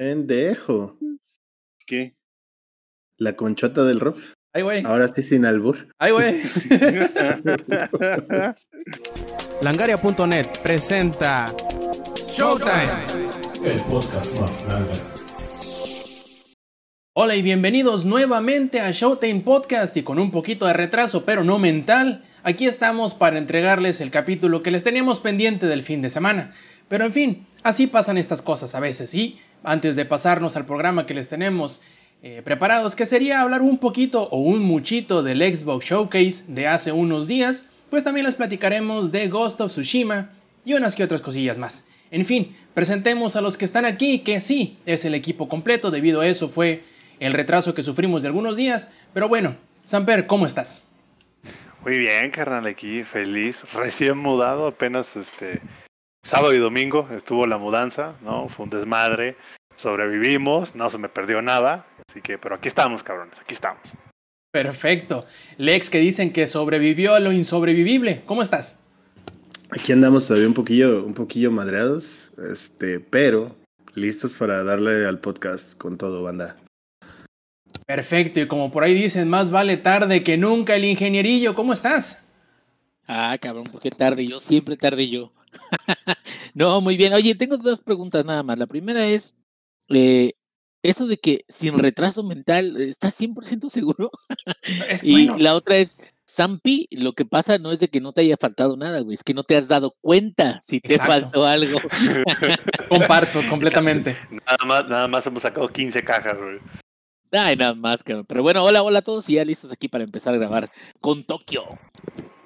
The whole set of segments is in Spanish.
Pendejo. ¿Qué? La conchota del Rob. Ay, güey. Ahora sí sin albur. Ay, güey. Langaria.net presenta Showtime. El podcast más grande. Hola y bienvenidos nuevamente a Showtime Podcast y con un poquito de retraso, pero no mental. Aquí estamos para entregarles el capítulo que les teníamos pendiente del fin de semana. Pero en fin, así pasan estas cosas a veces y antes de pasarnos al programa que les tenemos eh, preparados, que sería hablar un poquito o un muchito del Xbox Showcase de hace unos días, pues también les platicaremos de Ghost of Tsushima y unas que otras cosillas más. En fin, presentemos a los que están aquí, que sí, es el equipo completo, debido a eso fue el retraso que sufrimos de algunos días, pero bueno, Samper, ¿cómo estás? Muy bien, carnal, aquí feliz, recién mudado, apenas este sábado y domingo estuvo la mudanza, ¿no? Fue un desmadre, sobrevivimos, no se me perdió nada, así que, pero aquí estamos, cabrones, aquí estamos. Perfecto. Lex, que dicen que sobrevivió a lo insobrevivible, ¿cómo estás? Aquí andamos todavía un poquillo, un poquillo madreados, este, pero listos para darle al podcast con todo, banda. Perfecto, y como por ahí dicen, más vale tarde que nunca el ingenierillo, ¿cómo estás? Ah, cabrón, ¿por qué tarde yo? Siempre tarde yo. no, muy bien. Oye, tengo dos preguntas nada más. La primera es, eh, eso de que sin retraso mental, ¿estás 100% seguro? Es y bueno. la otra es, Zampi, lo que pasa no es de que no te haya faltado nada, güey, es que no te has dado cuenta si te Exacto. faltó algo. Comparto completamente. Nada más, nada más hemos sacado 15 cajas, güey. Ay, nada más, cabrón. Pero bueno, hola, hola a todos y ya listos aquí para empezar a grabar con Tokio.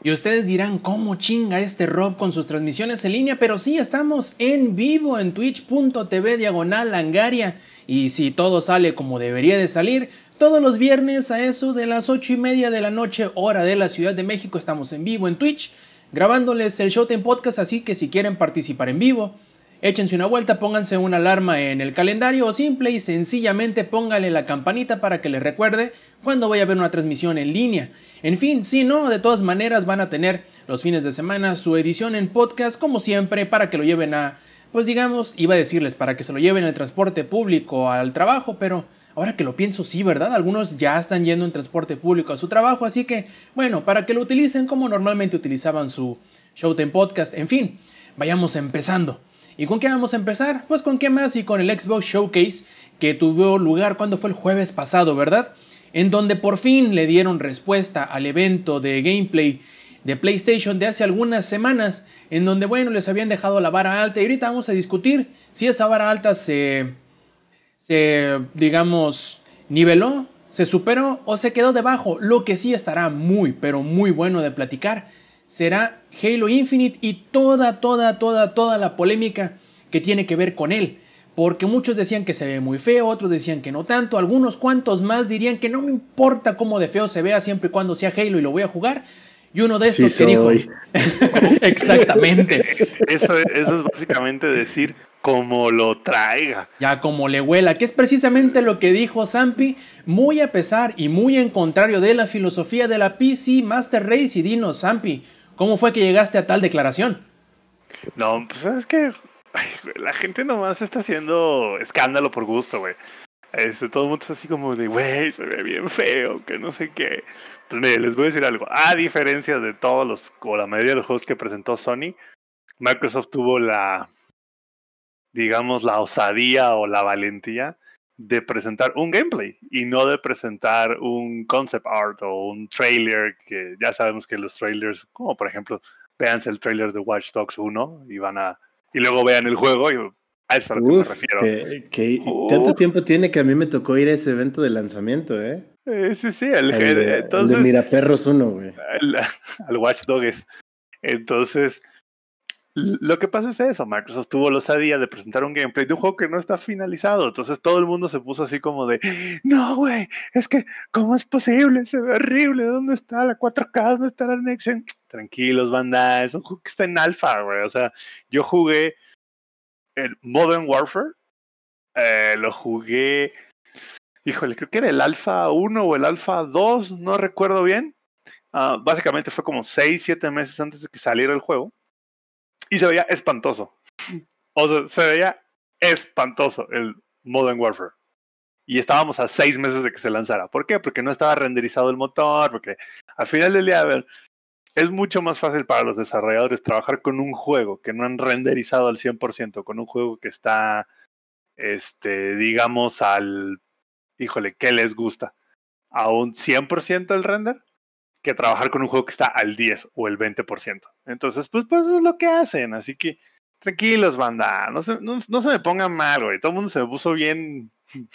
Y ustedes dirán, ¿cómo chinga este Rob con sus transmisiones en línea? Pero sí, estamos en vivo en twitch.tv diagonal langaria. Y si todo sale como debería de salir, todos los viernes a eso de las ocho y media de la noche, hora de la Ciudad de México, estamos en vivo en Twitch, grabándoles el Showtime Podcast, así que si quieren participar en vivo, échense una vuelta, pónganse una alarma en el calendario o simple y sencillamente póngale la campanita para que les recuerde cuando vaya a haber una transmisión en línea. En fin, si no, de todas maneras van a tener los fines de semana su edición en podcast como siempre para que lo lleven a, pues digamos, iba a decirles para que se lo lleven en el transporte público al trabajo, pero ahora que lo pienso, sí, ¿verdad? Algunos ya están yendo en transporte público a su trabajo, así que, bueno, para que lo utilicen como normalmente utilizaban su Showtime Podcast, en fin, vayamos empezando. ¿Y con qué vamos a empezar? Pues con qué más y con el Xbox Showcase que tuvo lugar cuando fue el jueves pasado, ¿verdad? En donde por fin le dieron respuesta al evento de gameplay de PlayStation de hace algunas semanas, en donde, bueno, les habían dejado la vara alta y ahorita vamos a discutir si esa vara alta se, se digamos, niveló, se superó o se quedó debajo. Lo que sí estará muy, pero muy bueno de platicar será Halo Infinite y toda, toda, toda, toda la polémica que tiene que ver con él. Porque muchos decían que se ve muy feo, otros decían que no tanto, algunos cuantos más dirían que no me importa cómo de feo se vea siempre y cuando sea Halo y lo voy a jugar. Y uno de Sí estos que dijo... Exactamente. Eso, es- eso es básicamente decir como lo traiga. Ya como le huela, que es precisamente lo que dijo Zampi, muy a pesar y muy en contrario de la filosofía de la PC Master Race y dinos, Zampi, ¿cómo fue que llegaste a tal declaración? No, pues es que ay, güey, la gente nomás está haciendo escándalo por gusto, güey. Este, todo el mundo está así como de, güey, se ve bien feo, que no sé qué. Pues mire, les voy a decir algo. A diferencia de todos los, o la mayoría de los juegos que presentó Sony, Microsoft tuvo la, digamos, la osadía o la valentía de presentar un gameplay y no de presentar un concept art o un trailer que ya sabemos que los trailers, como por ejemplo, véanse el trailer de Watch Dogs 1 y van a y luego vean el juego y a eso es a lo que me refiero. que, que- Uf. tanto tiempo tiene que a mí me tocó ir a ese evento de lanzamiento, ¿eh? Eh, sí, sí, el, El de, el de entonces Miraperros 1, güey. al, al Watch Dogs. Entonces, lo que pasa es eso, Microsoft tuvo la osadía de presentar un gameplay de un juego que no está finalizado, entonces todo el mundo se puso así como de, no, güey, es que, ¿cómo es posible? Se ve horrible, ¿dónde está la 4K? ¿Dónde está la Next Gen?". Tranquilos, banda, es un juego que está en alfa, güey, o sea, yo jugué el Modern Warfare, eh, lo jugué, híjole, creo que era el Alpha 1 o el Alpha 2, no recuerdo bien, Ah, básicamente fue como 6, 7 meses antes de que saliera el juego. Y se veía espantoso. O sea, se veía espantoso el Modern Warfare. Y estábamos a seis meses de que se lanzara. ¿Por qué? Porque no estaba renderizado el motor, porque al final del día, a ver, es mucho más fácil para los desarrolladores trabajar con un juego que no han renderizado al 100%, con un juego que está, este, digamos, al, híjole, ¿qué les gusta? A un 100% el render, que trabajar con un juego que está al 10 o el 20%. Entonces, pues, pues es lo que hacen. Así que, tranquilos, banda. No se, no, se me pongan mal, güey. Todo el mundo se me puso bien,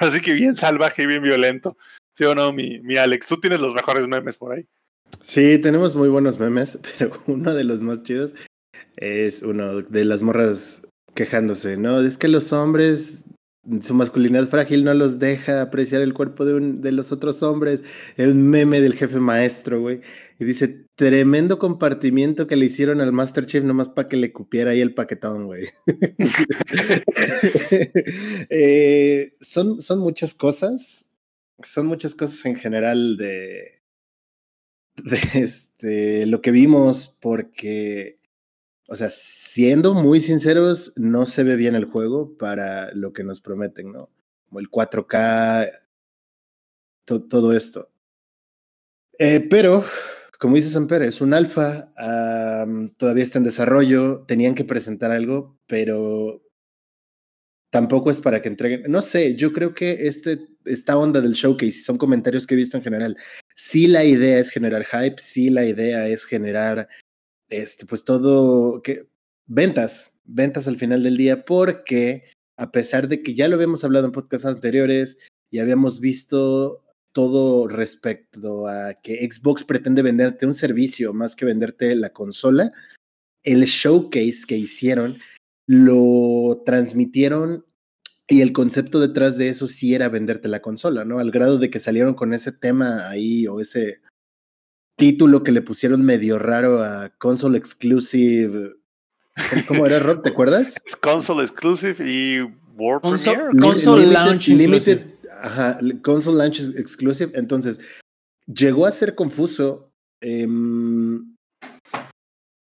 así que bien salvaje y bien violento. ¿Sí o no, mi, mi Alex? Tú tienes los mejores memes por ahí. Sí, tenemos muy buenos memes, pero uno de los más chidos es uno de las morras quejándose, ¿no? Es que los hombres, su masculinidad frágil no los deja apreciar el cuerpo de, un, de los otros hombres. Es un meme del jefe maestro, güey. Y dice, tremendo compartimiento que le hicieron al Master Chief nomás para que le cupiera ahí el paquetón, güey. Eh, son, son muchas cosas, son muchas cosas en general de, de este, lo que vimos, porque, o sea, siendo muy sinceros, no se ve bien el juego para lo que nos prometen, ¿no? Como el 4K, todo esto. Eh, pero, como dice Samper, es un alfa, todavía está en desarrollo, tenían que presentar algo, pero tampoco es para que entreguen. No sé, yo creo que este, esta onda del showcase son comentarios que he visto en general. Sí, la idea es generar hype, sí, la idea es generar, este, pues todo, que ventas, ventas al final del día, porque a pesar de que ya lo habíamos hablado en podcasts anteriores y habíamos visto todo respecto a que Xbox pretende venderte un servicio más que venderte la consola, el showcase que hicieron lo transmitieron y el concepto detrás de eso sí era venderte la consola, ¿no? Al grado de que salieron con ese tema ahí o ese título que le pusieron medio raro a Console Exclusive. ¿Cómo era, Rob? ¿Te acuerdas? Es console Exclusive y World Console, Premiere. console Launch Limited, ajá, Console Launch Exclusive. Entonces, llegó a ser confuso. Eh,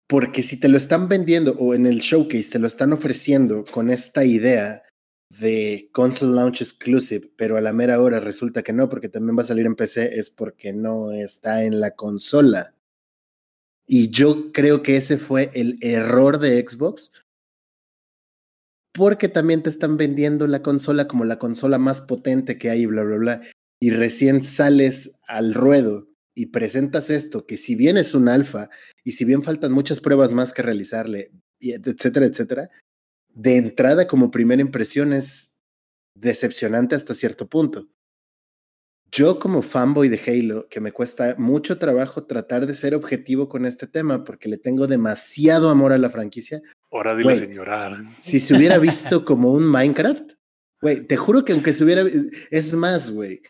porque si te lo están vendiendo o en el showcase te lo están ofreciendo con esta idea de console launch exclusive, pero a la mera hora resulta que no, porque también va a salir en PC, es porque no está en la consola. Y yo creo que ese fue el error de Xbox, porque también te están vendiendo la consola como la consola más potente que hay, bla, bla, bla, y recién sales al ruedo y presentas esto, que si bien es un alfa y si bien faltan muchas pruebas más que realizarle, etcétera, etcétera, de entrada como primera impresión es decepcionante hasta cierto punto. Yo como fanboy de Halo, que me cuesta mucho trabajo tratar de ser objetivo con este tema porque le tengo demasiado amor a la franquicia. Hora de la señora. Si se hubiera visto como un Minecraft, güey, te juro que aunque se hubiera... Es más, güey,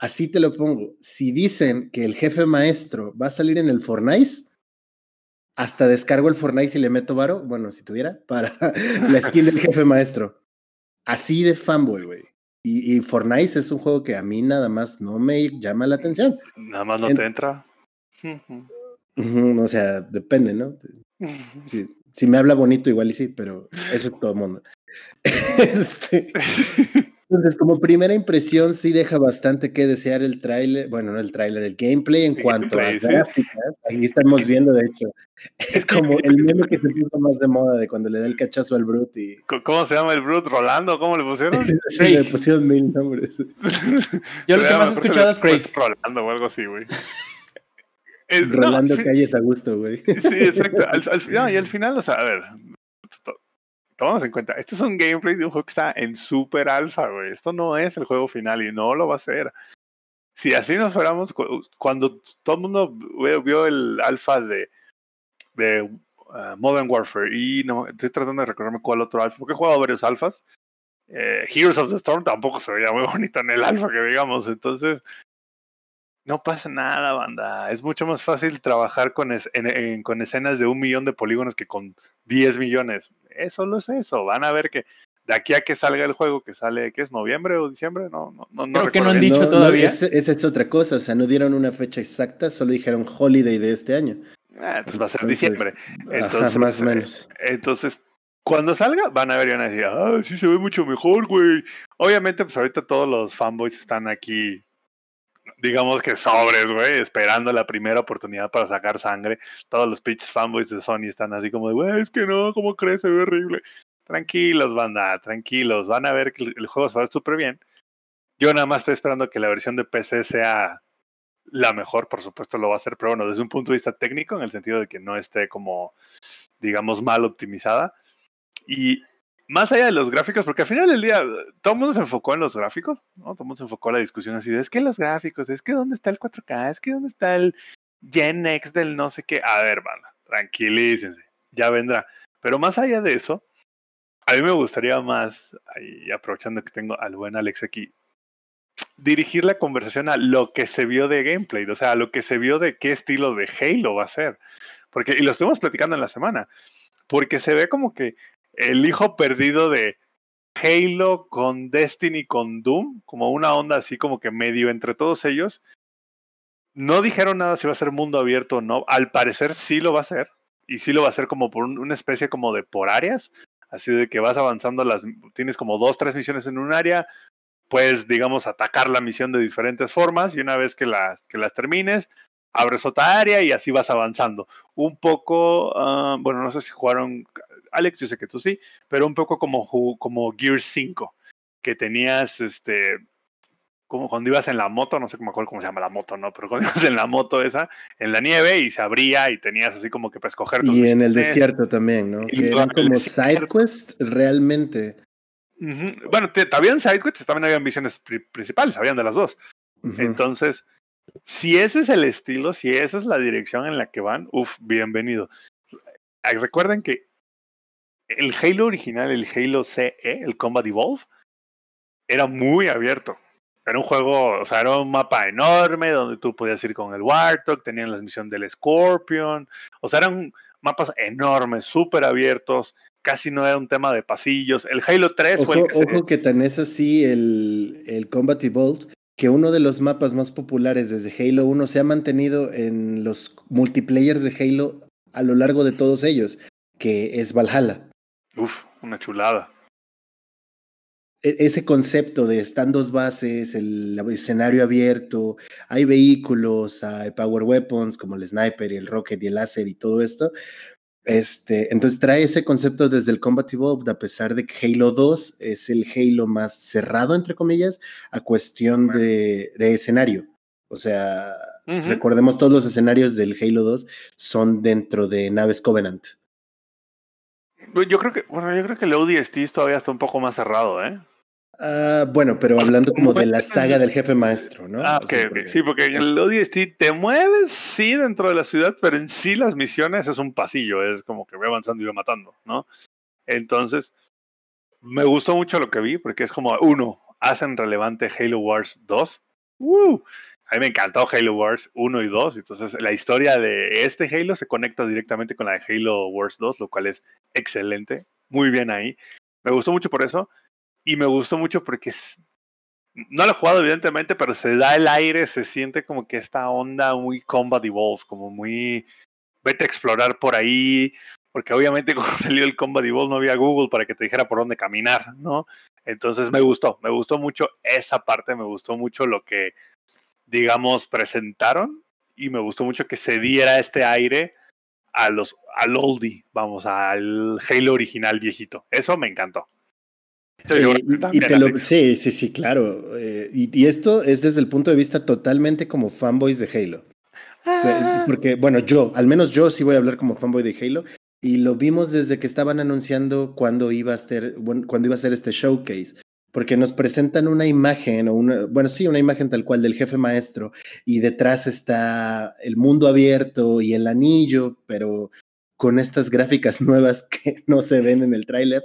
Así te lo pongo. Si dicen que el jefe maestro va a salir en el Fortnite, hasta descargo el Fortnite y le meto varo, bueno, si tuviera, para la skin del jefe maestro. Así de fanboy, güey. Y, y, Fortnite es un juego que a mí nada más no me llama la atención. Nada más no en, te entra. o sea, depende, ¿no? Si, si, me habla bonito, igual y sí, pero eso es todo el mundo. este, entonces, como primera impresión, sí deja bastante que desear el tráiler, bueno, no el tráiler, el gameplay en cuanto a sí. gráficas. Ahí estamos viendo, de hecho, es como el meme que se puso más de moda de cuando le da el cachazo al Brut y... ¿Cómo se llama el Brut? ¿Rolando? ¿Cómo le pusieron? sí, le pusieron mil nombres. Yo lo que más he escuchado es Craig. Rolando o algo así, güey. Es, Rolando no, calles a gusto, güey. Sí, exacto. Al, al, no, y al final, o sea, a ver, tomamos en cuenta, esto es un gameplay de un juego que está en super alfa, güey. Esto no es el juego final y no lo va a ser. Si así nos fuéramos, cuando todo el mundo vio el alfa de, uh, Modern Warfare y no, estoy tratando de recordarme cuál otro alfa, porque he jugado varios alfas. Eh, Heroes of the Storm tampoco se veía muy bonito en el alfa, que digamos. Entonces, no pasa nada, banda. Es mucho más fácil trabajar con, es, en, en, con escenas de un millón de polígonos que con 10 millones. Eso lo es eso. Van a ver que de aquí a que salga el juego, que sale, ¿qué es? ¿Noviembre o diciembre? No, no, no. Creo no que no han dicho todavía. esa es otra cosa. O sea, no dieron una fecha exacta, solo dijeron holiday de este año. Ah, entonces va a ser entonces, diciembre. Entonces, ajá, más o menos. Entonces, cuando salga, van a ver y van a decir, ah, sí se ve mucho mejor, güey. Obviamente, pues ahorita todos los fanboys están aquí, digamos que sobres, güey, esperando la primera oportunidad para sacar sangre. Todos los pitches fanboys de Sony están así como de, güey, es que no, ¿cómo crees? Se ve horrible. Tranquilos, banda, tranquilos. Van a ver que el juego se va súper bien. Yo nada más estoy esperando que la versión de PC sea la mejor, por supuesto lo va a hacer, pero bueno, desde un punto de vista técnico, en el sentido de que no esté como, digamos, mal optimizada. Y más allá de los gráficos, porque al final del día todo el mundo se enfocó en los gráficos, ¿no? Todo el mundo se enfocó en la discusión así de, es que los gráficos, es que dónde está el 4K, es que dónde está el Gen X del no sé qué. A ver, banda, tranquilícense, ya vendrá. Pero más allá de eso, a mí me gustaría más, aprovechando que tengo al buen Alex aquí, dirigir la conversación a lo que se vio de gameplay, o sea, a lo que se vio de qué estilo de Halo va a ser. Porque, y lo estuvimos platicando en la semana, porque se ve como que el hijo perdido de Halo con Destiny con Doom, como una onda así como que medio entre todos ellos. No dijeron nada si va a ser mundo abierto o no. Al parecer sí lo va a ser. Y sí lo va a ser como por una especie como de por áreas. Así de que vas avanzando las. Tienes como dos, tres misiones en un área puedes, digamos, atacar la misión de diferentes formas y una vez que las, que las termines, abres otra área y así vas avanzando. Un poco, ah, bueno, no sé si jugaron, Alex, yo sé que tú sí, pero un poco como, como Gear 5, que tenías, este, como cuando ibas en la moto, no sé cómo, cómo se llama la moto, ¿no? Pero cuando ibas en la moto esa, en la nieve y se abría y tenías así como que para escoger. y en el desierto también, ¿no? que eran como side quest realmente. Bueno, habían sidequests, también habían misiones principales, habían de las dos. Entonces, si ese es el estilo, si esa es la dirección en la que van, uff, bienvenido. Recuerden que el Halo original, el Halo CE, el Combat Evolve, era muy abierto. Era un juego, o sea, era un mapa enorme donde tú podías ir con el Warthog, tenían la misión del Scorpion, o sea, eran mapas enormes, súper abiertos, casi no era un tema de pasillos. El Halo 3 fue el que Ojo que tan es así el, el Combat Evolved que uno de los mapas más populares desde Halo 1 se ha mantenido en los multiplayers de Halo a lo largo de todos ellos, que es Valhalla. Uf, una chulada. E, ese concepto de están dos bases, el escenario abierto, hay vehículos, hay power weapons como el sniper y el rocket y el láser y todo esto, este, entonces trae ese concepto desde el Combat Evolved, a pesar de que Halo 2 es el Halo más cerrado, entre comillas, a cuestión de, escenario. O sea, recordemos todos los escenarios del Halo 2 son dentro de naves Covenant. Yo creo que, bueno, yo creo que el ODST todavía está un poco más cerrado, ¿eh? Ah, bueno, pero hablando como de la saga del jefe maestro, ¿no? Ah, ok, Sí, porque en el ODST te mueves, sí, dentro de la ciudad, pero en sí las misiones es un pasillo, es como que voy avanzando y voy matando, ¿no? Entonces, me gustó mucho lo que vi, porque es como, uno, hacen relevante Halo Wars 2. ¡Uh! A mí me encantó Halo Wars 1 y 2, entonces la historia de este Halo se conecta directamente con la de Halo Wars 2, lo cual es excelente, muy bien ahí. Me gustó mucho por eso y me gustó mucho porque no lo he jugado evidentemente, pero se da el aire, se siente como que esta onda muy Combat Evolve, como muy vete a explorar por ahí, porque obviamente cuando salió el Combat Evolve no había Google para que te dijera por dónde caminar, ¿no? Entonces me gustó, me gustó mucho esa parte, me gustó mucho lo que, digamos, presentaron y me gustó mucho que se diera este aire a los, al oldie, vamos, al Halo original viejito. Eso me encantó. Eh, sí, sí, sí, claro. Eh, y, esto es desde el punto de vista totalmente como fanboys de Halo. Ah. porque, bueno, yo, al menos yo sí voy a hablar como fanboy de Halo. Y lo vimos desde que estaban anunciando cuándo iba a ser, cuando iba a ser este showcase. Porque nos presentan una imagen, o una, bueno, sí, una imagen tal cual del jefe maestro, y detrás está el mundo abierto y el anillo, pero con estas gráficas nuevas que no se ven en el tráiler,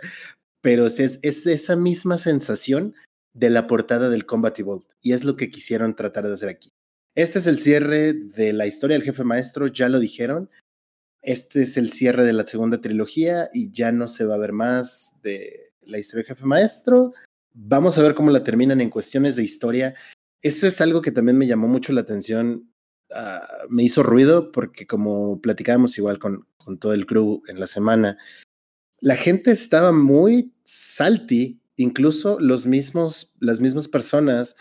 pero es, es, esa misma sensación de la portada del Combat Evolved y es lo que quisieron tratar de hacer aquí. Este es el cierre de la historia del jefe maestro, ya lo dijeron. Este es el cierre de la segunda trilogía y ya no se va a ver más de la historia del jefe maestro. Vamos a ver cómo la terminan en cuestiones de historia. Eso es algo que también me llamó mucho la atención. Ah, me hizo ruido porque como platicábamos igual con, con todo el crew en la semana, la gente estaba muy salty, incluso los mismos, las mismas personas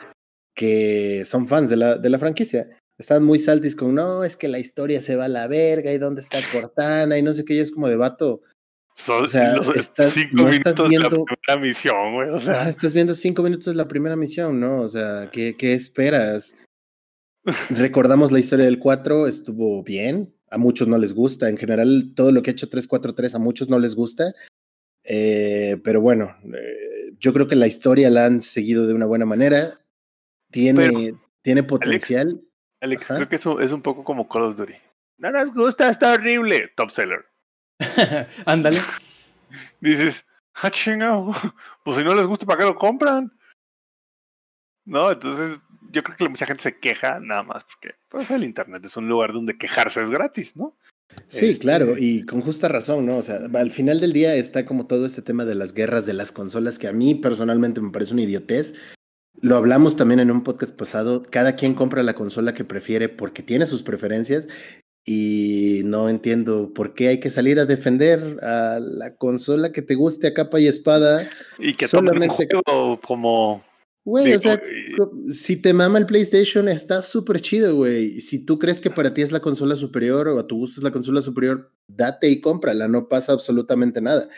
que son fans de la, de la franquicia. Estaban muy saltis con, no, es que la historia se va a la verga y dónde está Cortana y no sé qué, y es como de vato. Son o sea, los estás, cinco no minutos estás viendo, de la primera misión, güey. O sea. Ah, estás viendo cinco minutos de la primera misión, ¿no? O sea, ¿qué, qué esperas? Recordamos la historia del 4, estuvo bien, a muchos no les gusta, en general todo lo que ha hecho 343 a muchos no les gusta, eh, pero bueno, eh, yo creo que la historia la han seguido de una buena manera, tiene, pero, tiene potencial. Alex, creo que eso es un poco como Call of Duty. No nos gusta, está horrible, top seller. Ándale. Dices, ah, chingado, pues si no les gusta, ¿para qué lo compran? No, entonces yo creo que mucha gente se queja nada más porque pues, el Internet es un lugar donde quejarse es gratis, ¿no? Sí, este... claro, y con justa razón, ¿no? O sea, al final del día está como todo este tema de las guerras de las consolas que a mí personalmente me parece una idiotez. Lo hablamos también en un podcast pasado, cada quien compra la consola que prefiere porque tiene sus preferencias y no entiendo por qué hay que salir a defender a la consola que te guste a capa y espada. Y que solamente como Güey, o sea, si te mama el PlayStation, está súper chido, güey. Si tú crees que para ti es la consola superior o a tu gusto es la consola superior, date y cómprala, no pasa absolutamente nada.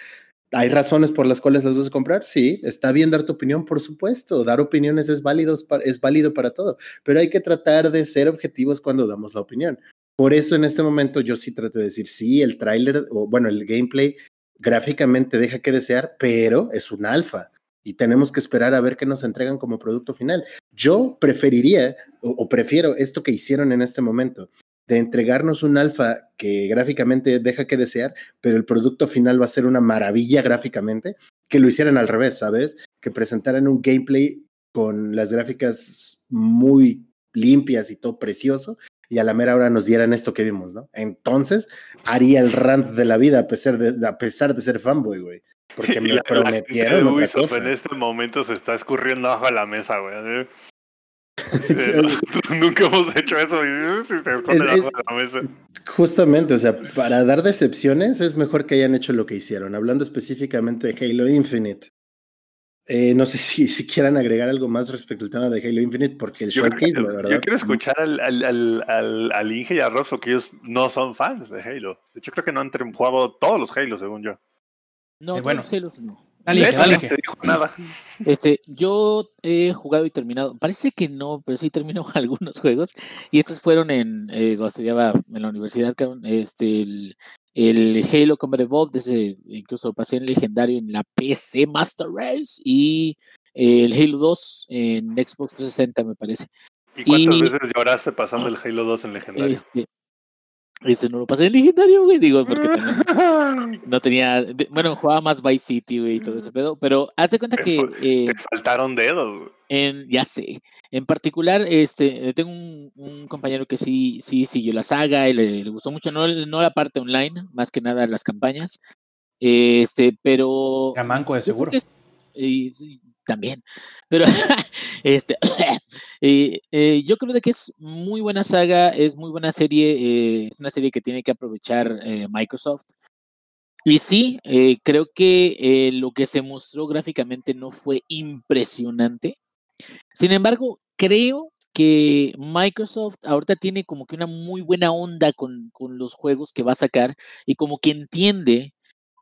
¿Hay razones por las cuales las vas a comprar? Sí, está bien dar tu opinión, por supuesto. Dar opiniones es válido, es válido para todo, pero hay que tratar de ser objetivos cuando damos la opinión. Por eso en este momento yo sí trato de decir, sí, el tráiler, o bueno, el gameplay gráficamente deja que desear, pero es un alfa y tenemos que esperar a ver qué nos entregan como producto final. Yo preferiría o, o, prefiero esto que hicieron en este momento, de entregarnos un alfa que gráficamente deja que desear, pero el producto final va a ser una maravilla gráficamente, que lo hicieran al revés, ¿sabes? Que presentaran un gameplay con las gráficas muy limpias y todo precioso, y a la mera hora nos dieran esto que vimos, ¿no? Entonces haría el rant de la vida a pesar de, a pesar de ser fanboy, güey. Porque me prometieron otra cosa. En este momento se está escurriendo abajo de la mesa, güey. nunca hemos hecho eso y se la mesa. Justamente, o sea, para dar decepciones es mejor que hayan hecho lo que hicieron. Hablando específicamente de Halo Infinite. Eh, no sé si, si quieran agregar algo más respecto al tema de Halo Infinite, porque el yo showcase, creo, la verdad. Yo quiero escuchar al, al, al, al, al Inge y a Ross porque ellos no son fans de Halo. De hecho, creo que no han jugado todos los Halo, según yo. No, Eh, bueno. todos los Halos no. Dale, dale. no te dijo nada. Este, yo he jugado y terminado. Parece que no, pero sí termino algunos juegos. Y estos fueron en, eh, cuando estudiaba en la universidad, este, el, el Halo Combat Evolved, ese, incluso lo pasé en legendario en la PC Master Race y el Halo 2 en Xbox 360, me parece. ¿Y cuántas Y- veces lloraste pasando el Halo 2 en legendario? Este, ese no lo pasé en legendario, güey, digo, porque también no tenía, de- bueno, jugaba más Vice City, güey, y todo ese pedo, pero haz de cuenta que eh, Te faltaron dedos. güey. en, ya sé, en particular, este, eh, tengo un, un compañero que sí, sí siguió la saga y le, le gustó mucho, no, no la parte online, más que nada las campañas, este, pero Era manco de seguro. es- también, pero este, eh, eh, yo creo de que es muy buena saga, es muy buena serie, eh, es una serie que tiene que aprovechar eh, Microsoft. Y sí, creo que lo que se mostró gráficamente no fue impresionante. Sin embargo, creo que Microsoft ahorita tiene como que una muy buena onda con, con los juegos que va a sacar y como que entiende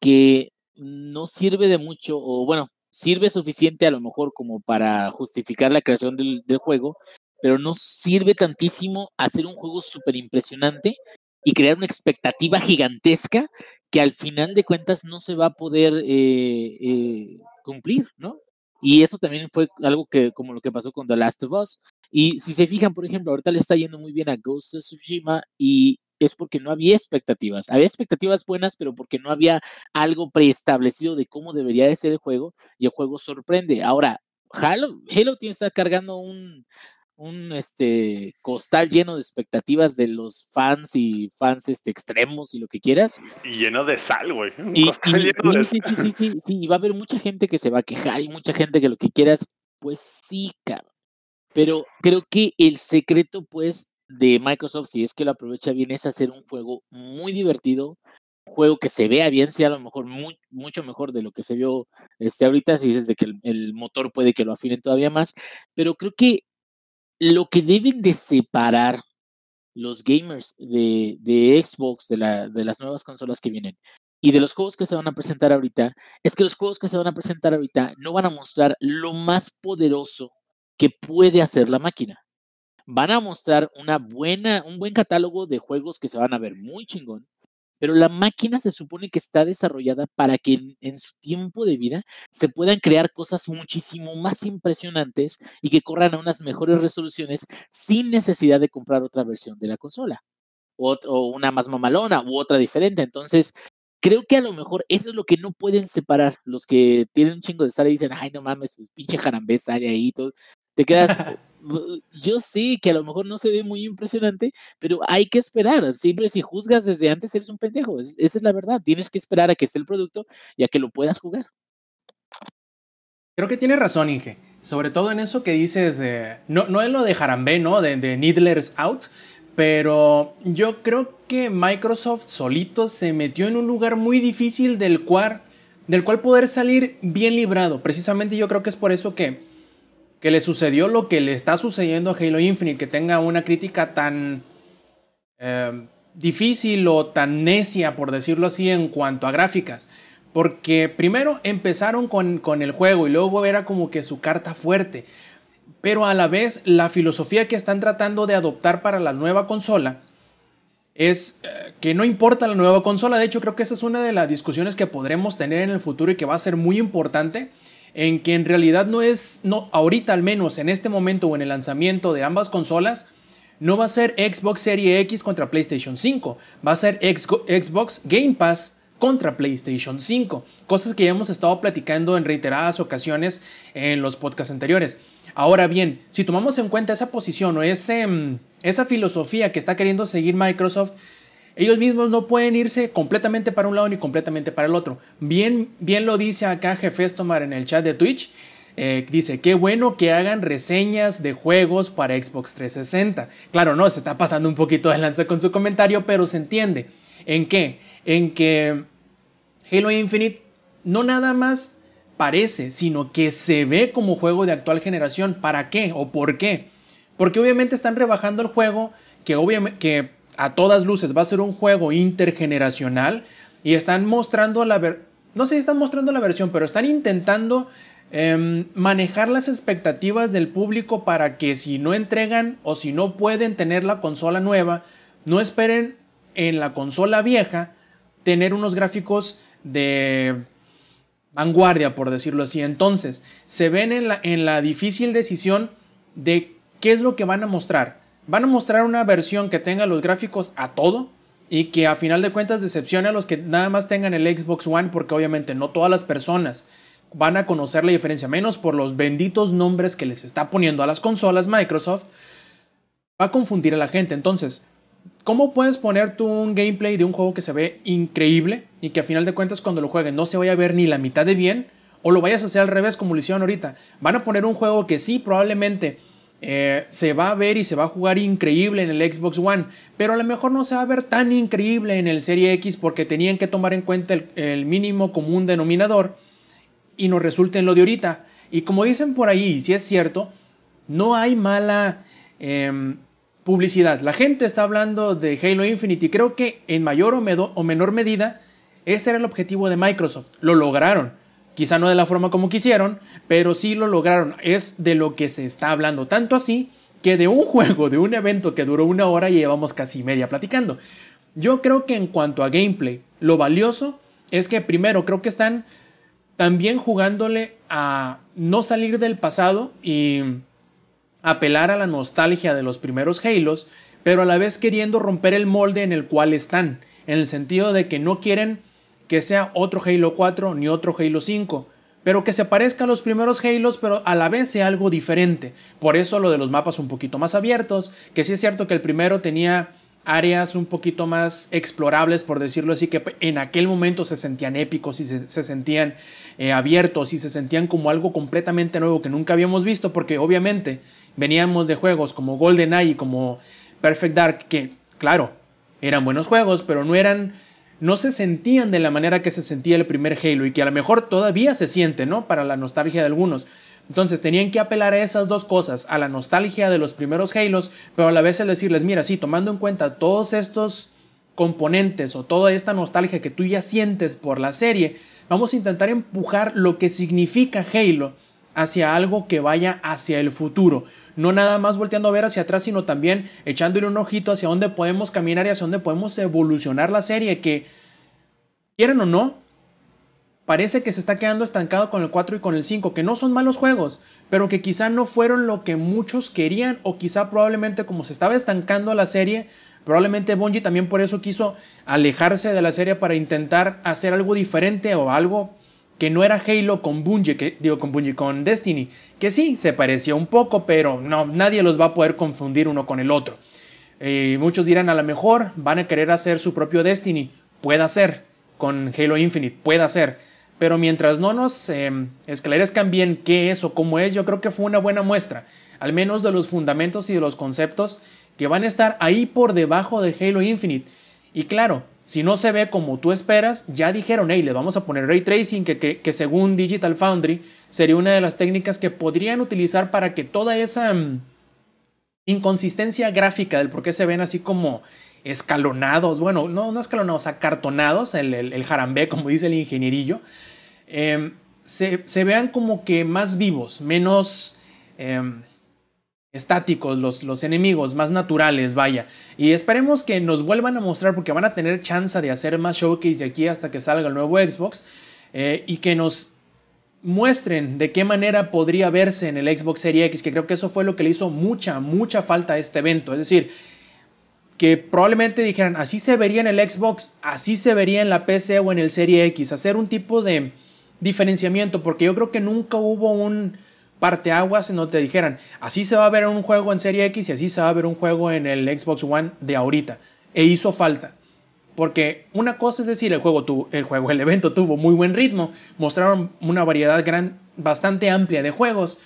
que no sirve de mucho, o bueno, sirve suficiente a lo mejor como para justificar la creación del, juego, pero no sirve tantísimo hacer un juego súper impresionante y crear una expectativa gigantesca que al final de cuentas no se va a poder eh, eh, cumplir, ¿no? Y eso también fue algo que, como lo que pasó con The Last of Us. Y si se fijan, por ejemplo, ahorita le está yendo muy bien a Ghost of Tsushima y es porque no había expectativas. Había expectativas buenas, pero porque no había algo preestablecido de cómo debería de ser el juego y el juego sorprende. Ahora, Halo, Halo tiene está cargando un, un este costal lleno de expectativas de los fans y fans este extremos y lo que quieras. Y lleno de sal, güey. Y, sí, sí, sí, va a haber mucha gente que se va a quejar y mucha gente que lo que quieras, pues sí, cabrón. Pero creo que el secreto, pues, de Microsoft, si es que lo aprovecha bien, es hacer un juego muy divertido, juego que se vea bien, sea a lo mejor mucho mejor de lo que se vio este, ahorita, si dices de que el, motor puede que lo afinen todavía más, pero creo que lo que deben de separar los gamers de, de Xbox, de, la, de las nuevas consolas que vienen, y de los juegos que se van a presentar ahorita, es que los juegos que se van a presentar ahorita no van a mostrar lo más poderoso que puede hacer la máquina. Van a mostrar una buena, un buen catálogo de juegos que se van a ver muy chingón, pero la máquina se supone que está desarrollada para que en, su tiempo de vida se puedan crear cosas muchísimo más impresionantes y que corran a unas mejores resoluciones sin necesidad de comprar otra versión de la consola. O, una más mamalona u otra diferente. Entonces, creo que a lo mejor eso es lo que no pueden separar los que tienen un chingo de sal y dicen, ay, no mames, pues pinche jarambé sale ahí, todo. Te quedas, yo sé que a lo mejor no se ve muy impresionante, pero hay que esperar. Siempre si juzgas desde antes eres un pendejo. esa es la verdad. Tienes que esperar a que esté el producto y a que lo puedas jugar. Creo que tienes razón, Inge. Sobre todo en eso que dices, no, no en lo de Jarambé, ¿no? De, de Needlers Out, pero yo creo que Microsoft solito se metió en un lugar muy difícil del cual, del cual poder salir bien librado. Precisamente yo creo que es por eso que, que le sucedió lo que le está sucediendo a Halo Infinite, que tenga una crítica tan eh, difícil o tan necia, por decirlo así, en cuanto a gráficas. Porque primero empezaron con, con el juego y luego era como que su carta fuerte. Pero a la vez la filosofía que están tratando de adoptar para la nueva consola es eh, que no importa la nueva consola, de hecho creo que esa es una de las discusiones que podremos tener en el futuro y que va a ser muy importante, en que en realidad no es, no, ahorita al menos en este momento o en el lanzamiento de ambas consolas, no va a ser Xbox Series X contra PlayStation 5, va a ser Xbox Game Pass contra PlayStation 5, cosas que ya hemos estado platicando en reiteradas ocasiones en los podcasts anteriores. Ahora bien, si tomamos en cuenta esa posición o ese, mm, esa filosofía que está queriendo seguir Microsoft, ellos mismos no pueden irse completamente para un lado ni completamente para el otro. Bien, bien lo dice acá Tomar en el chat de Twitch. Eh, dice, qué bueno que hagan reseñas de juegos para Xbox 360. Claro, no, se está pasando un poquito de lanza con su comentario, pero se entiende. ¿En qué? En que Halo Infinite no nada más parece, sino que se ve como juego de actual generación. ¿Para qué o por qué? Porque obviamente están rebajando el juego que, obviamente, que a todas luces va a ser un juego intergeneracional y están mostrando la ver no sé si están mostrando la versión, pero están intentando em, manejar las expectativas del público para que si no entregan o si no pueden tener la consola nueva, no esperen en la consola vieja tener unos gráficos de vanguardia, por decirlo así. Entonces, se ven en la, en la difícil decisión de qué es lo que van a mostrar. Van a mostrar una versión que tenga los gráficos a todo y que a final de cuentas decepcione a los que nada más tengan el Xbox One porque obviamente no todas las personas van a conocer la diferencia, menos por los benditos nombres que les está poniendo a las consolas Microsoft, va a confundir a la gente. Entonces, ¿Cómo puedes poner tú un gameplay de un juego que se ve increíble y que a final de cuentas cuando lo jueguen no se vaya a ver ni la mitad de bien? O lo vayas a hacer al revés como lo hicieron ahorita. Van a poner un juego que sí, probablemente eh, se va a ver y se va a jugar increíble en el Xbox One, pero a lo mejor no se va a ver tan increíble en el Serie X porque tenían que tomar en cuenta el, mínimo común denominador y nos resulta en lo de ahorita. Y como dicen por ahí, si es cierto, no hay mala... Em, publicidad. La gente está hablando de Halo Infinite y creo que en mayor o, menor medida ese era el objetivo de Microsoft. Lo lograron. Quizá no de la forma como quisieron, pero sí lo lograron. Es de lo que se está hablando. Tanto así que de un juego, de un evento que duró una hora, llevamos casi media platicando. Yo creo que en cuanto a gameplay, lo valioso es que primero creo que están también jugándole a no salir del pasado y apelar a la nostalgia de los primeros Halos, pero a la vez queriendo romper el molde en el cual están, en el sentido de que no quieren que sea otro Halo 4 ni otro Halo 5, pero que se parezca a los primeros Halos, pero a la vez sea algo diferente. Por eso lo de los mapas un poquito más abiertos, que sí es cierto que el primero tenía áreas un poquito más explorables, por decirlo así, que en aquel momento se sentían épicos y se, sentían eh, abiertos y se sentían como algo completamente nuevo que nunca habíamos visto, porque obviamente Veníamos de juegos como GoldenEye y como Perfect Dark, que, claro, eran buenos juegos, pero no eran, no se sentían de la manera que se sentía el primer Halo y que a lo mejor todavía se siente, ¿no? Para la nostalgia de algunos. Entonces tenían que apelar a esas dos cosas, a la nostalgia de los primeros Halos, pero a la vez el decirles, mira, sí, tomando en cuenta todos estos componentes o toda esta nostalgia que tú ya sientes por la serie, vamos a intentar empujar lo que significa Halo hacia algo que vaya hacia el futuro. No nada más volteando a ver hacia atrás, sino también echándole un ojito hacia dónde podemos caminar y hacia dónde podemos evolucionar la serie, que quieran o no, parece que se está quedando estancado con el 4 y con el 5, que no son malos juegos, pero que quizá no fueron lo que muchos querían o quizá probablemente como se estaba estancando la serie, probablemente Bungie también por eso quiso alejarse de la serie para intentar hacer algo diferente o algo que no era Halo con Bungie, que digo con Bungie, con Destiny, que sí, se parecía un poco, pero no, nadie los va a poder confundir uno con el otro. Eh, muchos dirán, a lo mejor van a querer hacer su propio Destiny, puede ser, con Halo Infinite, puede ser, pero mientras no nos eh, esclarezcan bien qué es o cómo es, yo creo que fue una buena muestra, al menos de los fundamentos y de los conceptos que van a estar ahí por debajo de Halo Infinite. Y claro, si no se ve como tú esperas, ya dijeron, hey, le vamos a poner ray tracing, que, que, según Digital Foundry sería una de las técnicas que podrían utilizar para que toda esa mm, inconsistencia gráfica del por qué se ven así como escalonados, bueno, no, no escalonados, acartonados, el, el, el jarambé, como dice el ingenierillo, em, se, se, vean como que más vivos, menos... Em, estáticos, los, los, enemigos más naturales, vaya. Y esperemos que nos vuelvan a mostrar porque van a tener chance de hacer más showcase de aquí hasta que salga el nuevo Xbox eh, y que nos muestren de qué manera podría verse en el Xbox Series X, que creo que eso fue lo que le hizo mucha, mucha falta a este evento. Es decir, que probablemente dijeran, así se vería en el Xbox, así se vería en la PC o en el Serie X, hacer un tipo de diferenciamiento, porque yo creo que nunca hubo un parteaguas donde te dijeran, así se va a ver un juego en Serie X y así se va a ver un juego en el Xbox One de ahorita. E hizo falta. Porque una cosa es decir, el juego, tuvo, el juego, el evento tuvo muy buen ritmo, mostraron una variedad gran, bastante amplia de juegos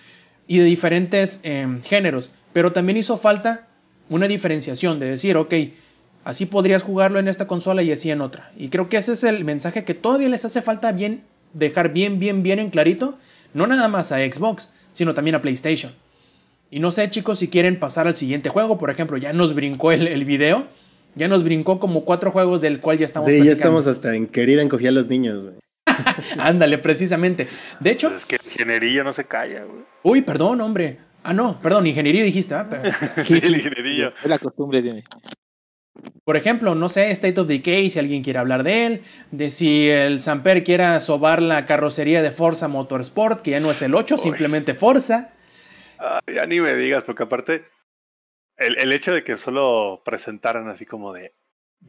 y de diferentes em, géneros, pero también hizo falta una diferenciación de decir, ok, así podrías jugarlo en esta consola y así en otra. Y creo que ese es el mensaje que todavía les hace falta bien dejar bien, bien, bien en clarito, no nada más a Xbox, sino también a PlayStation. Y no sé, chicos, si quieren pasar al siguiente juego. Por ejemplo, ya nos brincó el, el video. Ya nos brincó como cuatro juegos del cual ya estamos. Sí, ya estamos hasta en querida encogía a los niños. Ándale, precisamente. De hecho. Pues es que ingeniería no se calla, güey. Uy, perdón, hombre. Ah, no, perdón, ingeniería dijiste, ¿ah? sí, ingeniería. Es la costumbre, dime. Por ejemplo, no sé, State of Decay, si alguien quiere hablar de él, de si el Samper quiera sobar la carrocería de Forza Motorsport, que ya no es el 8, simplemente Forza. ya ni me digas, porque aparte, el, el, hecho de que solo presentaran así como de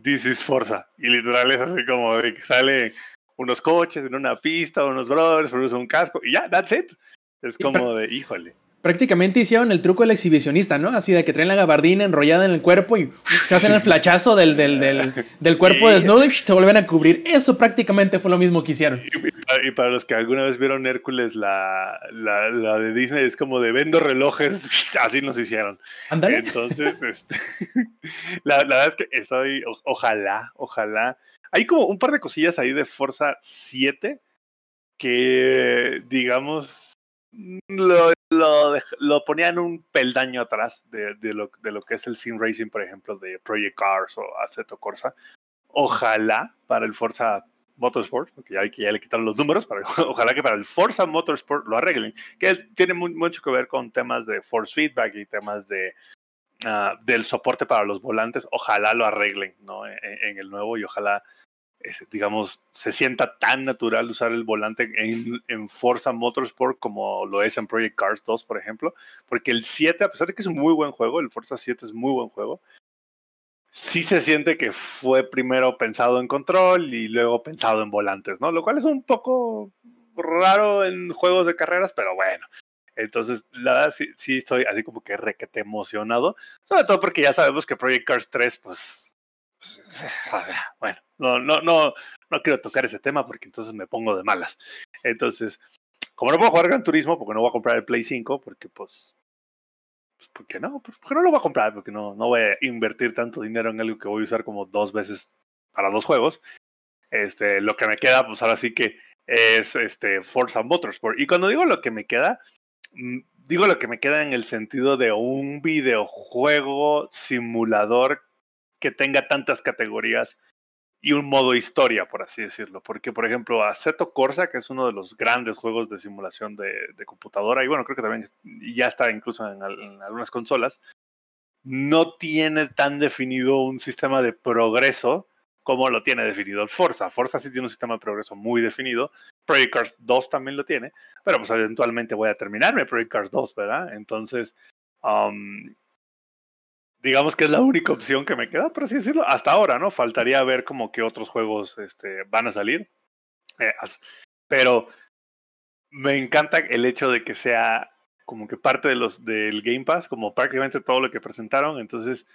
This is Forza, y literal es así como de que sale unos coches en una pista, unos brothers, produce un casco, y ya, that's it. Es como de, híjole prácticamente hicieron el truco del exhibicionista, ¿no? Así de que traen la gabardina enrollada en el cuerpo y hacen el flachazo del, del, del, del cuerpo de Snow y se vuelven a cubrir. Eso prácticamente fue lo mismo que hicieron. Y, para, los que alguna vez vieron Hércules, la, la, la, de Disney es como de vendo relojes, así nos hicieron. Ándale. Entonces, este, la, la, verdad es que estoy, ojalá, ojalá. Hay como un par de cosillas ahí de Forza 7 que, digamos, lo, lo, ponían un peldaño atrás de, de, lo, de, lo, que es el Sim Racing, por ejemplo, de Project Cars o Assetto Corsa. Ojalá para el Forza Motorsport, porque ya, ya le quitaron los números, para, ojalá que para el Forza Motorsport lo arreglen, que tiene mucho que ver con temas de force feedback y temas de, uh, del soporte para los volantes. Ojalá lo arreglen ¿no? en, en el nuevo y ojalá digamos, se sienta tan natural usar el volante en, Forza Motorsport como lo es en Project Cars 2, por ejemplo, porque el 7, a pesar de que es un muy buen juego, el Forza 7 es muy buen juego, sí se siente que fue primero pensado en control y luego pensado en volantes, ¿no? Lo cual es un poco raro en juegos de carreras, pero bueno. Entonces, la verdad, sí, sí estoy así como que requete emocionado, sobre todo porque ya sabemos que Project Cars 3, pues bueno, no, no, no, no quiero tocar ese tema porque entonces me pongo de malas. Entonces, como no puedo jugar Gran Turismo, porque no voy a comprar el Play 5, porque pues, pues ¿por qué no? Pues, porque no lo voy a comprar, porque no, no voy a invertir tanto dinero en algo que voy a usar como dos veces para dos juegos. Este, lo que me queda, pues ahora sí que es este Forza Motorsport. Y cuando digo lo que me queda, mm, digo lo que me queda en el sentido de un videojuego simulador que tenga tantas categorías y un modo historia, por así decirlo. Porque, por ejemplo, Assetto Corsa, que es uno de los grandes juegos de simulación de, computadora, y bueno, creo que también ya está incluso en, algunas consolas, no tiene tan definido un sistema de progreso como lo tiene definido Forza. Forza sí tiene un sistema de progreso muy definido. Project Cars 2 también lo tiene, pero pues eventualmente voy a terminarme Project Cars 2, ¿verdad? Entonces, um, digamos que es la única opción que me queda, por así decirlo, hasta ahora, ¿no? Faltaría ver como que otros juegos este, van a salir. Eh, pero me encanta el hecho de que sea como que parte de los del Game Pass, como prácticamente todo lo que presentaron. Entonces,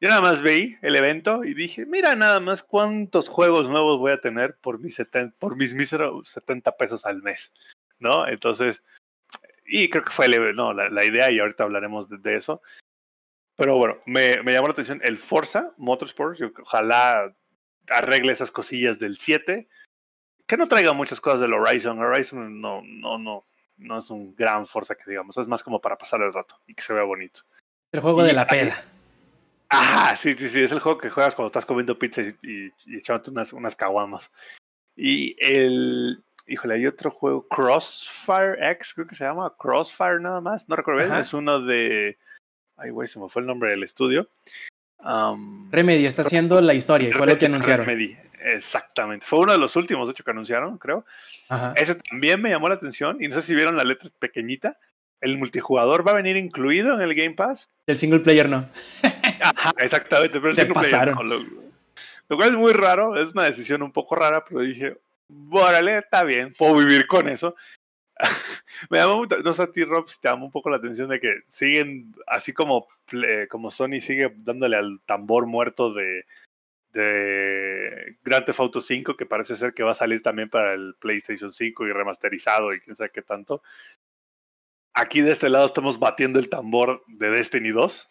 yo nada más veí el evento y dije, mira nada más cuántos juegos nuevos voy a tener por mis, por mis míseros 70 pesos al mes, ¿no? Entonces, y creo que fue no, la, idea y ahorita hablaremos de eso. Pero bueno, me, llamó la atención el Forza Motorsport. ojalá arregle esas cosillas del 7. Que no traiga muchas cosas del Horizon. Horizon no, no, no, no es un gran Forza que digamos. Es más como para pasar el rato y que se vea bonito. El juego de la peda. Ah, sí, sí, sí. Es el juego que juegas cuando estás comiendo pizza y, y, echándote unas, unas caguamas. Y el. Híjole, hay otro juego, Crossfire X, creo que se llama Crossfire nada más. No recuerdo bien. Es uno de Ay, güey, se me fue el nombre del estudio. Remedy está haciendo la historia, y fue lo que anunciaron. Remedy, exactamente. Fue uno de los últimos, de hecho, que anunciaron, creo. Ese también me llamó la atención, y no sé si vieron la letra pequeñita. El multijugador va a venir incluido en el Game Pass. El single player no. Ajá, exactamente, pero el single player no. Lo, lo, cual es muy raro, es una decisión un poco rara, pero dije, órale, está bien, puedo vivir con eso. me llama no sé a ti, Rob, si te llama un poco la atención de que siguen, así como, como Sony sigue dándole al tambor muerto de, de Grand Theft Auto 5, que parece ser que va a salir también para el PlayStation 5 y remasterizado y quién sabe qué tanto. Aquí de este lado estamos batiendo el tambor de Destiny 2.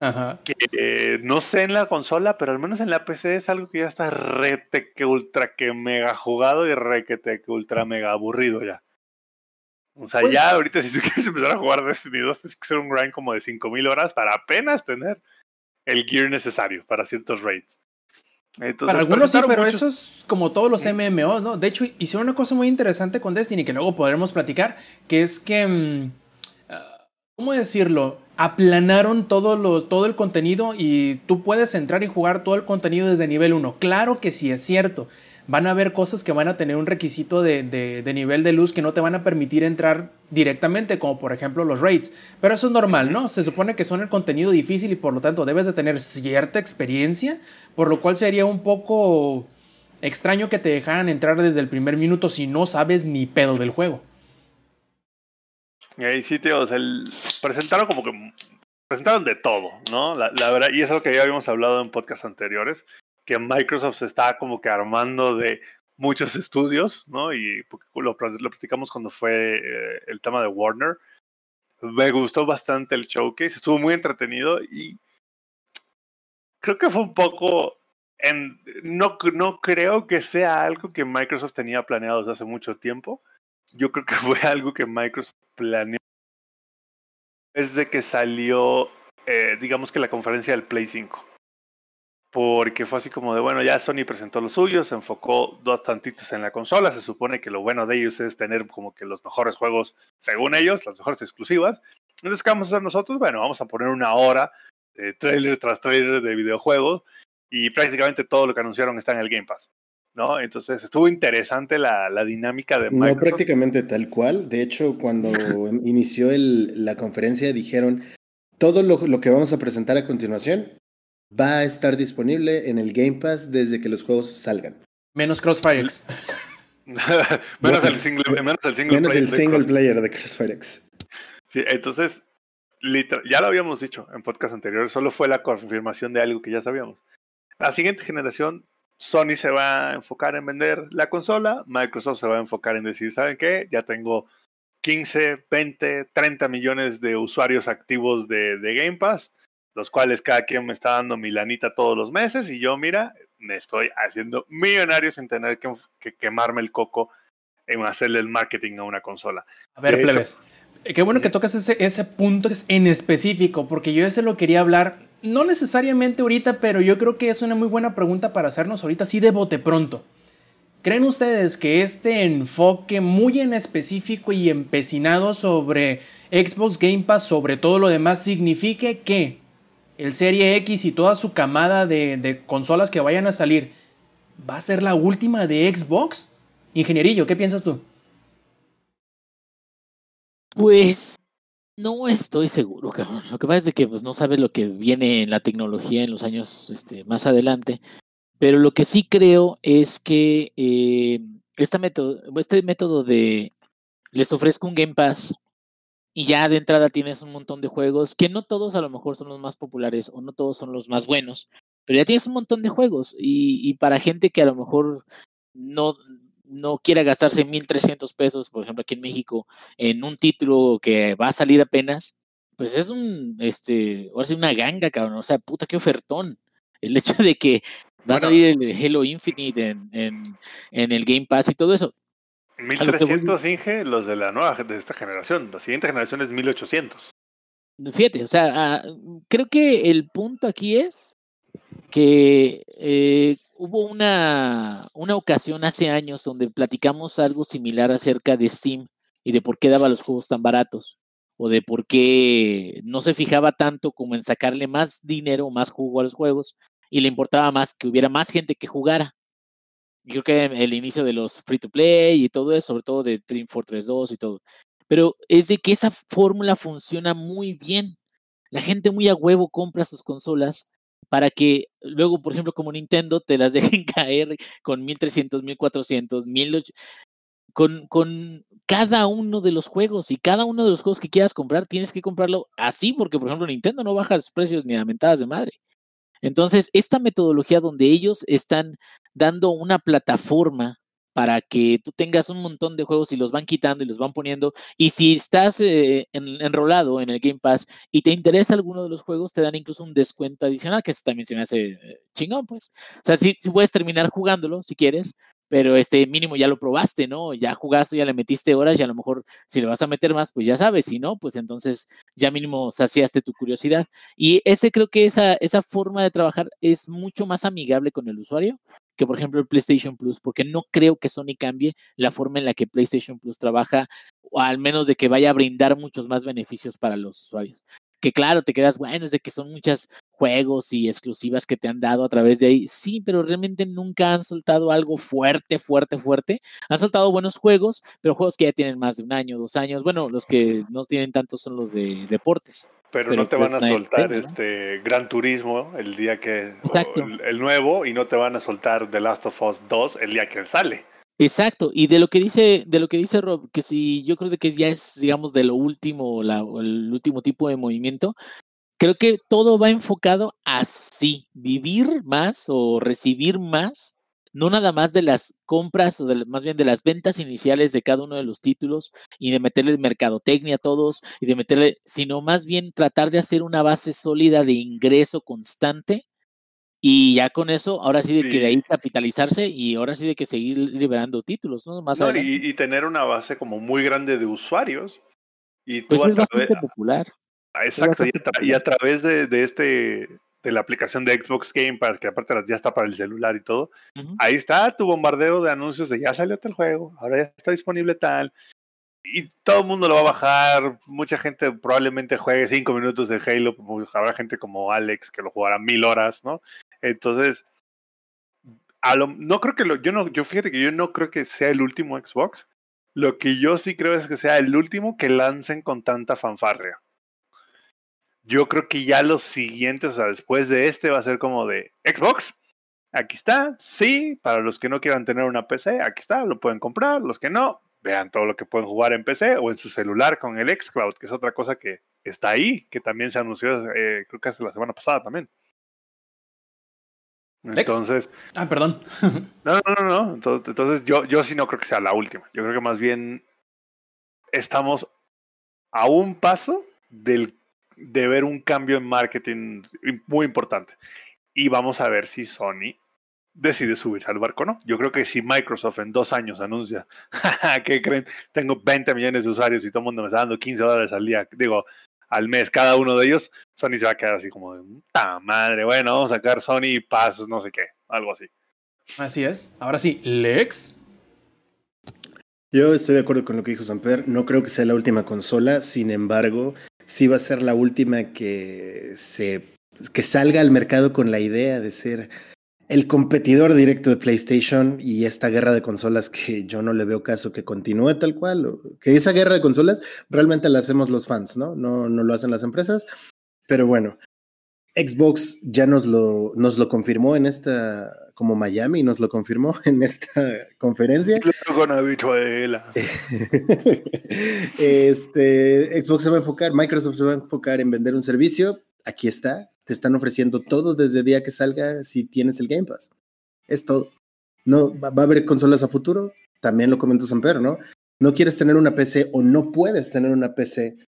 Ajá. Que no sé en la consola, pero al menos en la PC es algo que ya está rete que ultra que mega jugado y requete que ultra mega aburrido ya. O sea, ya pues ahorita si tú quieres empezar a jugar Destiny 2, tienes que hacer un grind como de 5000 horas para apenas tener el gear necesario para ciertos raids. Entonces, para algunos sí, pero eso es como todos los MMOs, ¿no? De hecho, hicieron una cosa muy interesante con Destiny que luego podremos platicar, que es que, mm, ah, ¿cómo decirlo? Aplanaron todo, lo, todo el contenido y tú puedes entrar y jugar todo el contenido desde nivel 1. Claro que sí es cierto van a haber cosas que van a tener un requisito de, nivel de luz que no te van a permitir entrar directamente, como por ejemplo los raids. Pero eso es normal, ¿no? Se supone que son el contenido difícil y por lo tanto debes de tener cierta experiencia, por lo cual sería un poco extraño que te dejaran entrar desde el primer minuto si no sabes ni pedo del juego. Y ahí sí, tío, presentaron como que presentaron de todo, ¿no? La, verdad, y eso que ya habíamos hablado en podcasts anteriores, que Microsoft se está como que armando de muchos estudios, ¿no? Y lo, lo platicamos cuando fue eh, el tema de Warner. Me gustó bastante el showcase, estuvo muy entretenido y creo que fue un poco... No creo que sea algo que Microsoft tenía planeado desde hace mucho tiempo. Yo creo que fue algo que Microsoft planeó desde que salió, eh, digamos que la conferencia del Play 5 porque fue así como de, bueno, ya Sony presentó lo suyo, se enfocó dos tantitos en la consola, se supone que lo bueno de ellos es tener como que los mejores juegos, según ellos, las mejores exclusivas. Entonces, ¿qué vamos a hacer nosotros? Bueno, vamos a poner una hora de trailer tras trailer de videojuegos y prácticamente todo lo que anunciaron está en el Game Pass. ¿no? Entonces estuvo interesante la, la dinámica de Microsoft. No prácticamente tal cual. De hecho, cuando inició el, la conferencia dijeron, todo lo, lo, que vamos a presentar a continuación va a estar disponible en el Game Pass desde que los juegos salgan. Menos Crossfire X. menos, el single, menos el single menos player. el single de player de Crossfire X. Sí, entonces, ya lo habíamos dicho en podcast anteriores, solo fue la confirmación de algo que ya sabíamos. La siguiente generación, Sony se va a enfocar en vender la consola, Microsoft se va a enfocar en decir, ¿saben qué? Ya tengo 15, 20, 30 millones de usuarios activos de, de Game Pass los cuales cada quien me está dando mi lanita todos los meses y yo, mira, me estoy haciendo millonario sin tener que, quemarme el coco en hacerle el marketing a una consola. A ver, plebes. Qué bueno que tocas ese, ese punto en específico, porque yo ese lo quería hablar, no necesariamente ahorita, pero yo creo que es una muy buena pregunta para hacernos ahorita, sí de bote pronto. ¿Creen ustedes que este enfoque muy en específico y empecinado sobre Xbox Game Pass, sobre todo lo demás, signifique que el Serie X y toda su camada de, consolas que vayan a salir va a ser la última de Xbox? Ingenierillo, ¿qué piensas tú? Pues no estoy seguro, cabrón. Lo que pasa es que pues, no sabes lo que viene en la tecnología en los años este, más adelante. Pero lo que sí creo es que eh, método, este método de les ofrezco un Game Pass y ya de entrada tienes un montón de juegos que no todos a lo mejor son los más populares o no todos son los más buenos, pero ya tienes un montón de juegos y, y para gente que a lo mejor no, no quiera gastarse 1.300 pesos, por ejemplo, aquí en México, en un título que va a salir apenas, pues es un, este, ahora sí una ganga, cabrón, o sea, puta, qué ofertón. El hecho de que va a salir el Halo Infinite en, en, en, el Game Pass y todo eso. 1300 Inge, los de la nueva, de esta generación. La siguiente generación es 1800. Fíjate, o sea, ah, creo que el punto aquí es que eh, hubo una, una ocasión hace años donde platicamos algo similar acerca de Steam y de por qué daba los juegos tan baratos o de por qué no se fijaba tanto como en sacarle más dinero o más jugo a los juegos y le importaba más que hubiera más gente que jugara. Creo que el inicio de los free to play y todo eso, sobre todo de Dream Fortress 2 y todo. Pero es de que esa fórmula funciona muy bien. La gente muy a huevo compra sus consolas para que luego, por ejemplo, como Nintendo, te las dejen caer con 1300, 1400, 1800, con, con cada uno de los juegos y cada uno de los juegos que quieras comprar, tienes que comprarlo así, porque, por ejemplo, Nintendo no baja los precios ni a mentadas de madre. Entonces, esta metodología donde ellos están dando una plataforma para que tú tengas un montón de juegos y los van quitando y los van poniendo. Y si estás eh, enrolado en el Game Pass y te interesa alguno de los juegos, te dan incluso un descuento adicional, que también se me hace eh, chingón, pues. O sea, si, si puedes terminar jugándolo, si quieres, pero este mínimo ya lo probaste, ¿no? Ya jugaste, ya le metiste horas y a lo mejor si le vas a meter más, pues ya sabes, si no, pues entonces ya mínimo saciaste tu curiosidad. Y ese creo que esa, esa forma de trabajar es mucho más amigable con el usuario que por ejemplo el PlayStation Plus, porque no creo que Sony cambie la forma en la que PlayStation Plus trabaja, o al menos de que vaya a brindar muchos más beneficios para los usuarios. Que claro, te quedas, bueno, es de que son muchos juegos y exclusivas que te han dado a través de ahí. Sí, pero realmente nunca han soltado algo fuerte, fuerte, fuerte. Han soltado buenos juegos, pero juegos que ya tienen más de un año, dos años. Bueno, los que no tienen tanto son los de deportes. Pero, no te van a soltar este Gran Turismo el día que el, nuevo y no te van a soltar The Last of Us 2 el día que sale. Exacto, y de lo que dice, de lo que dice Rob, que si yo creo que ya es, digamos, de lo último, la, el último tipo de movimiento, creo que todo va enfocado así, vivir más o recibir más no nada más de las compras, o más bien de las ventas iniciales de cada uno de los títulos y de meterle mercadotecnia a todos y de meterle, sino más bien tratar de hacer una base sólida de ingreso constante y ya con eso, ahora sí de que de ahí capitalizarse y ahora sí de que seguir liberando títulos, ¿no? Más y, tener una base como muy grande de usuarios. Y pues es bastante popular. Exacto, y, a través de, de, este de la aplicación de Xbox Game Pass, que aparte ya está para el celular y todo, ahí está tu bombardeo de anuncios de ya salió tal juego, ahora ya está disponible tal, y todo el mundo lo va a bajar, mucha gente probablemente juegue cinco minutos de Halo, habrá gente como Alex que lo jugará mil horas, ¿no? Entonces, a lo, no creo que lo, yo no, yo fíjate que yo no creo que sea el último Xbox, lo que yo sí creo es que sea el último que lancen con tanta fanfarria yo creo que ya los siguientes, o sea, después de este, va a ser como de Xbox. Aquí está, sí, para los que no quieran tener una PC, aquí está, lo pueden comprar. Los que no, vean todo lo que pueden jugar en PC o en su celular con el Xcloud, que es otra cosa que está ahí, que también se anunció, eh, creo que hace la semana pasada también. Entonces. Ah, perdón. no, no, no, no. Entonces, entonces yo, yo sí no creo que sea la última. Yo creo que más bien estamos a un paso del de ver un cambio en marketing muy importante. Y vamos a ver si Sony decide subirse al barco, ¿no? Yo creo que si Microsoft en dos años anuncia, ¿qué creen? Tengo 20 millones de usuarios y todo el mundo me está dando 15 dólares al día, digo, al mes cada uno de ellos, Sony se va a quedar así como puta madre, bueno, vamos a sacar Sony Pass, no sé qué, algo así. Así es. Ahora sí, Lex. Yo estoy de acuerdo con lo que dijo Samper. No creo que sea la última consola. Sin embargo, sí va a ser la última que se que salga al mercado con la idea de ser el competidor directo de PlayStation y esta guerra de consolas que yo no le veo caso que continúe tal cual, que esa guerra de consolas realmente la hacemos los fans, ¿no? No, no lo hacen las empresas, pero bueno, Xbox ya nos lo, nos lo confirmó en esta, como Miami nos lo confirmó en esta conferencia. Con habichuela. este, Xbox se va a enfocar, Microsoft se va a enfocar en vender un servicio. Aquí está, te están ofreciendo todo desde el día que salga si tienes el Game Pass. Es todo. No, va, a haber consolas a futuro. También lo comentó Samper, ¿no? No quieres tener una PC o no puedes tener una PC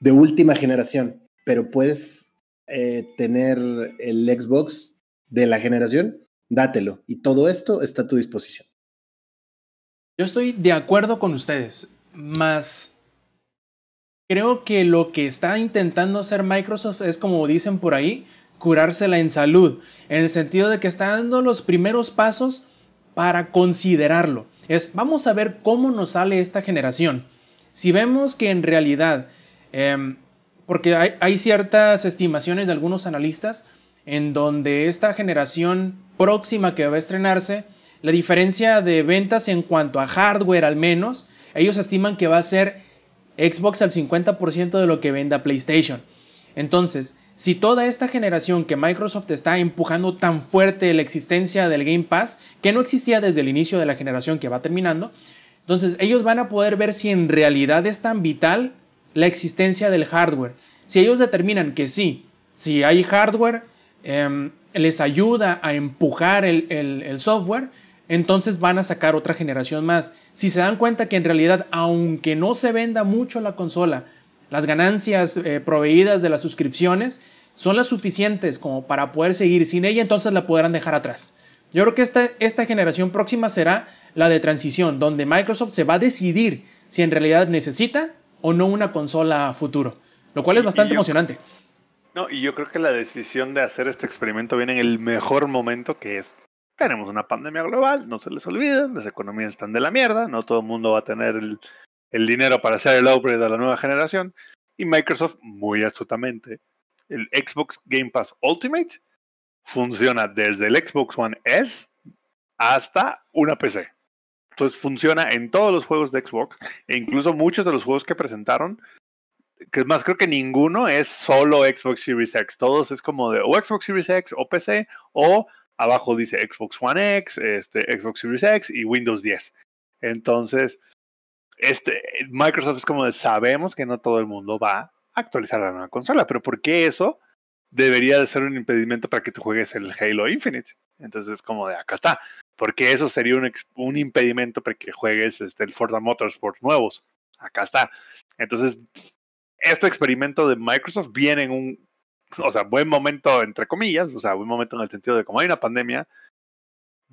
de última generación, pero puedes eh, tener el Xbox de la generación dátelo. Y todo esto está a tu disposición. Yo estoy de acuerdo con ustedes, más creo que lo que está intentando hacer Microsoft es, como dicen por ahí, curársela en salud, en el sentido de que está dando los primeros pasos para considerarlo. Es, vamos a ver cómo nos sale esta generación. Si vemos que en realidad, em, porque hay ciertas estimaciones de algunos analistas, en donde esta generación próxima que va a estrenarse, la diferencia de ventas en cuanto a hardware al menos, ellos estiman que va a ser Xbox al 50% de lo que venda PlayStation. Entonces, si toda esta generación que Microsoft está empujando tan fuerte la existencia del Game Pass, que no existía desde el inicio de la generación que va terminando, entonces ellos van a poder ver si en realidad es tan vital la existencia del hardware. Si ellos determinan que sí, si hay hardware, Em, les ayuda a empujar el, software, entonces van a sacar otra generación más. Si se dan cuenta que en realidad, aunque no se venda mucho la consola, las ganancias eh, proveídas de las suscripciones son las suficientes como para poder seguir sin ella, entonces la podrán dejar atrás. Yo creo que esta, esta generación próxima será la de transición, donde Microsoft se va a decidir si en realidad necesita o no una consola futuro, lo cual es bastante emocionante. No, y yo creo que la decisión de hacer este experimento viene en el mejor momento que es, tenemos una pandemia global, no se les olvide, las economías están de la mierda, no todo el mundo va a tener el, dinero para hacer el upgrade de la nueva generación, y Microsoft, muy astutamente, el Xbox Game Pass Ultimate funciona desde el Xbox One S hasta una PC. Entonces funciona en todos los juegos de Xbox e incluso muchos de los juegos que presentaron que más, creo que ninguno es solo Xbox Series X. Todos es como de o Xbox Series X o PC o abajo dice Xbox One X, este, Xbox Series X y Windows 10. Entonces, este, Microsoft es como de sabemos que no todo el mundo va a actualizar la nueva consola, pero ¿por qué eso debería de ser un impedimento para que tú juegues el Halo Infinite? Entonces, como de acá está. Porque eso sería un, un impedimento para que juegues este, el Forza Motorsport nuevos. Acá está. Entonces, este experimento de Microsoft viene en un, o sea, buen momento, entre comillas, o sea, buen momento en el sentido de como hay una pandemia,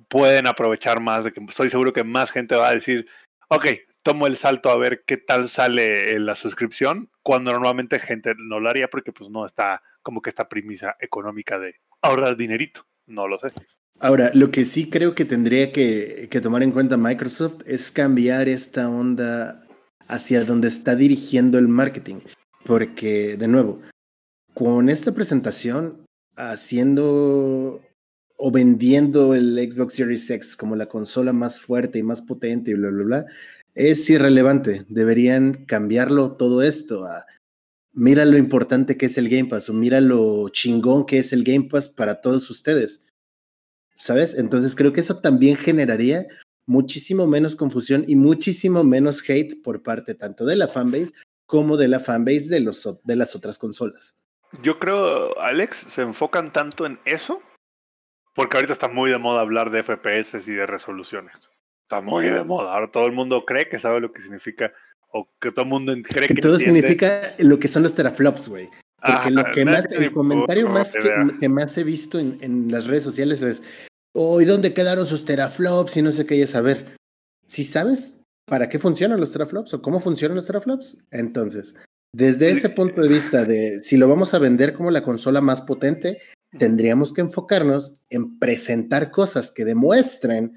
pueden aprovechar más, de que estoy seguro que más gente va a decir, ok, tomo el salto a ver qué tal sale la suscripción, cuando normalmente gente no lo haría porque pues no está como que esta premisa económica de ahorrar dinerito, no lo sé. Ahora, lo que sí creo que tendría que, que tomar en cuenta Microsoft es cambiar esta onda hacia donde está dirigiendo el marketing. Porque, de nuevo, con esta presentación, haciendo o vendiendo el Xbox Series X como la consola más fuerte y más potente y bla, bla, bla, es irrelevante. Deberían cambiarlo todo esto a mira lo importante que es el Game Pass o mira lo chingón que es el Game Pass para todos ustedes. ¿Sabes? Entonces creo que eso también generaría muchísimo menos confusión y muchísimo menos hate por parte tanto de la fanbase como de la fanbase de, los, de las otras consolas. Yo creo, Alex, se enfocan tanto en eso porque ahorita está muy de moda hablar de FPS y de resoluciones. Está muy de moda. Ahora todo el mundo cree que sabe lo que significa o que todo el mundo cree que, que todo significa lo que son los teraflops, güey. Porque lo que más, el comentario más que, más he visto en, en, las redes sociales es, oh, ¿y dónde quedaron sus teraflops? Y no sé qué, y es saber. Si sabes para qué funcionan los teraflops o cómo funcionan los teraflops, entonces, desde ese punto de vista de si lo vamos a vender como la consola más potente, tendríamos que enfocarnos en presentar cosas que demuestren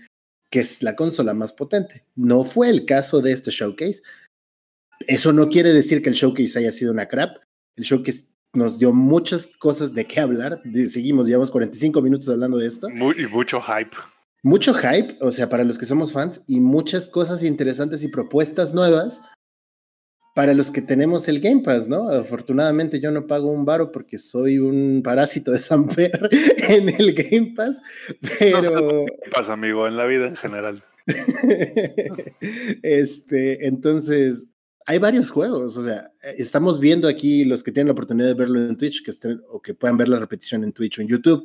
que es la consola más potente. No fue el caso de este showcase. Eso no quiere decir que el showcase haya sido una crap. El showcase nos dio muchas cosas de qué hablar. Seguimos, llevamos 45 minutos hablando de esto. Muy, y mucho hype. Mucho hype, o sea, para los que somos fans, y muchas cosas interesantes y propuestas nuevas para los que tenemos el Game Pass, ¿no? Afortunadamente yo no pago un varo porque soy un parásito de Samper en el Game Pass, pero... ¿Qué pasa, amigo? En la vida en general. este, entonces, hay varios juegos, o sea, estamos viendo aquí los que tienen la oportunidad de verlo en Twitch, que estén, o que puedan ver la repetición en Twitch o en YouTube.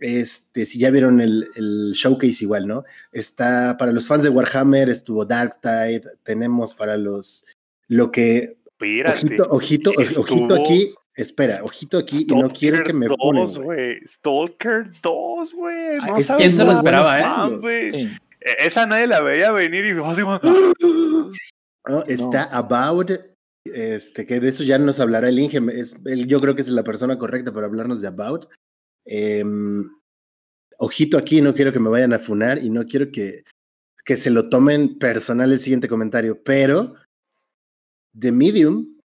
Este, si ya vieron el, el, showcase igual, ¿no? Está para los fans de Warhammer, estuvo Dark Tide, tenemos para los lo que. ojito, ojito, ojito aquí. Espera, ojito aquí y no quiero que me 2, güey. Stalker 2, güey. No ah, ¿Quién se lo esperaba, eh? E, esa nadie la veía venir y así como. No, está About, este, que de eso ya nos hablará el Inge. Es, yo creo que es la persona correcta para hablarnos de About. Em, ojito aquí, no quiero que me vayan a funar y no quiero que, que se lo tomen personal el siguiente comentario, pero The Medium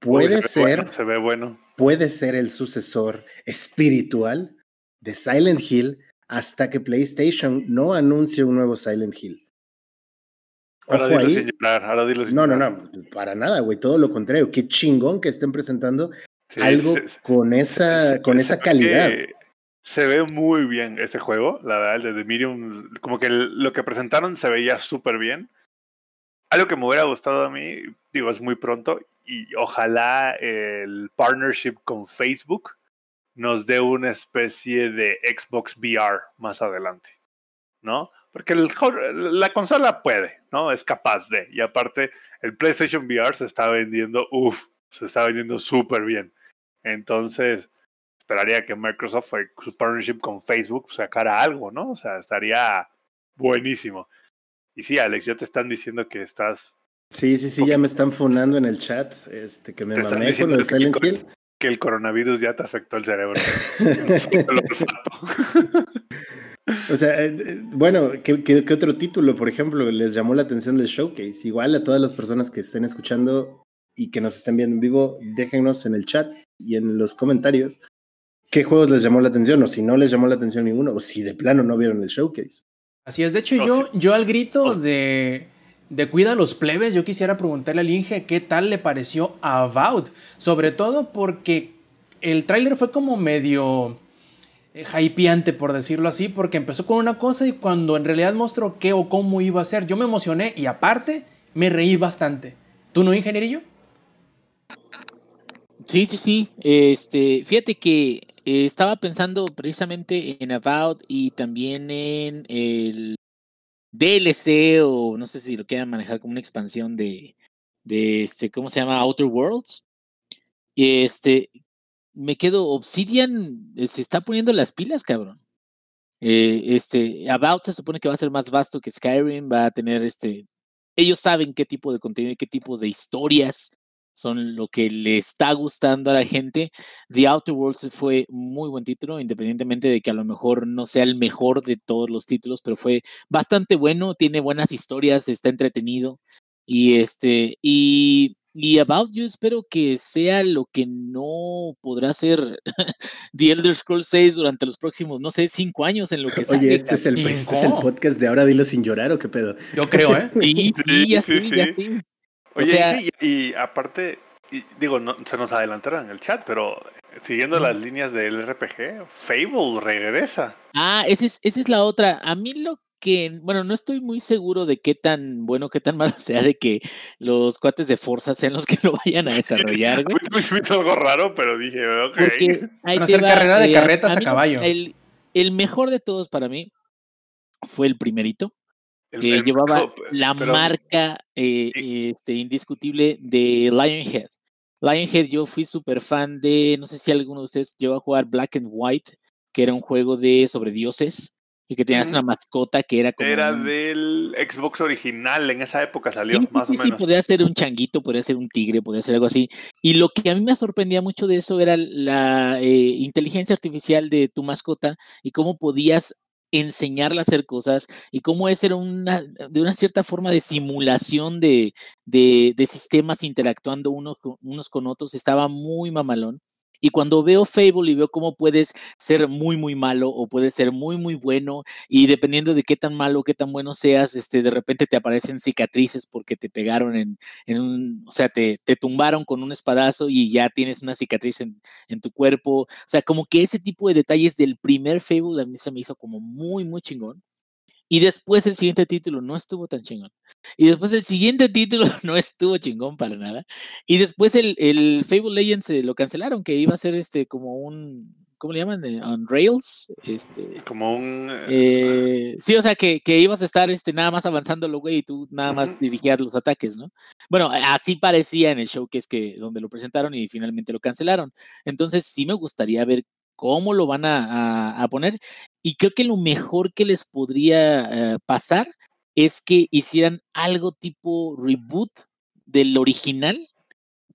puede ser. se ve bueno. Puede ser el sucesor espiritual de Silent Hill hasta que PlayStation no anuncie un nuevo Silent Hill. ahora dilo sin llorar, ahora dilo sin No, no, no, para nada, güey, todo lo contrario. Qué chingón que estén presentando algo con esa, con esa calidad. Se ve muy bien ese juego, la verdad, el de The como que lo que presentaron se veía súper bien. Algo que me hubiera gustado a mí, digo, es muy pronto, y ojalá el partnership con Facebook nos dé una especie de Xbox VR más adelante, ¿no? Porque el, la consola puede, ¿no? Es capaz de. Y aparte, el PlayStation VR se está vendiendo, uff, se está vendiendo súper bien. Entonces, esperaría que Microsoft, su partnership con Facebook, sacara algo, ¿no? O sea, estaría buenísimo. Y sí, Alex, ya te están diciendo que estás. Sí, sí, sí, ya me están funando en el chat. Este, que me mamé con el Silent Hill. Que el coronavirus ya te afectó el cerebro. o sea, eh, eh, bueno, ¿qué, ¿qué, qué, otro título, por ejemplo, les llamó la atención del showcase? Igual a todas las personas que estén escuchando y que nos estén viendo en vivo, déjenos en el chat y en los comentarios qué juegos les llamó la atención, o si no les llamó la atención ninguno, o si de plano no vieron el showcase. Así es, de hecho yo, yo al grito de, de cuida los plebes, yo quisiera preguntarle al Inge qué tal le pareció About, sobre todo porque el tráiler fue como medio eh, hypeante, por decirlo así, porque empezó con una cosa y cuando en realidad mostró qué o cómo iba a ser, yo me emocioné y aparte me reí bastante. ¿Tú no, ingenierillo? Sí, sí, sí. Este, fíjate que eh, estaba pensando precisamente en About y también en el DLC o no sé si lo quieran manejar como una expansión de, de este, ¿cómo se llama? Outer Worlds. Este, me quedo, Obsidian eh, se está poniendo las pilas, cabrón. Eh, este, About se supone que va a ser más vasto que Skyrim, va a tener este, ellos saben qué tipo de contenido y qué tipo de historias son lo que le está gustando a la gente. The Outer Worlds fue muy buen título, independientemente de que a lo mejor no sea el mejor de todos los títulos, pero fue bastante bueno, tiene buenas historias, está entretenido. Y este, y, y About yo espero que sea lo que no podrá ser The Elder Scrolls 6 durante los próximos, no sé, cinco años en lo que Oye, este es, el, este es el podcast de ahora dilo sin llorar o qué pedo. Yo creo, ¿eh? sí, sí, ya sí, ya sí. Oye, y, aparte, digo, no, se nos adelantaron en el chat, pero siguiendo las líneas del RPG, Fable regresa. Ah, esa es, esa es la otra. A mí lo que, bueno, no estoy muy seguro de qué tan bueno, qué tan malo sea de que los cuates de Forza sean los que lo vayan a desarrollar. Güey. Me hizo algo raro, pero dije, ok. Porque hacer carrera de eh, carretas a, caballo. El, el mejor de todos para mí fue el primerito que llevaba la marca eh, este, indiscutible de Lionhead. Lionhead, yo fui súper fan de, no sé si alguno de ustedes llegó a jugar Black and White, que era un juego de sobre dioses. y que tenías una mascota que era como. Era del Xbox original, en esa época salió, sí, más sí, o sí, menos. podría ser un changuito, podría ser un tigre, podría ser algo así. Y lo que a mí me sorprendía mucho de eso era la eh, inteligencia artificial de tu mascota y cómo podías enseñarle a hacer cosas y cómo es una, de una cierta forma de simulación de, de, de sistemas interactuando unos unos con otros. Estaba muy mamalón. Y cuando veo Fable y veo cómo puedes ser muy, muy malo o puedes ser muy, muy bueno, y dependiendo de qué tan malo qué tan bueno seas, este, de repente te aparecen cicatrices porque te pegaron en, en un, o sea, te, te tumbaron con un espadazo y ya tienes una cicatriz en, en, tu cuerpo. O sea, como que ese tipo de detalles del primer Fable a mí se me hizo como muy, muy chingón. Y después el siguiente título no estuvo tan chingón. Y después el siguiente título no estuvo chingón para nada. Y después el, el Fable Legends eh, lo cancelaron, que iba a ser este como un, ¿cómo le llaman? Eh, on Rails. Este, como un... Eh, sí, o sea, que, que, ibas a estar este, nada más avanzando lo güey y tú nada más uh -huh. dirigías los ataques, ¿no? Bueno, así parecía en el show que es que donde lo presentaron y finalmente lo cancelaron. Entonces sí me gustaría ver cómo lo van a, poner. Y creo que lo mejor que les podría uh, pasar es que hicieran algo tipo reboot del original,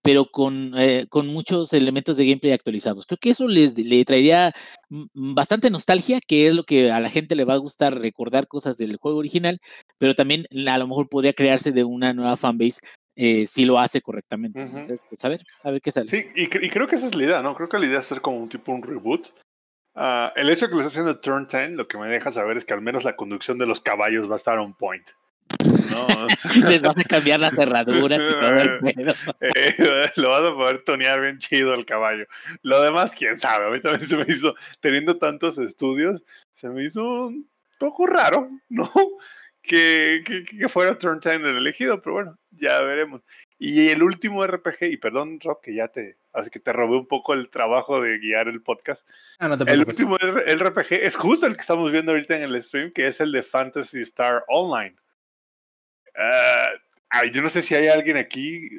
pero con, eh, con muchos elementos de gameplay actualizados. Creo que eso les, le traería bastante nostalgia, que es lo que a la gente le va a gustar recordar cosas del juego original, pero también a lo mejor podría crearse de una nueva fanbase eh, si lo hace correctamente. Uh -huh. Entonces, pues a ver, a ver qué sale. Sí, y, y, creo que esa es la idea, ¿no? Creo que la idea es hacer como un tipo un reboot. Uh, el hecho de que lo esté haciendo Turn 10, lo que me deja saber es que al menos la conducción de los caballos va a estar on point. No, les vas a cambiar las cerraduras y todo el pedo. Eh, lo vas a poder tonear bien chido al caballo. Lo demás, quién sabe. A mí también se me hizo, teniendo tantos estudios, se me hizo un poco raro, ¿no? Que, que, que fuera Turn 10 el elegido, pero bueno, ya veremos. Y el último RPG, y perdón, Rob, que ya te, así que te robé un poco el trabajo de guiar el podcast. Ah, no te el último el RPG es justo el que estamos viendo ahorita en el stream, que es el de Fantasy Star Online. Uh, ay, yo no sé si hay alguien aquí,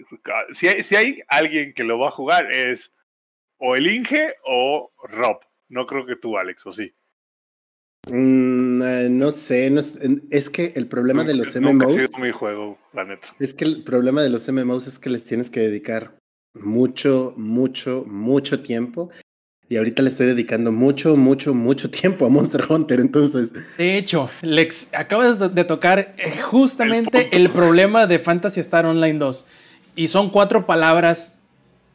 si hay, si hay alguien que lo va a jugar, es o el Inge o Rob. No creo que tú, Alex, o sí. Mm, uh, no sé, no es, es, que el problema de los MMOs. Nunca ha sido mi juego, la neta. Es que el problema de los MMOs es que les tienes que dedicar mucho, mucho, mucho tiempo. Y ahorita le estoy dedicando mucho, mucho, mucho tiempo a Monster Hunter, entonces. De hecho, Lex, acabas de tocar eh, justamente el, el problema de Fantasy Star Online 2. Y son cuatro palabras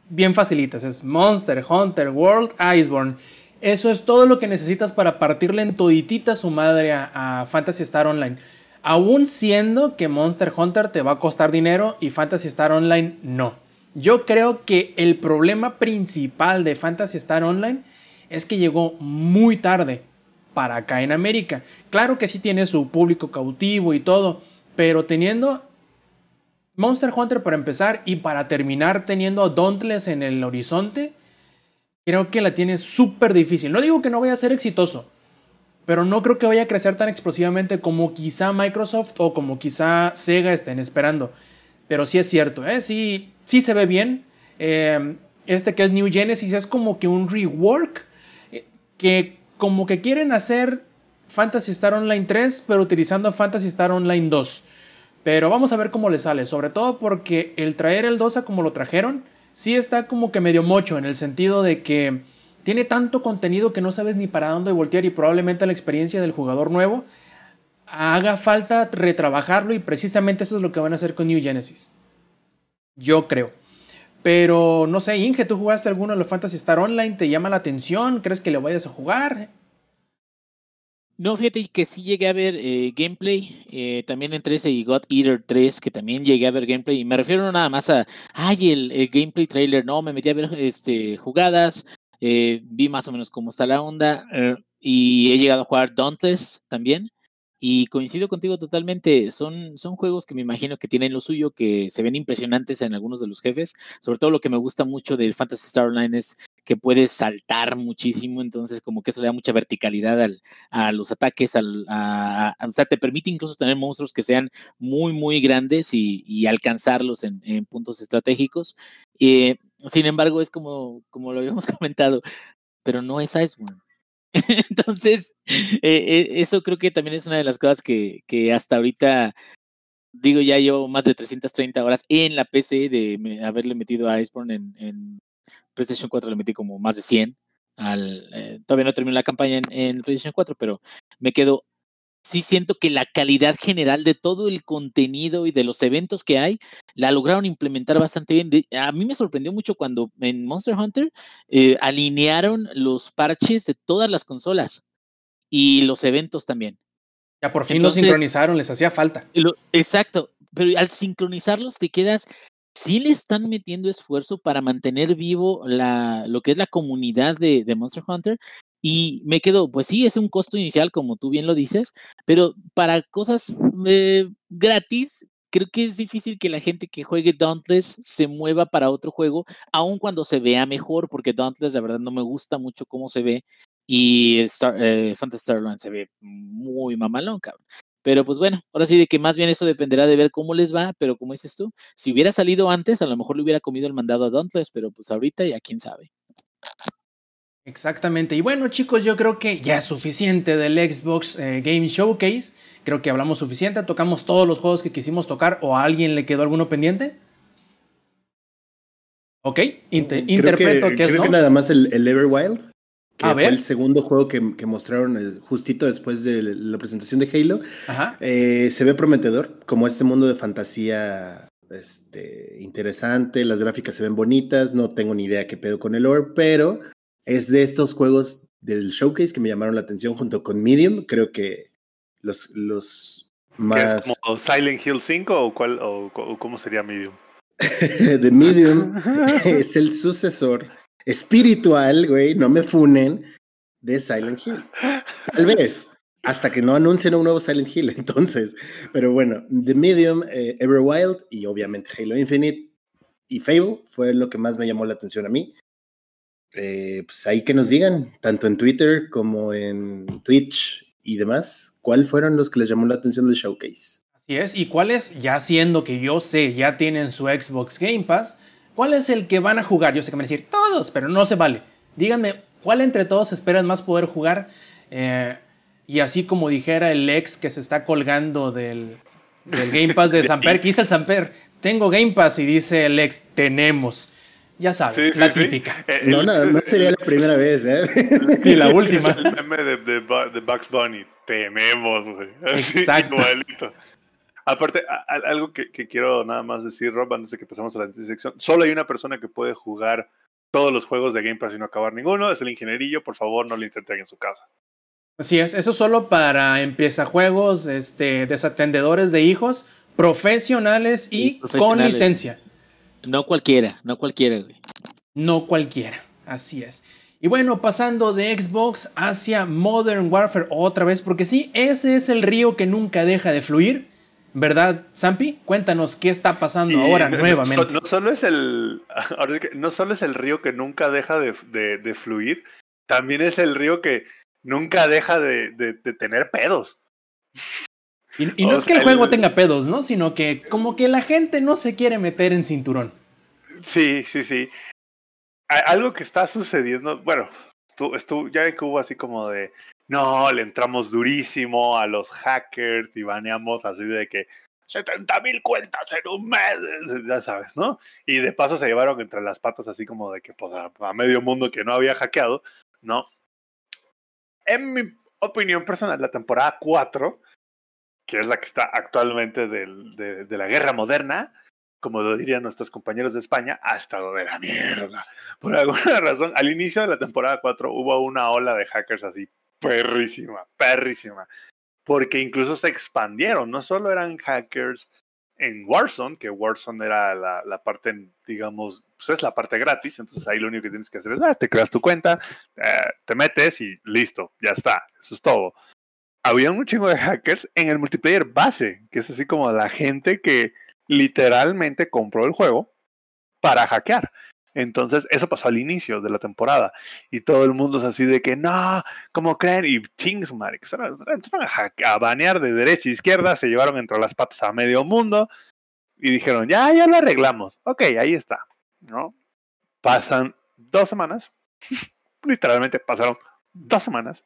bien facilitas. Es Monster Hunter World Iceborne. Eso es todo lo que necesitas para partirle en toditita su madre a, a, Fantasy Star Online. Aún siendo que Monster Hunter te va a costar dinero y Fantasy Star Online no. Yo creo que el problema principal de Fantasy Star Online es que llegó muy tarde para acá en América. Claro que sí tiene su público cautivo y todo, pero teniendo Monster Hunter para empezar y para terminar teniendo Dauntless en el horizonte, creo que la tiene súper difícil. No digo que no vaya a ser exitoso, pero no creo que vaya a crecer tan explosivamente como quizá Microsoft o como quizá Sega estén esperando. Pero sí es cierto, ¿eh? sí, sí se ve bien. Eh, este que es New Genesis es como que un rework eh, que como que quieren hacer Fantasy Star Online 3, pero utilizando Fantasy Star Online 2. Pero vamos a ver cómo le sale, sobre todo porque el traer el 2 a como lo trajeron, sí está como que medio mocho en el sentido de que tiene tanto contenido que no sabes ni para dónde voltear y probablemente la experiencia del jugador nuevo haga falta retrabajarlo y precisamente eso es lo que van a hacer con New Genesis. Yo creo. Pero no sé, Inge, ¿tú jugaste alguno de los Fantasy Star Online? ¿Te llama la atención? ¿Crees que le vayas a jugar? No, fíjate que sí llegué a ver eh, gameplay, eh, también entre ese y God Eater 3, que también llegué a ver gameplay, y me refiero no nada más a, ay, el, el, gameplay trailer, no, me metí a ver este, jugadas, eh, vi más o menos cómo está la onda, y he llegado a jugar Dauntless también, y coincido contigo totalmente, son, son juegos que me imagino que tienen lo suyo, que se ven impresionantes en algunos de los jefes, sobre todo lo que me gusta mucho del Fantasy Star Online es que puedes saltar muchísimo, entonces como que eso le da mucha verticalidad al, a los ataques, al, a, o sea, te permite incluso tener monstruos que sean muy, muy grandes y, y alcanzarlos en, en, puntos estratégicos. Eh, sin embargo, es como, como lo habíamos comentado, pero no es Iceborne. Entonces, eh, eh, eso creo que también es una de las cosas que, que hasta ahorita digo, ya yo más de 330 horas en la PC de haberle metido a Iceborne en, PlayStation 4, le metí como más de 100. Al, eh, todavía no terminé la campaña en, en, PlayStation 4, pero me quedo. Sí siento que la calidad general de todo el contenido y de los eventos que hay la lograron implementar bastante bien. a mí me sorprendió mucho cuando en Monster Hunter eh, alinearon los parches de todas las consolas y los eventos también. Ya por fin lo sincronizaron, les hacía falta. exacto, pero al sincronizarlos te quedas, sí le están metiendo esfuerzo para mantener vivo la, lo que es la comunidad de, de Monster Hunter. Y me quedo, pues sí, es un costo inicial, como tú bien lo dices, pero para cosas eh, gratis, creo que es difícil que la gente que juegue Dauntless se mueva para otro juego, aun cuando se vea mejor, porque Dauntless la verdad no me gusta mucho cómo se ve y Star, eh, Fantasy Starland se ve muy mamalón, cabrón. Pero pues bueno, ahora sí de que más bien eso dependerá de ver cómo les va, pero como dices tú, si hubiera salido antes, a lo mejor le hubiera comido el mandado a Dauntless, pero pues ahorita ya quién sabe. Exactamente. Y bueno, chicos, yo creo que ya es suficiente del Xbox eh, Game Showcase. Creo que hablamos suficiente, tocamos todos los juegos que quisimos tocar o a alguien le quedó alguno pendiente. Ok, interpreto que, es creo que nada más el, el Everwild que fue el segundo juego que, mostraron eh, justito después de la presentación de Halo. Eh, se ve prometedor, como este mundo de fantasía este, interesante, las gráficas se ven bonitas, no tengo ni idea qué pedo con el lore, pero es de estos juegos del showcase que me llamaron la atención junto con Medium, creo que los, los más... ¿Es como Silent Hill 5 o, cuál, o, o cómo sería Medium? The Medium es el sucesor espiritual, güey, no me funen, de Silent Hill. Tal vez, hasta que no anuncien un nuevo Silent Hill, entonces. Pero bueno, The Medium, eh, Everwild y obviamente Halo Infinite y Fable fue lo que más me llamó la atención a mí. Eh, pues ahí que nos digan, tanto en Twitter como en Twitch y demás, ¿cuáles fueron los que les llamó la atención del showcase? Así es, y cuáles, ya siendo que yo sé, ya tienen su Xbox Game Pass, ¿Cuál es el que van a jugar? Yo sé que me van a decir todos, pero no se vale. Díganme, ¿cuál entre todos esperan más poder jugar? Eh, y así como dijera el ex que se está colgando del, Game Pass de Samper, ¿qué dice el Samper? Tengo Game Pass y dice el ex, tenemos. Ya sabes, la típica. Eh, no, no, no sería la primera vez, ¿eh? Y la última. el meme de, de, Bugs Bunny. Tenemos, güey. Exacto. Aparte, algo que, quiero nada más decir, Rob, antes de que pasemos a la sección, solo hay una persona que puede jugar todos los juegos de Game Pass y no acabar ninguno, es el ingenierillo, por favor no lo intenten en su casa. Así es, eso solo para empieza juegos, este, desatendedores de hijos, profesionales y con licencia. No cualquiera, no cualquiera, güey. No cualquiera, así es. Y bueno, pasando de Xbox hacia Modern Warfare otra vez, porque sí, ese es el río que nunca deja de fluir. ¿Verdad, Zampi? Cuéntanos qué está pasando ahora nuevamente. No, solo es el, no solo es el río que nunca deja de, fluir, también es el río que nunca deja de, tener pedos. Y, no es que el, juego tenga pedos, ¿no? Sino que como que la gente no se quiere meter en cinturón. Sí, sí, sí. Algo que está sucediendo, bueno, estuvo, ya que hubo así como de, no, le entramos durísimo a los hackers y baneamos así de que 70 mil cuentas en un mes, ya sabes, ¿no? Y de paso se llevaron entre las patas así como de que pues, a, medio mundo que no había hackeado, ¿no? En mi opinión personal, la temporada 4, que es la que está actualmente de, de la guerra moderna, como lo dirían nuestros compañeros de España, ha estado de la mierda. Por alguna razón, al inicio de la temporada 4 hubo una ola de hackers así perrísima, perrísima. Porque incluso se expandieron, no solo eran hackers en Warzone, que Warzone era la, parte, digamos, pues es la parte gratis, entonces ahí lo único que tienes que hacer es, ah, te creas tu cuenta, eh, te metes y listo, ya está, eso es todo. Había un chingo de hackers en el multiplayer base, que es así como la gente que literalmente compró el juego para hackear. Entonces, eso pasó al inicio de la temporada. Y todo el mundo es así de que, no, ¿cómo creen? Y chings, madre, que a, a banear de derecha e izquierda, se llevaron entre las patas a medio mundo y dijeron, ya, ya lo arreglamos. Ok, ahí está, ¿no? Pasan dos semanas, literalmente pasaron dos semanas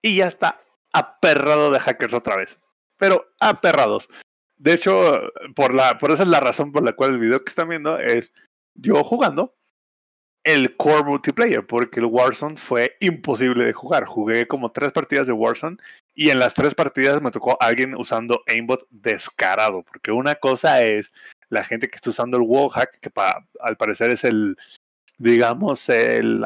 y ya está aperrado de hackers otra vez. Pero aperrados. De hecho, por, la, por esa es la razón por la cual el video que están viendo es yo jugando el core multiplayer, porque el Warzone fue imposible de jugar. Jugué como tres partidas de Warzone y en las tres partidas me tocó alguien usando aimbot descarado, porque una cosa es la gente que está usando el wallhack, que al parecer es el, digamos, el,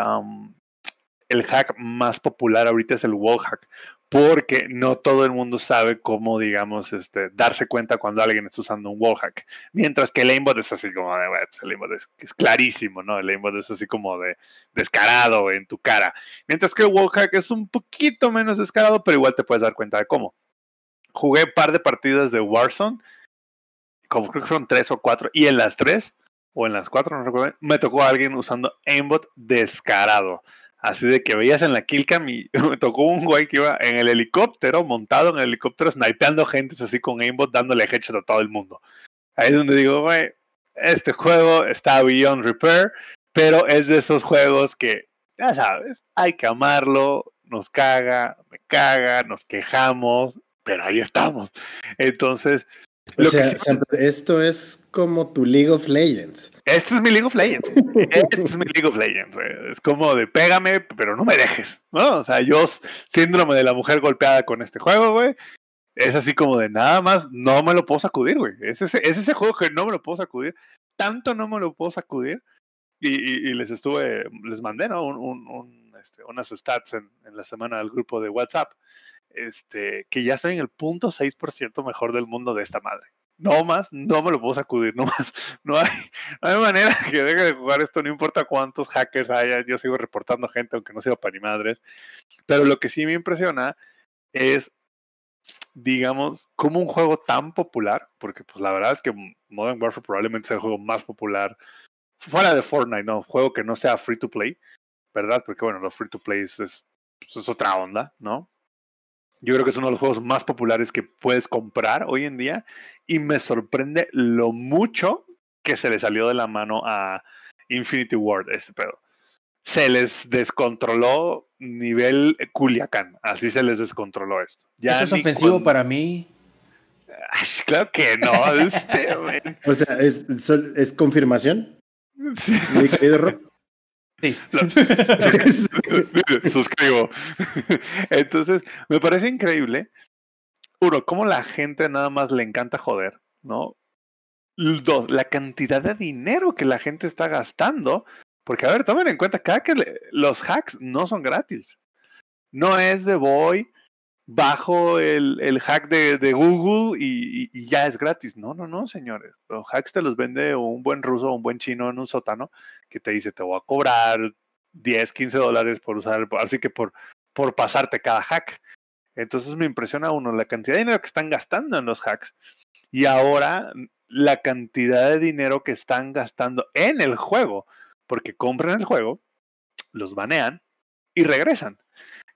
el hack más popular ahorita es el wallhack, porque no todo el mundo sabe cómo, digamos, este, darse cuenta cuando alguien está usando un wallhack. Mientras que el aimbot es así como de, pues, el aimbot es, clarísimo, ¿no? El aimbot es así como de descarado en tu cara. Mientras que el wallhack es un poquito menos descarado, pero igual te puedes dar cuenta de cómo. Jugué un par de partidas de Warzone, como creo que fueron tres o cuatro, y en las tres, o en las cuatro, no recuerdo, me tocó a alguien usando aimbot descarado. Así de que veías en la killcam y me tocó un güey que iba en el helicóptero, montado en el helicóptero, snipeando gente así con aimbot, dándole headshot a todo el mundo. Ahí es donde digo, güey, este juego está beyond repair, pero es de esos juegos que, ya sabes, hay que amarlo, nos caga, me caga, nos quejamos, pero ahí estamos. Entonces, o sea, esto es como tu League of Legends. Este es mi League of Legends. Este es mi League of Legends, güey. Es como de pégame, pero no me dejes, ¿no? O sea, yo, síndrome de la mujer golpeada con este juego, güey. Es así como de nada más, no me lo puedo sacudir, güey. Es ese, es ese juego que no me lo puedo sacudir. Tanto no me lo puedo sacudir. Y, les estuve, les mandé, ¿no? Un, este, unas stats en, en la semana al grupo de WhatsApp este, que ya soy en el punto 6% mejor del mundo de esta madre. No más, no me lo puedo sacudir, no más. No hay, no hay manera que deje de jugar esto, no importa cuántos hackers haya, yo sigo reportando gente, aunque no sea para ni madres. Pero lo que sí me impresiona es, digamos, como un juego tan popular, porque pues la verdad es que Modern Warfare probablemente sea el juego más popular fuera de Fortnite, no, juego que no sea free to play, ¿verdad? Porque bueno, los free to play es, es pues, otra onda, ¿no? Yo creo que es uno de los juegos más populares que puedes comprar hoy en día y me sorprende lo mucho que se le salió de la mano a Infinity Ward este pedo. Se les descontroló nivel Culiacán, así se les descontroló esto. Eso es ofensivo para mí. claro que no. Este, o sea, ¿es, ¿es confirmación? Sí. Sí. Suscribo. Entonces, me parece increíble. Uno, cómo la gente nada más le encanta joder, ¿no? Dos, la cantidad de dinero que la gente está gastando. Porque, a ver, tomen en cuenta, cada que los hacks no son gratis. No es de voy, bajo el, el hack de, de Google y, ya es gratis. No, no, no, señores. Los hacks te los vende un buen ruso o un buen chino en un sótano que te dice, te voy a cobrar 10, 15 dólares por usar, así que por, por pasarte cada hack. Entonces me impresiona uno la cantidad de dinero que están gastando en los hacks y ahora la cantidad de dinero que están gastando en el juego, porque compran el juego, los banean y regresan.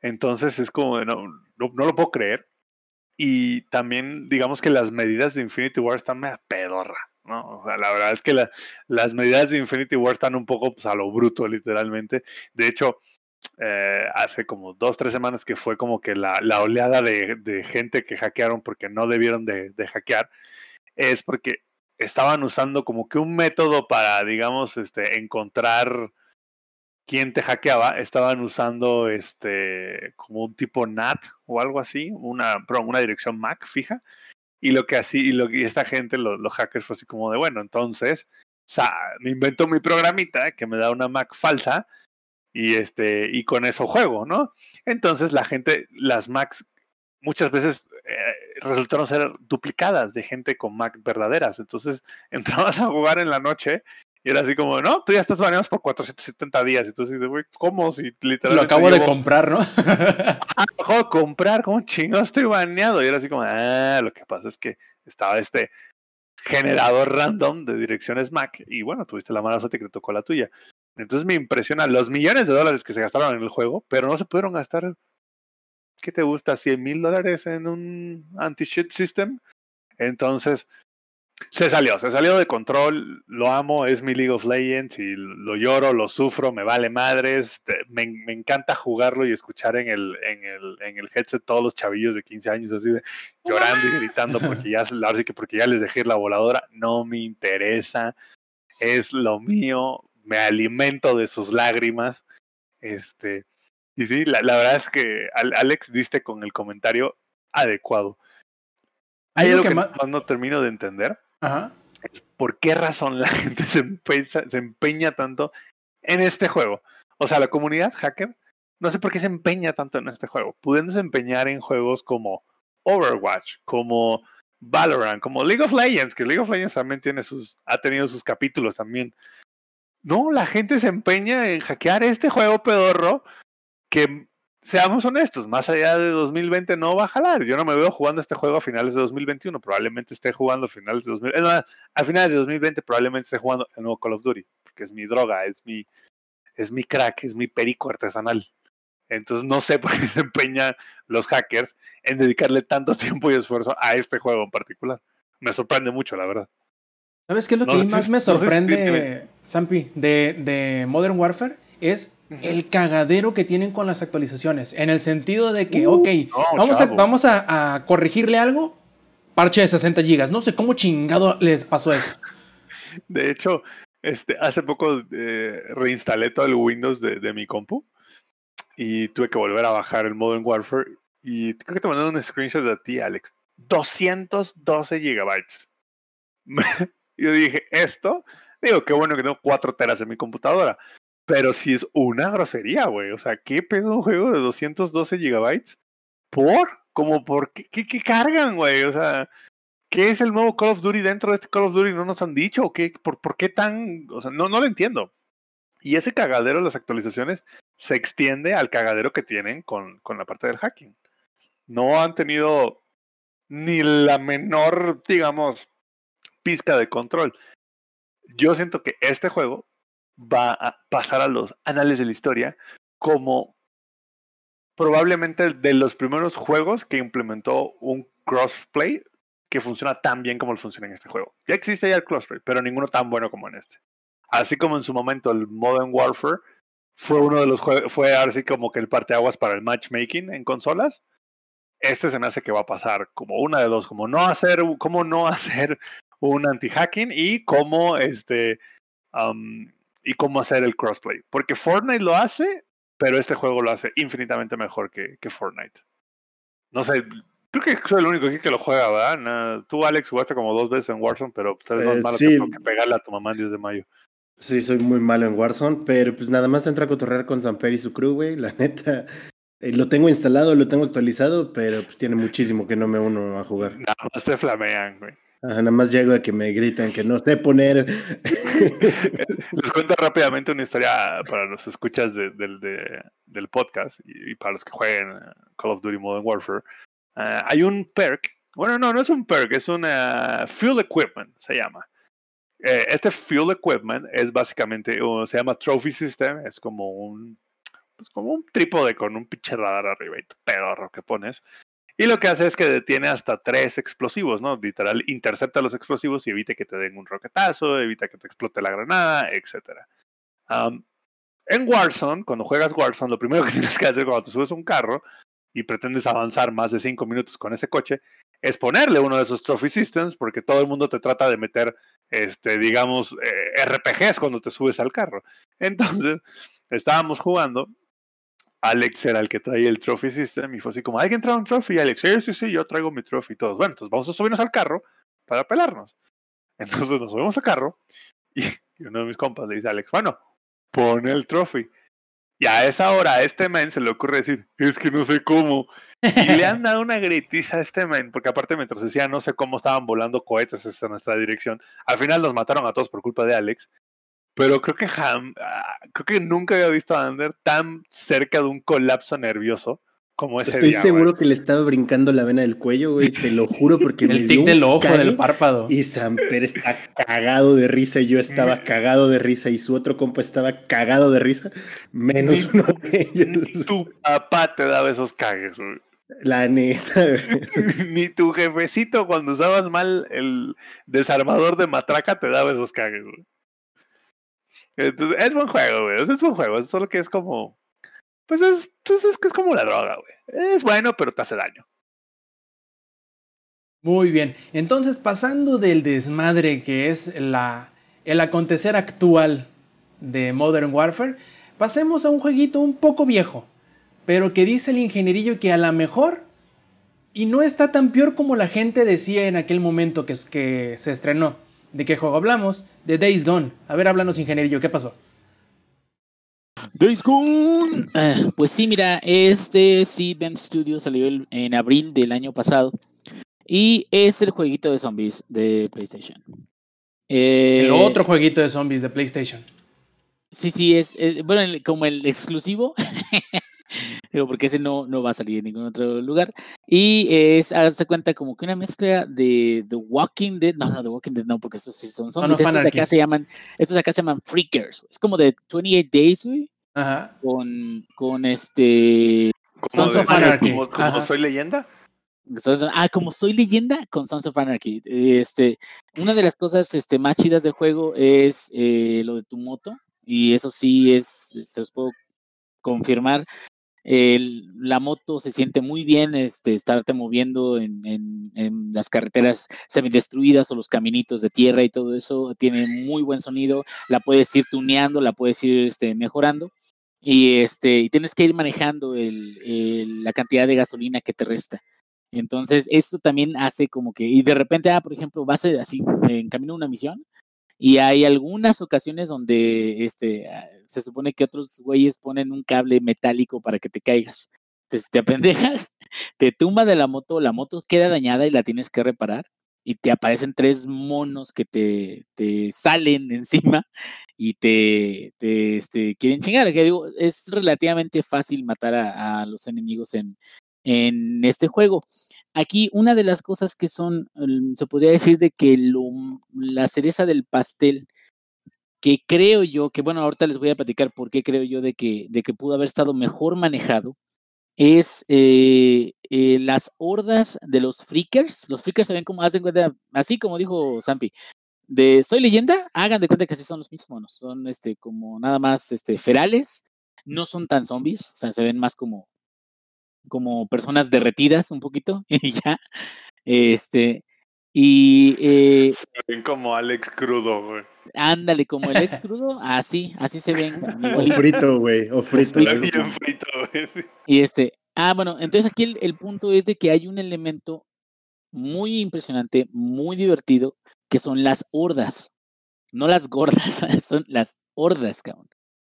Entonces es como, no, no, lo puedo creer. Y también, digamos que las medidas de Infinity War están media pedorra, ¿no? O sea, la verdad es que las medidas de Infinity War están un poco pues, a lo bruto, literalmente. De hecho, eh, hace como dos, tres semanas que fue como que la, la oleada de, de, gente que hackearon porque no debieron de, de, hackear, es porque estaban usando como que un método para, digamos, este, encontrar quien te hackeaba estaban usando este como un tipo NAT o algo así, una, una dirección MAC fija. Y lo que así, y lo que esta gente, los hackers, fue así como de bueno, entonces me invento mi programita que me da una MAC falsa y este, y con eso juego, ¿no? Entonces la gente, las Macs muchas veces eh, resultaron ser duplicadas de gente con Mac verdaderas. Entonces entrabas a jugar en la noche y era así como, no, tú ya estás baneado por 470 días. Entonces güey, ¿cómo? Si literalmente. Lo acabo de comprar, ¿no? ah, acabo de comprar, ¿cómo chingo estoy baneado? Y era así como, ah, lo que pasa es que estaba este generador random de direcciones Mac y bueno, tuviste la mala suerte que te tocó la tuya. Entonces me impresiona los millones de dólares que se gastaron en el juego, pero no se pudieron gastar, ¿qué te gusta? 100 mil dólares en un anti-cheat system. Entonces, se salió, se salió de control, lo amo, es mi League of Legends y lo lloro, lo sufro, me vale madres, me, encanta jugarlo y escuchar en el, en, el, en el headset todos los chavillos de 15 años así de llorando y gritando porque ya, ahora que porque ya les dejé la voladora, no me interesa, es lo mío, me alimento de sus lágrimas, este, y sí, la, la verdad es que Alex diste con el comentario adecuado. Hay algo que, más no termino de entender por qué razón la gente se empeña, se empeña tanto en este juego. O sea, la comunidad hacker, no sé por qué se empeña tanto en este juego. Pudiéndose empeñar en juegos como Overwatch, como Valorant, como League of Legends, que League of Legends también tiene sus, ha tenido sus capítulos también. No, la gente se empeña en hackear este juego pedorro que seamos honestos, más allá de 2020 no va a jalar. Yo no me veo jugando este juego a finales de 2021, probablemente esté jugando a finales de 2020. a finales de 2020 probablemente esté jugando el nuevo Call of Duty, porque es mi droga, es mi, es mi crack, es mi perico artesanal. Entonces no sé por qué se empeñan los hackers en dedicarle tanto tiempo y esfuerzo a este juego en particular. Me sorprende mucho, la verdad. ¿Sabes qué es lo que más me sorprende, Sampi, de, de Modern Warfare? Es el cagadero que tienen con las actualizaciones. En el sentido de que, uh, ok, vamos, a, vamos a, corregirle algo, parche de 60 gigas. No sé cómo chingado les pasó eso. De hecho, este, hace poco eh, reinstalé todo el Windows de, mi compu y tuve que volver a bajar el Modern Warfare. Y creo que te mandé un screenshot de ti, Alex. 212 gigabytes. Yo dije, esto, digo, qué bueno que tengo 4 teras en mi computadora, pero si es una grosería, güey. O sea, ¿qué pedo un juego de 212 gigabytes? ¿Por? ¿Cómo por qué, qué, cargan, güey? O sea, ¿qué es el nuevo Call of Duty dentro de este Call of Duty? ¿No nos han dicho? ¿Qué, por, por, qué tan...? O sea, no, no lo entiendo. Y ese cagadero de las actualizaciones se extiende al cagadero que tienen con, con la parte del hacking. No han tenido ni la menor, digamos, pizca de control. Yo siento que este juego va a pasar a los anales de la historia como probablemente de los primeros juegos que implementó un crossplay que funciona tan bien como funciona en este juego. Ya existe ya el crossplay, pero ninguno tan bueno como en este. Así como en su momento el Modern Warfare fue uno de los juegos, fue así como que el parteaguas para el matchmaking en consolas. Este se me hace que va a pasar como una de dos, como no hacer, como no hacer un anti-hacking y como este y cómo hacer el crossplay. Porque Fortnite lo hace, pero este juego lo hace infinitamente mejor que, que Fortnite. No sé, creo que soy el único aquí que lo juega, ¿verdad? tú, Alex, jugaste como dos veces en Warzone, pero pues, eres más eh, malo que, pegarle a tu mamá el 10 de mayo. Sí, soy muy malo en Warzone, pero pues nada más entra a cotorrear con Samper y su crew, güey. La neta, eh, lo tengo instalado, lo tengo actualizado, pero pues tiene muchísimo que no me uno a jugar. Nada más te flamean, güey nada más llego a que me gritan que no sé poner. Les cuento rápidamente una historia para los escuchas del podcast y, para los que jueguen Call of Duty Modern Warfare. Ah, hay un perk, bueno, no, no es un perk, es una Fuel Equipment, se llama. Eh, este Fuel Equipment es básicamente, se llama Trophy System, es como un, pues como un trípode con un pinche radar arriba y pedorro que pones. Y lo que hace es que detiene hasta tres explosivos, ¿no? Literal, intercepta los explosivos y evita que te den un roquetazo, evita que te explote la granada, etc. en Warzone, cuando juegas Warzone, lo primero que tienes que hacer cuando te subes a un carro y pretendes avanzar más de cinco minutos con ese coche es ponerle uno de esos trophy systems porque todo el mundo te trata de meter, este, digamos, eh, RPGs cuando te subes al carro. Entonces, estábamos jugando Alex era el que traía el trophy system y fue así como, ¿alguien trae un trophy? Alex, sí, sí, sí, yo traigo mi trophy y todos. Bueno, entonces vamos a subirnos al carro para pelarnos. Entonces nos subimos al carro y, uno de mis compas le dice a Alex, bueno, pone el trophy. Y a esa hora a este men se le ocurre decir, es que no sé cómo. Y le han dado una gritiza a este men, porque aparte mientras decía no sé cómo estaban volando cohetes en nuestra dirección, al final nos mataron a todos por culpa de Alex. Pero creo que, ah, creo que nunca había visto a Ander tan cerca de un colapso nervioso como ese Estoy seguro que le estaba brincando la vena del cuello, güey. Te lo juro porque El tic del ojo, del párpado. Y Samper está cagado de risa y yo estaba cagado de risa y su otro compa estaba cagado de risa. Menos uno de ellos. Tu papá te daba esos cagues, güey. La neta. Ni tu jefecito cuando usabas mal el desarmador de matraca te daba esos cagues, güey. Entonces, es buen juego, güey. Es buen juego. Es solo que es como. Pues es, pues es que es como la droga, güey. Es bueno, pero te hace daño. Muy bien. Entonces, pasando del desmadre que es la, el acontecer actual de Modern Warfare, pasemos a un jueguito un poco viejo, pero que dice el ingenierillo que a lo mejor, y no está tan peor como la gente decía en aquel momento que, que se estrenó. ¿De qué juego hablamos? De Days Gone. A ver, háblanos, ingenierillo, ¿qué pasó? Days Gone. Ah, pues sí, mira, este sí, Ben Studio salió en abril del año pasado. Y es el jueguito de zombies de PlayStation. el otro jueguito de zombies de PlayStation. Sí, sí, es, bueno, como el exclusivo. Digo, porque ese no, no va a salir en ningún otro lugar. Y es, hazte cuenta, como que una mezcla de The Walking Dead. No, no, The Walking Dead no, porque esos sí son zombies. estos de acá se llaman, estos de acá se llaman Freakers. Es como de 28 Days, güey. Ajá. Con, con este. Sons of Anarchy. Como, soy leyenda. Ah, como soy leyenda con Sons of Anarchy. Este, una de las cosas este, más chidas del juego es eh, lo de tu moto. Y eso sí es, se los puedo confirmar. La moto se siente muy bien, este, estarte moviendo en, en, las carreteras semidestruidas o los caminitos de tierra y todo eso, tiene muy buen sonido, la puedes ir tuneando, la puedes ir este, mejorando y, este, y tienes que ir manejando el, la cantidad de gasolina que te resta. Entonces, esto también hace como que, y de repente, ah, por ejemplo, vas así en camino a una misión y hay algunas ocasiones donde este, ah, se supone que otros güeyes ponen un cable metálico para que te caigas. Entonces te apendejas, te tumba de la moto, la moto queda dañada y la tienes que reparar. Y te aparecen tres monos que te, te salen encima y te, te este, quieren chingar. Que digo, es relativamente fácil matar a, a los enemigos en, en este juego. Aquí una de las cosas que son, se podría decir de que la cereza del pastel, que creo yo, que bueno, ahorita les voy a platicar por qué creo yo de que, de que pudo haber estado mejor manejado, es eh, eh, las hordas de los freakers. Los freakers se ven como, hacen cuenta, así como dijo Zampi, de Soy leyenda, hagan de cuenta que así son los mismos monos, son este, como nada más este, ferales, no son tan zombies, o sea, se ven más como, como personas derretidas un poquito y ya. Este, y. Eh, se ven como Alex crudo, güey. Ándale, como el ex crudo, así, así se ven. O frito, güey, o frito. Bien frito, güey. Y este, ah, bueno, entonces aquí el, el, punto es de que hay un elemento muy impresionante, muy divertido, que son las hordas. No las gordas, son las hordas, cabrón.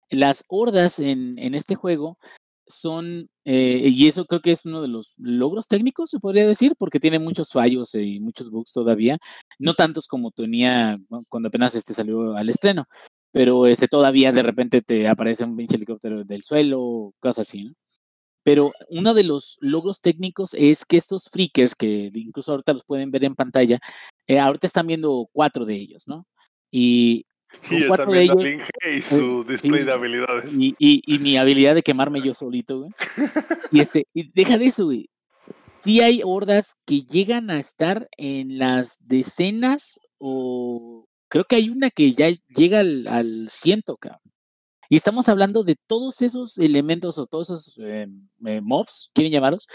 Las hordas en, en este juego son, eh, y eso creo que es uno de los logros técnicos, se podría decir, porque tiene muchos fallos y muchos bugs todavía, no tantos como tenía cuando apenas este salió al estreno, pero este todavía de repente te aparece un pinche helicóptero del suelo, cosas así. Pero uno de los logros técnicos es que estos freakers, que incluso ahorita los pueden ver en pantalla, eh, ahorita están viendo cuatro de ellos, ¿no? Y y está viendo y eh, su display de habilidades. Y, y, mi habilidad de quemarme yo solito, güey. Y, este, y deja de eso, güey. Sí hay hordas que llegan a estar en las decenas o creo que hay una que ya llega al, al ciento, cabrón. Y estamos hablando de todos esos elementos o todos esos eh, eh, mobs, quieren llamarlos,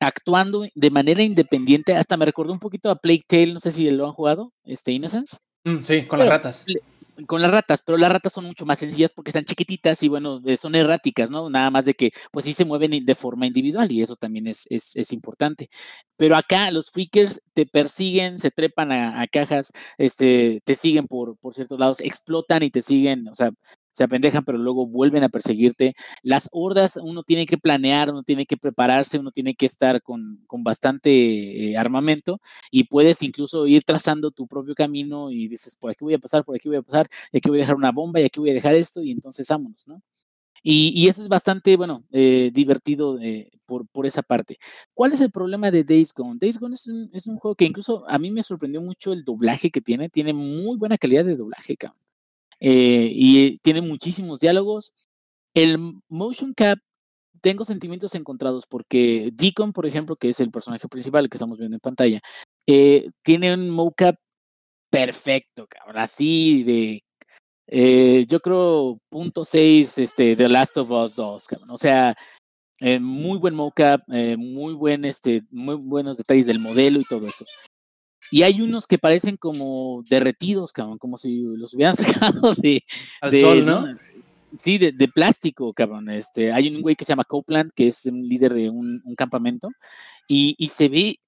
actuando de manera independiente. Hasta me recordó un poquito a Plague Tale, no sé si lo han jugado, este Innocence. Mm, sí, con las ratas con las ratas, pero las ratas son mucho más sencillas porque están chiquititas y bueno, son erráticas, ¿no? Nada más de que pues sí se mueven de forma individual y eso también es, es, importante. Pero acá los freakers te persiguen, se trepan a, a, cajas, este, te siguen por, por ciertos lados, explotan y te siguen, o sea, se apendejan, pero luego vuelven a perseguirte. Las hordas, uno tiene que planear, uno tiene que prepararse, uno tiene que estar con, con bastante eh, armamento y puedes incluso ir trazando tu propio camino y dices, por aquí voy a pasar, por aquí voy a pasar, y aquí voy a dejar una bomba y aquí voy a dejar esto y entonces vámonos, ¿no? Y, y, eso es bastante, bueno, eh, divertido eh, por, por, esa parte. ¿Cuál es el problema de Days Gone? Days Gone es un, es un, juego que incluso a mí me sorprendió mucho el doblaje que tiene. Tiene muy buena calidad de doblaje, cabrón. Eh, y tiene muchísimos diálogos. El motion cap tengo sentimientos encontrados porque Deacon, por ejemplo, que es el personaje principal que estamos viendo en pantalla, eh, tiene un mocap perfecto, cabrón, así de eh, yo creo punto seis, este, The Last of Us 2, cabrón. O sea, muy buen mocap, muy buen, este, muy buenos detalles del modelo y todo eso. Y hay unos que parecen como derretidos, cabrón, como si los hubieran sacado de. Al sol, ¿no? Sí, de, de, plástico, cabrón. Este, hay un güey que se llama Copeland, que es un líder de un, un campamento, y, y, se ve.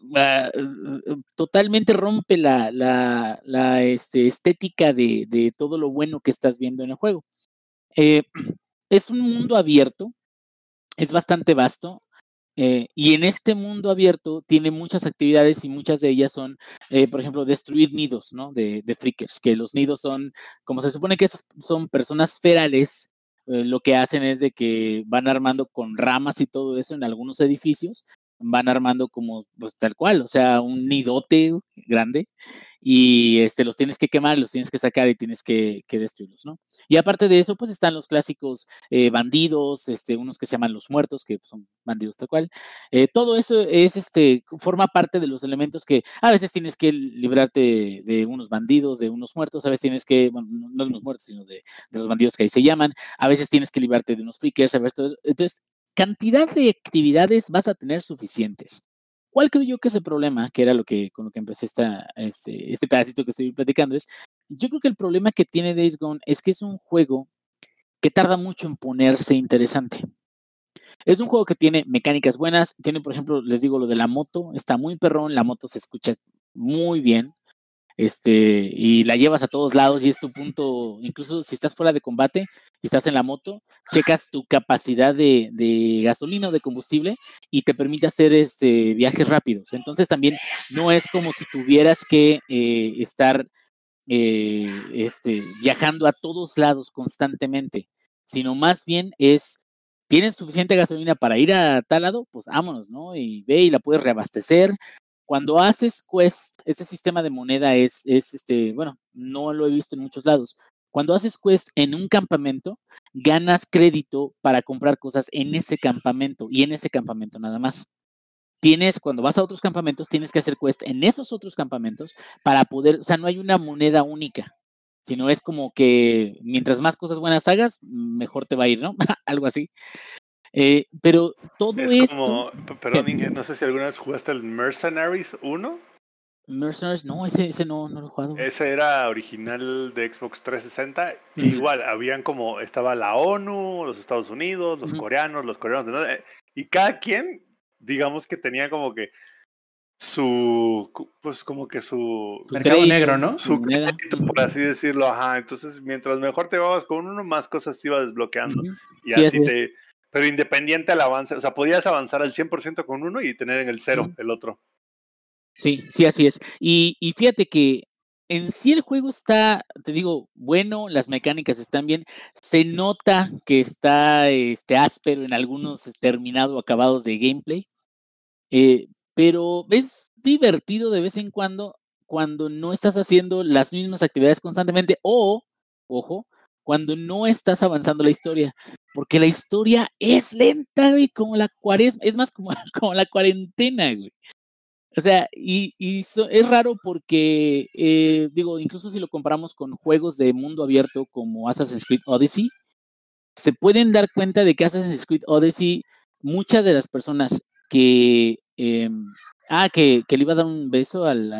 Uh, totalmente rompe la, la, la este, estética de, de, todo lo bueno que estás viendo en el juego. Eh, es un mundo abierto, es bastante vasto. Eh, y en este mundo abierto tiene muchas actividades y muchas de ellas son, eh, por ejemplo, destruir nidos, ¿no? De, de freakers, que los nidos son, como se supone que son personas ferales, eh, lo que hacen es de que van armando con ramas y todo eso en algunos edificios, van armando como, pues tal cual, o sea, un nidote grande y este, los tienes que quemar, los tienes que sacar y tienes que, que destruirlos, ¿no? Y aparte de eso, pues están los clásicos eh, bandidos, este, unos que se llaman los muertos, que son bandidos tal cual. Eh, todo eso es, este, forma parte de los elementos que a veces tienes que librarte de, unos bandidos, de unos muertos, a veces tienes que, bueno, no de unos muertos, sino de, de, los bandidos que ahí se llaman, a veces tienes que librarte de unos freakers, a veces todo eso. Entonces, cantidad de actividades vas a tener suficientes. ¿Cuál creo yo que es el problema? Que era lo que con lo que empecé esta, este, este pedacito que estoy platicando. Es, yo creo que el problema que tiene Days Gone es que es un juego que tarda mucho en ponerse interesante. Es un juego que tiene mecánicas buenas. Tiene, por ejemplo, les digo lo de la moto. Está muy perrón. La moto se escucha muy bien. Este, y la llevas a todos lados y es tu punto, incluso si estás fuera de combate, y estás en la moto, checas tu capacidad de, de, gasolina o de combustible y te permite hacer este, viajes rápidos. Entonces también no es como si tuvieras que eh, estar eh, este, viajando a todos lados constantemente, sino más bien es, tienes suficiente gasolina para ir a tal lado, pues vámonos, ¿no? Y ve y la puedes reabastecer. Cuando haces Quest, ese sistema de moneda es, es este, bueno, no lo he visto en muchos lados, cuando haces quest en un campamento, ganas crédito para comprar cosas en ese campamento y en ese campamento nada más. Tienes, cuando vas a otros campamentos, tienes que hacer quest en esos otros campamentos para poder, o sea, no hay una moneda única, sino es como que mientras más cosas buenas hagas, mejor te va a ir, ¿no? Algo así. Eh, pero todo es esto. Como, perdón, Inge, no sé si alguna vez jugaste el Mercenaries 1. Mercenaries, no, ese, ese no, no lo he jugado. Ese era original de Xbox 360. Uh -huh. Igual, habían como, estaba la ONU, los Estados Unidos, los uh -huh. coreanos, los coreanos, ¿no? y cada quien, digamos que tenía como que su, pues como que su... su mercado negro, ¿no? Su crédito, por así decirlo, ajá. Entonces, mientras mejor te vas con uno, más cosas te ibas desbloqueando. Uh -huh. Y sí, así te... Pero independiente al avance, o sea, podías avanzar al 100% con uno y tener en el cero el otro. Sí, sí, así es. Y, y, fíjate que en sí el juego está, te digo, bueno, las mecánicas están bien. Se nota que está este, áspero en algunos terminados acabados de gameplay. Eh, pero es divertido de vez en cuando cuando no estás haciendo las mismas actividades constantemente o, ojo, cuando no estás avanzando la historia. Porque la historia es lenta, güey, como la cuaresma, es más como, como la cuarentena, güey. O sea, y, y es raro porque, eh, digo, incluso si lo comparamos con juegos de mundo abierto como Assassin's Creed Odyssey, se pueden dar cuenta de que Assassin's Creed Odyssey, muchas de las personas que... Eh, ah, que, que, le iba a dar un beso al,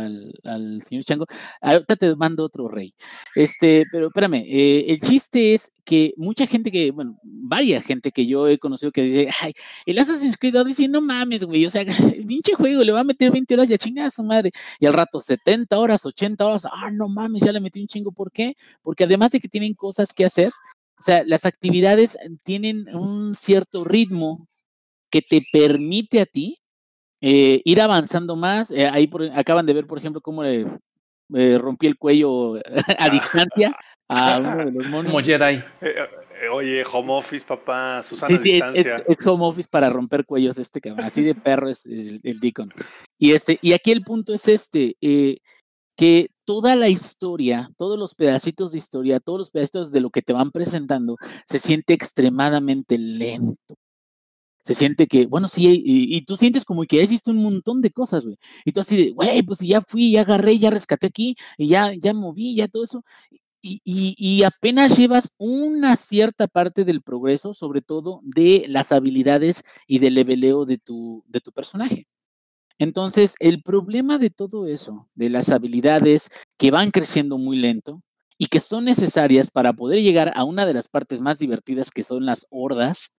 al, señor Chango. Ahorita te mando otro rey. Este, pero espérame, eh, el chiste es que mucha gente que, bueno, varias gente que yo he conocido que dice, ay, el Assassin's Creed Odyssey, no mames, güey, o sea, el pinche juego le va a meter 20 horas y a a su madre. Y al rato 70 horas, 80 horas, ah, no mames, ya le metí un chingo. ¿Por qué? Porque además de que tienen cosas que hacer, o sea, las actividades tienen un cierto ritmo que te permite a ti eh, ir avanzando más. Eh, ahí por, acaban de ver, por ejemplo, cómo le eh, rompí el cuello a distancia a uno de los monos. Como Jedi. Oye, home office, papá, Susana sí, sí, es, es, es, home office para romper cuellos este cabrón. Así de perro es el, el Deacon. Y, este, y aquí el punto es este, que toda la historia, todos los pedacitos de historia, todos los pedacitos de lo que te van presentando, se siente extremadamente lento Se siente que, bueno, sí, y, tú sientes como que ya hiciste un montón de cosas, güey. Y tú así de, güey, pues ya fui, ya agarré, ya rescaté aquí, y ya, ya moví, ya todo eso. Y, y, apenas llevas una cierta parte del progreso, sobre todo de las habilidades y del leveleo de tu, de tu personaje. Entonces, el problema de todo eso, de las habilidades que van creciendo muy lento y que son necesarias para poder llegar a una de las partes más divertidas que son las hordas,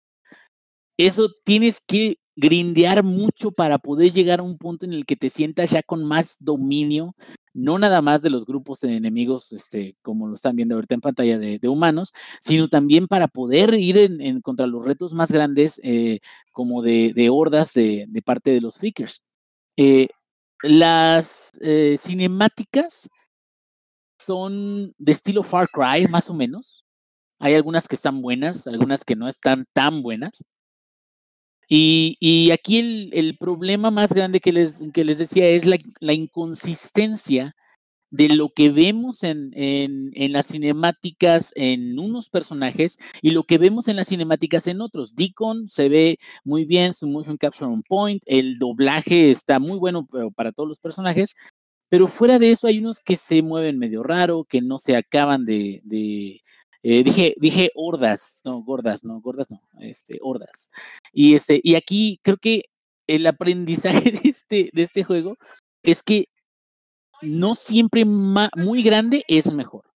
eso tienes que grindear mucho para poder llegar a un punto en el que te sientas ya con más dominio, no nada más de los grupos de enemigos, este, como lo están viendo ahorita en pantalla de, humanos, sino también para poder ir en, contra los retos más grandes, eh, como de, hordas de, parte de los freakers. Eh, las eh, cinemáticas son de estilo Far Cry, más o menos. Hay algunas que están buenas, algunas que no están tan buenas. Y, aquí el, problema más grande que les, que les decía es la, inconsistencia de lo que vemos en, en, las cinemáticas en unos personajes y lo que vemos en las cinemáticas en otros. Deacon se ve muy bien, su motion capture on point, el doblaje está muy bueno para todos los personajes, pero fuera de eso hay unos que se mueven medio raro, que no se acaban de, eh, dije, dije hordas, no, gordas, no, gordas no, este, hordas. Y este, y aquí creo que el aprendizaje de este, de este juego es que no siempre muy grande es mejor.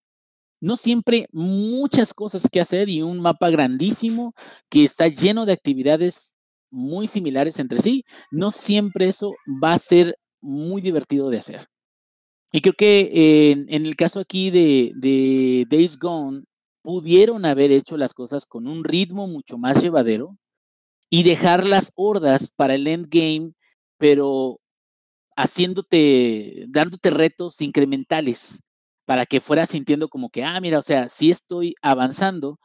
No siempre muchas cosas que hacer y un mapa grandísimo que está lleno de actividades muy similares entre sí, no siempre eso va a ser muy divertido de hacer. Y creo que en, el caso aquí de, de Days Gone, pudieron haber hecho las cosas con un ritmo mucho más llevadero y dejar las hordas para el endgame, pero haciéndote, dándote retos incrementales para que fueras sintiendo como que, ah, mira, o sea, sí estoy avanzando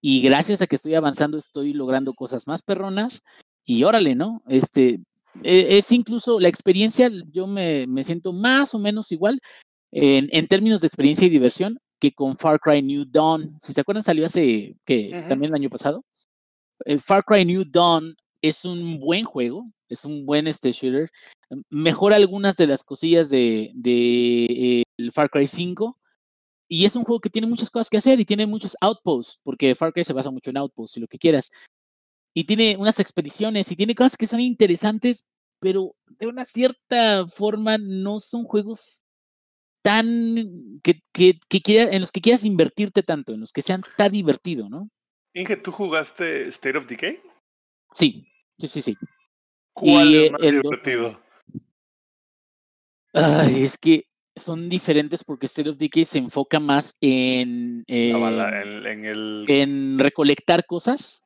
y gracias a que estoy avanzando estoy logrando cosas más perronas y órale, ¿no? Este, e, es incluso la experiencia, yo me, me siento más o menos igual en, en, términos de experiencia y diversión que con Far Cry New Dawn. Si se acuerdan, salió hace, que También el año pasado. El Far Cry New Dawn es un buen juego, es un buen este shooter. Mejora algunas de las cosillas de, de el Far Cry 5. Y es un juego que tiene muchas cosas que hacer y tiene muchos outposts, porque Far Cry se basa mucho en outposts y lo que quieras. Y tiene unas expediciones y tiene cosas que son interesantes, pero de una cierta forma no son juegos tan que, que, que en los que quieras invertirte tanto, en los que sean tan divertido, ¿no? Inge, ¿tú jugaste State of Decay? Sí, sí, sí, sí. ¿Cuál es más divertido? Ay, es que son diferentes porque State of Decay se enfoca más en, en, el... en recolectar cosas,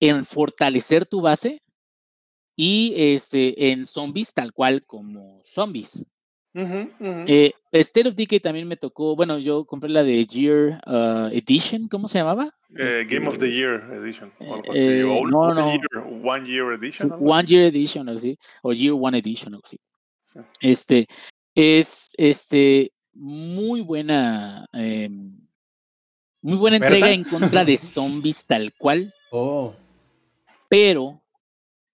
en fortalecer tu base y este, en zombies tal cual como zombies. Eh, State of Decay también me tocó, bueno, yo compré la de Year uh, Edition, ¿cómo se llamaba? Eh, Game of the este, Year Edition. Eh, no, no. one Year Edition. One Year Edition, algo así. O Year One Edition, algo así. Este, es este, muy buena, em, muy buena entrega en contra de zombies tal cual. Oh. Pero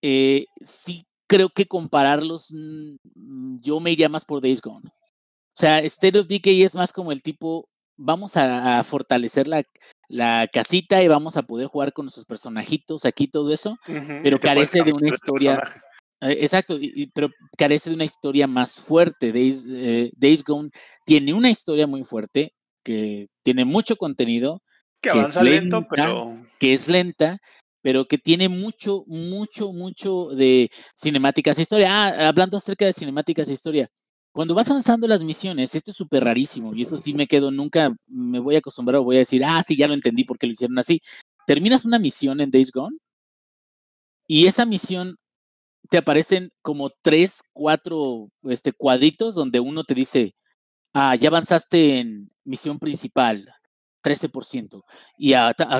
eh, sí creo que compararlos, mm, yo me iría más por Days Gone. O sea, State of Decay es más como el tipo, vamos a, fortalecer la, la, casita y vamos a poder jugar con nuestros personajitos aquí, todo eso, pero carece de una historia. Eh, exacto, pero carece de una historia más fuerte. Days, eh, Days Gone tiene una historia muy fuerte, que tiene mucho contenido. Que, avanza lento, pero. Que es lenta, pero que tiene mucho, mucho, mucho de cinemáticas e historia. Ah, hablando acerca de cinemáticas e historia. Cuando vas avanzando las misiones, esto es súper rarísimo y eso sí me quedo, nunca me voy a acostumbrar o voy a decir, ah, sí, ya lo entendí porque lo hicieron así. Terminas una misión en Days Gone y esa misión te aparecen como tres, cuatro este, cuadritos donde uno te dice, ah, ya avanzaste en misión principal, 13%. Y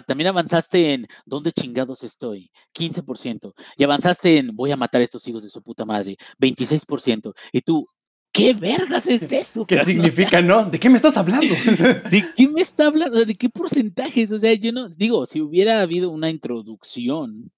también avanzaste en ¿dónde chingados estoy? 15%. Y avanzaste en voy a matar a estos hijos de su puta madre, 26%. Y tú, ¿qué vergas es eso? ¿Qué significa, no? ¿De qué me estás hablando? ¿De qué me está hablando? ¿De qué porcentajes? O sea, yo no, digo, si hubiera habido una introducción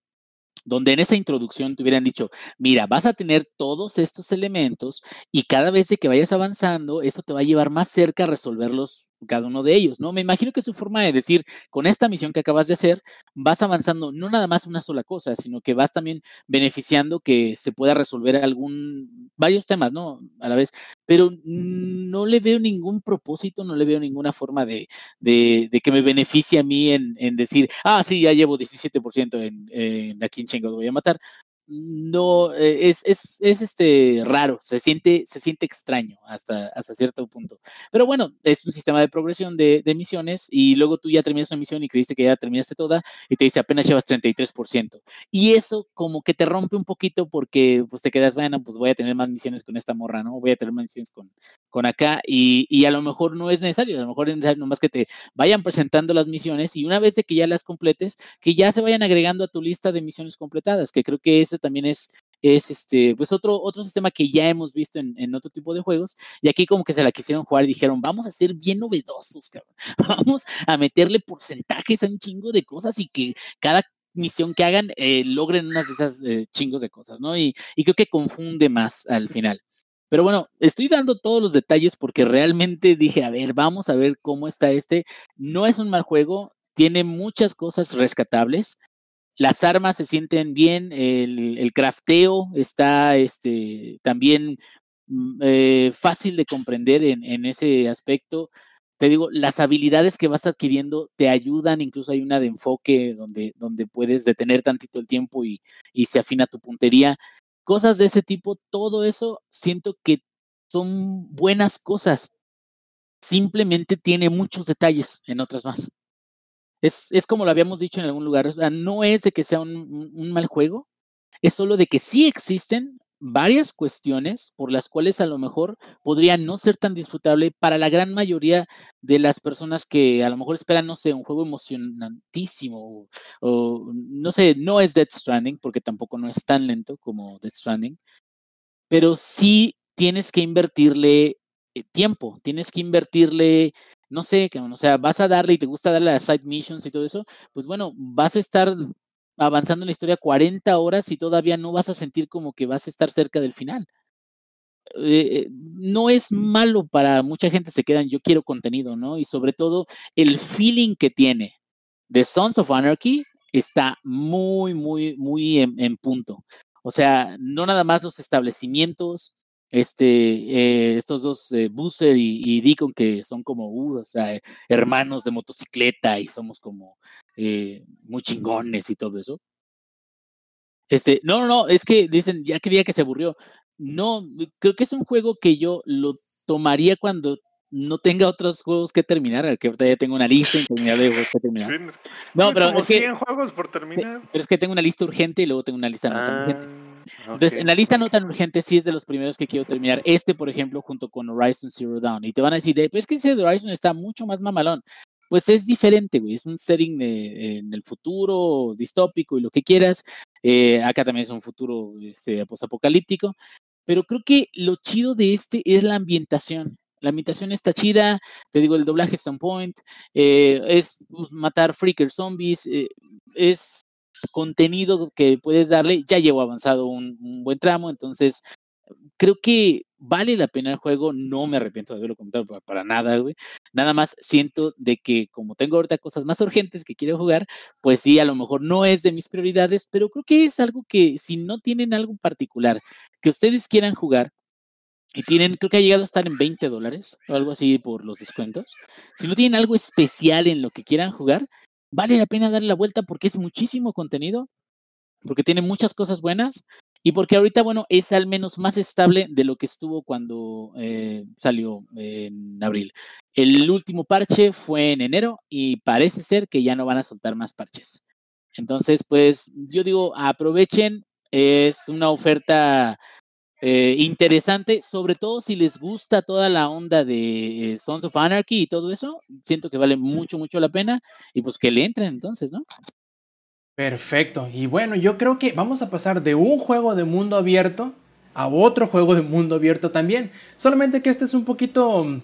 donde en esa introducción te hubieran dicho, mira, vas a tener todos estos elementos y cada vez que vayas avanzando, eso te va a llevar más cerca a resolverlos cada uno de ellos, ¿no? Me imagino que su forma de decir, con esta misión que acabas de hacer, vas avanzando no nada más una sola cosa, sino que vas también beneficiando que se pueda resolver algún, varios temas, ¿no? A la vez, pero no le veo ningún propósito, no le veo ninguna forma de, de, que me beneficie a mí en, decir, ah, sí, ya llevo 17% en, en aquí en Chingo, voy a matar no eh, es, es, es, este raro, se siente, se siente extraño hasta, hasta cierto punto. Pero bueno, es un sistema de progresión de, de, misiones y luego tú ya terminas una misión y creíste que ya terminaste toda y te dice apenas llevas 33%. Y eso como que te rompe un poquito porque pues te quedas, bueno, pues voy a tener más misiones con esta morra, ¿no? Voy a tener más misiones con, con acá y, y a lo mejor no es necesario, a lo mejor es necesario nomás que te vayan presentando las misiones y una vez de que ya las completes, que ya se vayan agregando a tu lista de misiones completadas, que creo que es también es, es este, pues otro, otro sistema que ya hemos visto en, en, otro tipo de juegos. Y aquí como que se la quisieron jugar y dijeron, vamos a ser bien novedosos, cabrón. Vamos a meterle porcentajes a un chingo de cosas y que cada misión que hagan eh, logren unas de esas eh, chingos de cosas, ¿no? Y, y creo que confunde más al final. Pero bueno, estoy dando todos los detalles porque realmente dije, a ver, vamos a ver cómo está este. No es un mal juego, tiene muchas cosas rescatables las armas se sienten bien, el, crafteo está este, también mm, eh, fácil de comprender en, en, ese aspecto. Te digo, las habilidades que vas adquiriendo te ayudan, incluso hay una de enfoque donde, donde puedes detener tantito el tiempo y, y se afina tu puntería. Cosas de ese tipo, todo eso siento que son buenas cosas. Simplemente tiene muchos detalles en otras más. Es, es, como lo habíamos dicho en algún lugar, no es de que sea un, un, mal juego, es solo de que sí existen varias cuestiones por las cuales a lo mejor podría no ser tan disfrutable para la gran mayoría de las personas que a lo mejor esperan, no sé, un juego emocionantísimo o, o no sé, no es Dead Stranding porque tampoco no es tan lento como Dead Stranding, pero sí tienes que invertirle eh, tiempo, tienes que invertirle no sé, o sea, vas a darle y te gusta darle a side missions y todo eso, pues bueno, vas a estar avanzando en la historia 40 horas y todavía no vas a sentir como que vas a estar cerca del final. Eh, no es malo para mucha gente, se quedan, yo quiero contenido, ¿no? Y sobre todo el feeling que tiene de Sons of Anarchy está muy, muy, muy en, en punto. O sea, no nada más los establecimientos, este, eh, estos dos, eh, Boozer y, y, Deacon, que son como, uh, o sea, hermanos de motocicleta y somos como eh, muy chingones y todo eso. Este, no, no, no, es que dicen, ya quería que se aburrió. No, creo que es un juego que yo lo tomaría cuando no tenga otros juegos que terminar, que ahorita ya tengo una lista interminable de juegos que terminar. No, pero es que, juegos por terminar. Pero es que tengo una lista urgente y luego tengo una lista no tan urgente. Entonces, en la lista no tan urgente, sí es de los primeros que quiero terminar. Este, por ejemplo, junto con Horizon Zero Dawn. Y te van a decir, pues es que ese de Horizon está mucho más mamalón. Pues es diferente, güey. Es un setting de, en el futuro distópico y lo que quieras. Eh, acá también es un futuro este, posapocalíptico. Pero creo que lo chido de este es la ambientación. La ambientación está chida, te digo, el doblaje está on point, eh, es pues, matar freaker zombies, eh, es contenido que puedes darle, ya llevo avanzado un, un, buen tramo, entonces creo que vale la pena el juego, no me arrepiento de haberlo comentado para, para, nada, güey. Nada más siento de que como tengo ahorita cosas más urgentes que quiero jugar, pues sí, a lo mejor no es de mis prioridades, pero creo que es algo que si no tienen algo particular que ustedes quieran jugar, y tienen, creo que ha llegado a estar en 20 dólares o algo así por los descuentos. Si no tienen algo especial en lo que quieran jugar, vale la pena darle la vuelta porque es muchísimo contenido, porque tiene muchas cosas buenas y porque ahorita, bueno, es al menos más estable de lo que estuvo cuando eh, salió en abril. El último parche fue en enero y parece ser que ya no van a soltar más parches. Entonces, pues yo digo, aprovechen, es una oferta eh, interesante, sobre todo si les gusta toda la onda de eh, Sons of Anarchy y todo eso, siento que vale mucho, mucho la pena y pues que le entren entonces, ¿no? Perfecto, y bueno, yo creo que vamos a pasar de un juego de mundo abierto a otro juego de mundo abierto también, solamente que este es un poquito,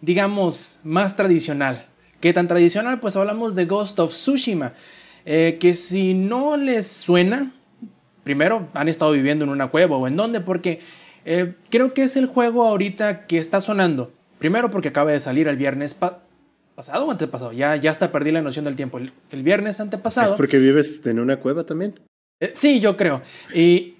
digamos, más tradicional. ¿Qué tan tradicional? Pues hablamos de Ghost of Tsushima, eh, que si no les suena, primero han estado viviendo en una cueva o en dónde, porque eh, creo que es el juego ahorita que está sonando. Primero porque acaba de salir el viernes pasado o antepasado. Ya, ya hasta perdí la noción del tiempo. El, viernes antepasado. ¿Es porque vives en una cueva también? Eh, sí, yo creo. Y,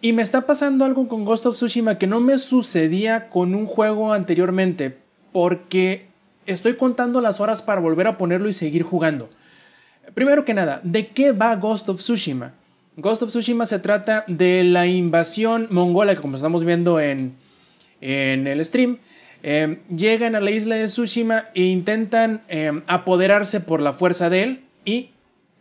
y me está pasando algo con Ghost of Tsushima que no me sucedía con un juego anteriormente. Porque estoy contando las horas para volver a ponerlo y seguir jugando. Primero que nada, ¿de qué va Ghost of Tsushima? Ghost of Tsushima se trata de la invasión mongola que como estamos viendo en, en el stream, em, llegan a la isla de Tsushima e intentan em, apoderarse por la fuerza de él y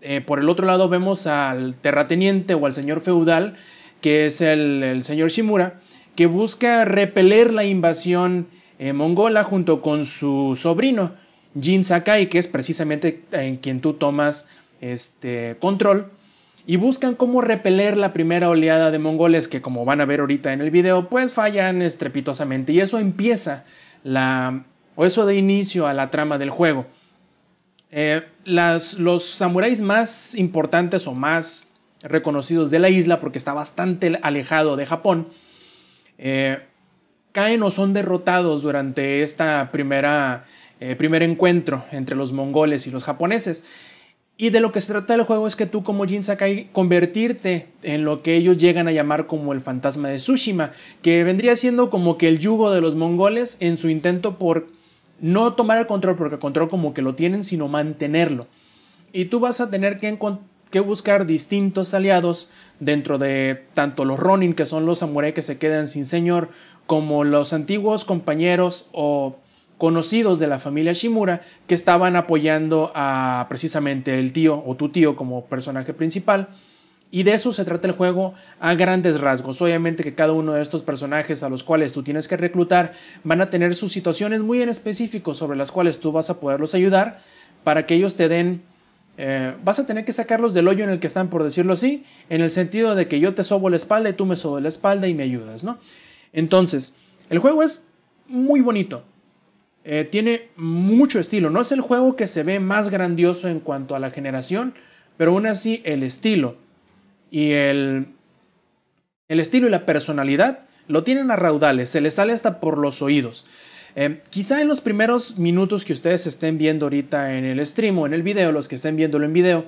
eh, por el otro lado vemos al terrateniente o al señor feudal que es el, el señor Shimura que busca repeler la invasión eh, mongola junto con su sobrino Jin Sakai que es precisamente en quien tú tomas este control y buscan cómo repeler la primera oleada de mongoles que como van a ver ahorita en el video pues fallan estrepitosamente y eso empieza la o eso de inicio a la trama del juego. Eh, las, los samuráis más importantes o más reconocidos de la isla porque está bastante alejado de Japón eh, caen o son derrotados durante esta primera eh, primer encuentro entre los mongoles y los japoneses. Y de lo que se trata el juego es que tú como Jin Sakai convertirte en lo que ellos llegan a llamar como el fantasma de Tsushima, que vendría siendo como que el yugo de los mongoles en su intento por no tomar el control, porque el control como que lo tienen, sino mantenerlo. Y tú vas a tener que, buscar distintos aliados dentro de tanto los Ronin, que son los samuráis que se quedan sin señor, como los antiguos compañeros o conocidos de la familia Shimura que estaban apoyando a precisamente el tío o tu tío como personaje principal. Y de eso se trata el juego a grandes rasgos. Obviamente que cada uno de estos personajes a los cuales tú tienes que reclutar van a tener sus situaciones muy en específico sobre las cuales tú vas a poderlos ayudar para que ellos te den... Eh, vas a tener que sacarlos del hoyo en el que están, por decirlo así, en el sentido de que yo te sobo la espalda y tú me sobo la espalda y me ayudas, ¿no? Entonces, el juego es muy bonito. Eh, tiene mucho estilo. No es el juego que se ve más grandioso en cuanto a la generación, pero aún así el estilo y el, el estilo y la personalidad lo tienen a raudales, se les sale hasta por los oídos. Eh, quizá en los primeros minutos que ustedes estén viendo ahorita en el stream o en el video, los que estén viéndolo en video,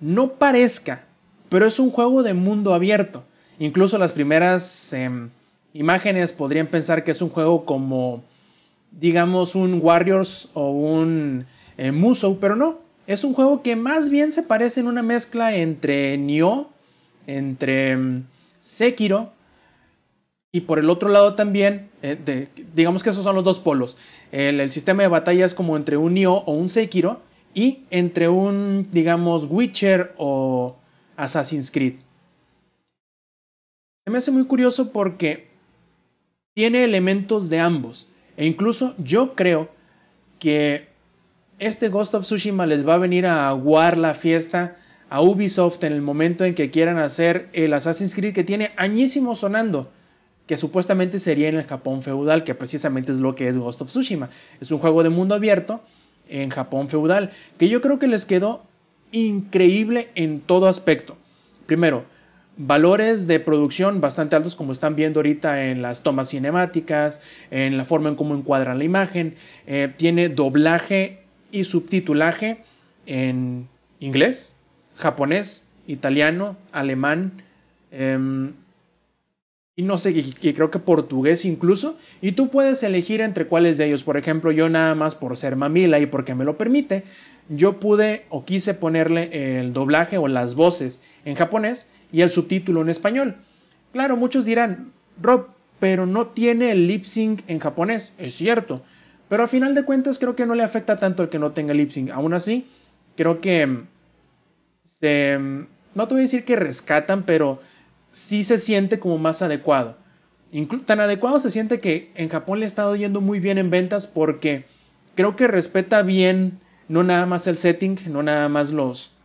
no parezca, pero es un juego de mundo abierto. Incluso las primeras em, imágenes podrían pensar que es un juego como digamos, un Warriors o un eh, Musou, pero no. Es un juego que más bien se parece en una mezcla entre Nioh, entre mm, Sekiro, y por el otro lado también, eh, digamos que esos son los dos polos. El, sistema de batalla es como entre un Nioh o un Sekiro, y entre un, digamos, Witcher o Assassin's Creed. Se me hace muy curioso porque tiene elementos de ambos. E incluso yo creo que este Ghost of Tsushima les va a venir a aguar la fiesta a Ubisoft en el momento en que quieran hacer el Assassin's Creed que tiene añísimo sonando, que supuestamente sería en el Japón feudal, que precisamente es lo que es Ghost of Tsushima. Es un juego de mundo abierto en Japón feudal, que yo creo que les quedó increíble en todo aspecto. Primero, valores de producción bastante altos como están viendo ahorita en las tomas cinemáticas, en la forma en cómo encuadran la imagen. Eh, tiene doblaje y subtitulaje en inglés, japonés, italiano, alemán em, y no sé, y creo que portugués incluso. Y tú puedes elegir entre cuáles de ellos. Por ejemplo, yo nada más por ser mamila y porque me lo permite, yo pude o quise ponerle el doblaje o las voces en japonés y el subtítulo en español. Claro, muchos dirán, Rob, pero no tiene el lip sync en japonés. Es cierto. Pero a final de cuentas creo que no le afecta tanto el que no tenga lip sync. Aún así, creo que mm, se... Mm, no te voy a decir que rescatan, pero sí se siente como más adecuado. tan adecuado se siente que en Japón le ha estado yendo muy bien en ventas porque creo que respeta bien no nada más el setting, no nada más los,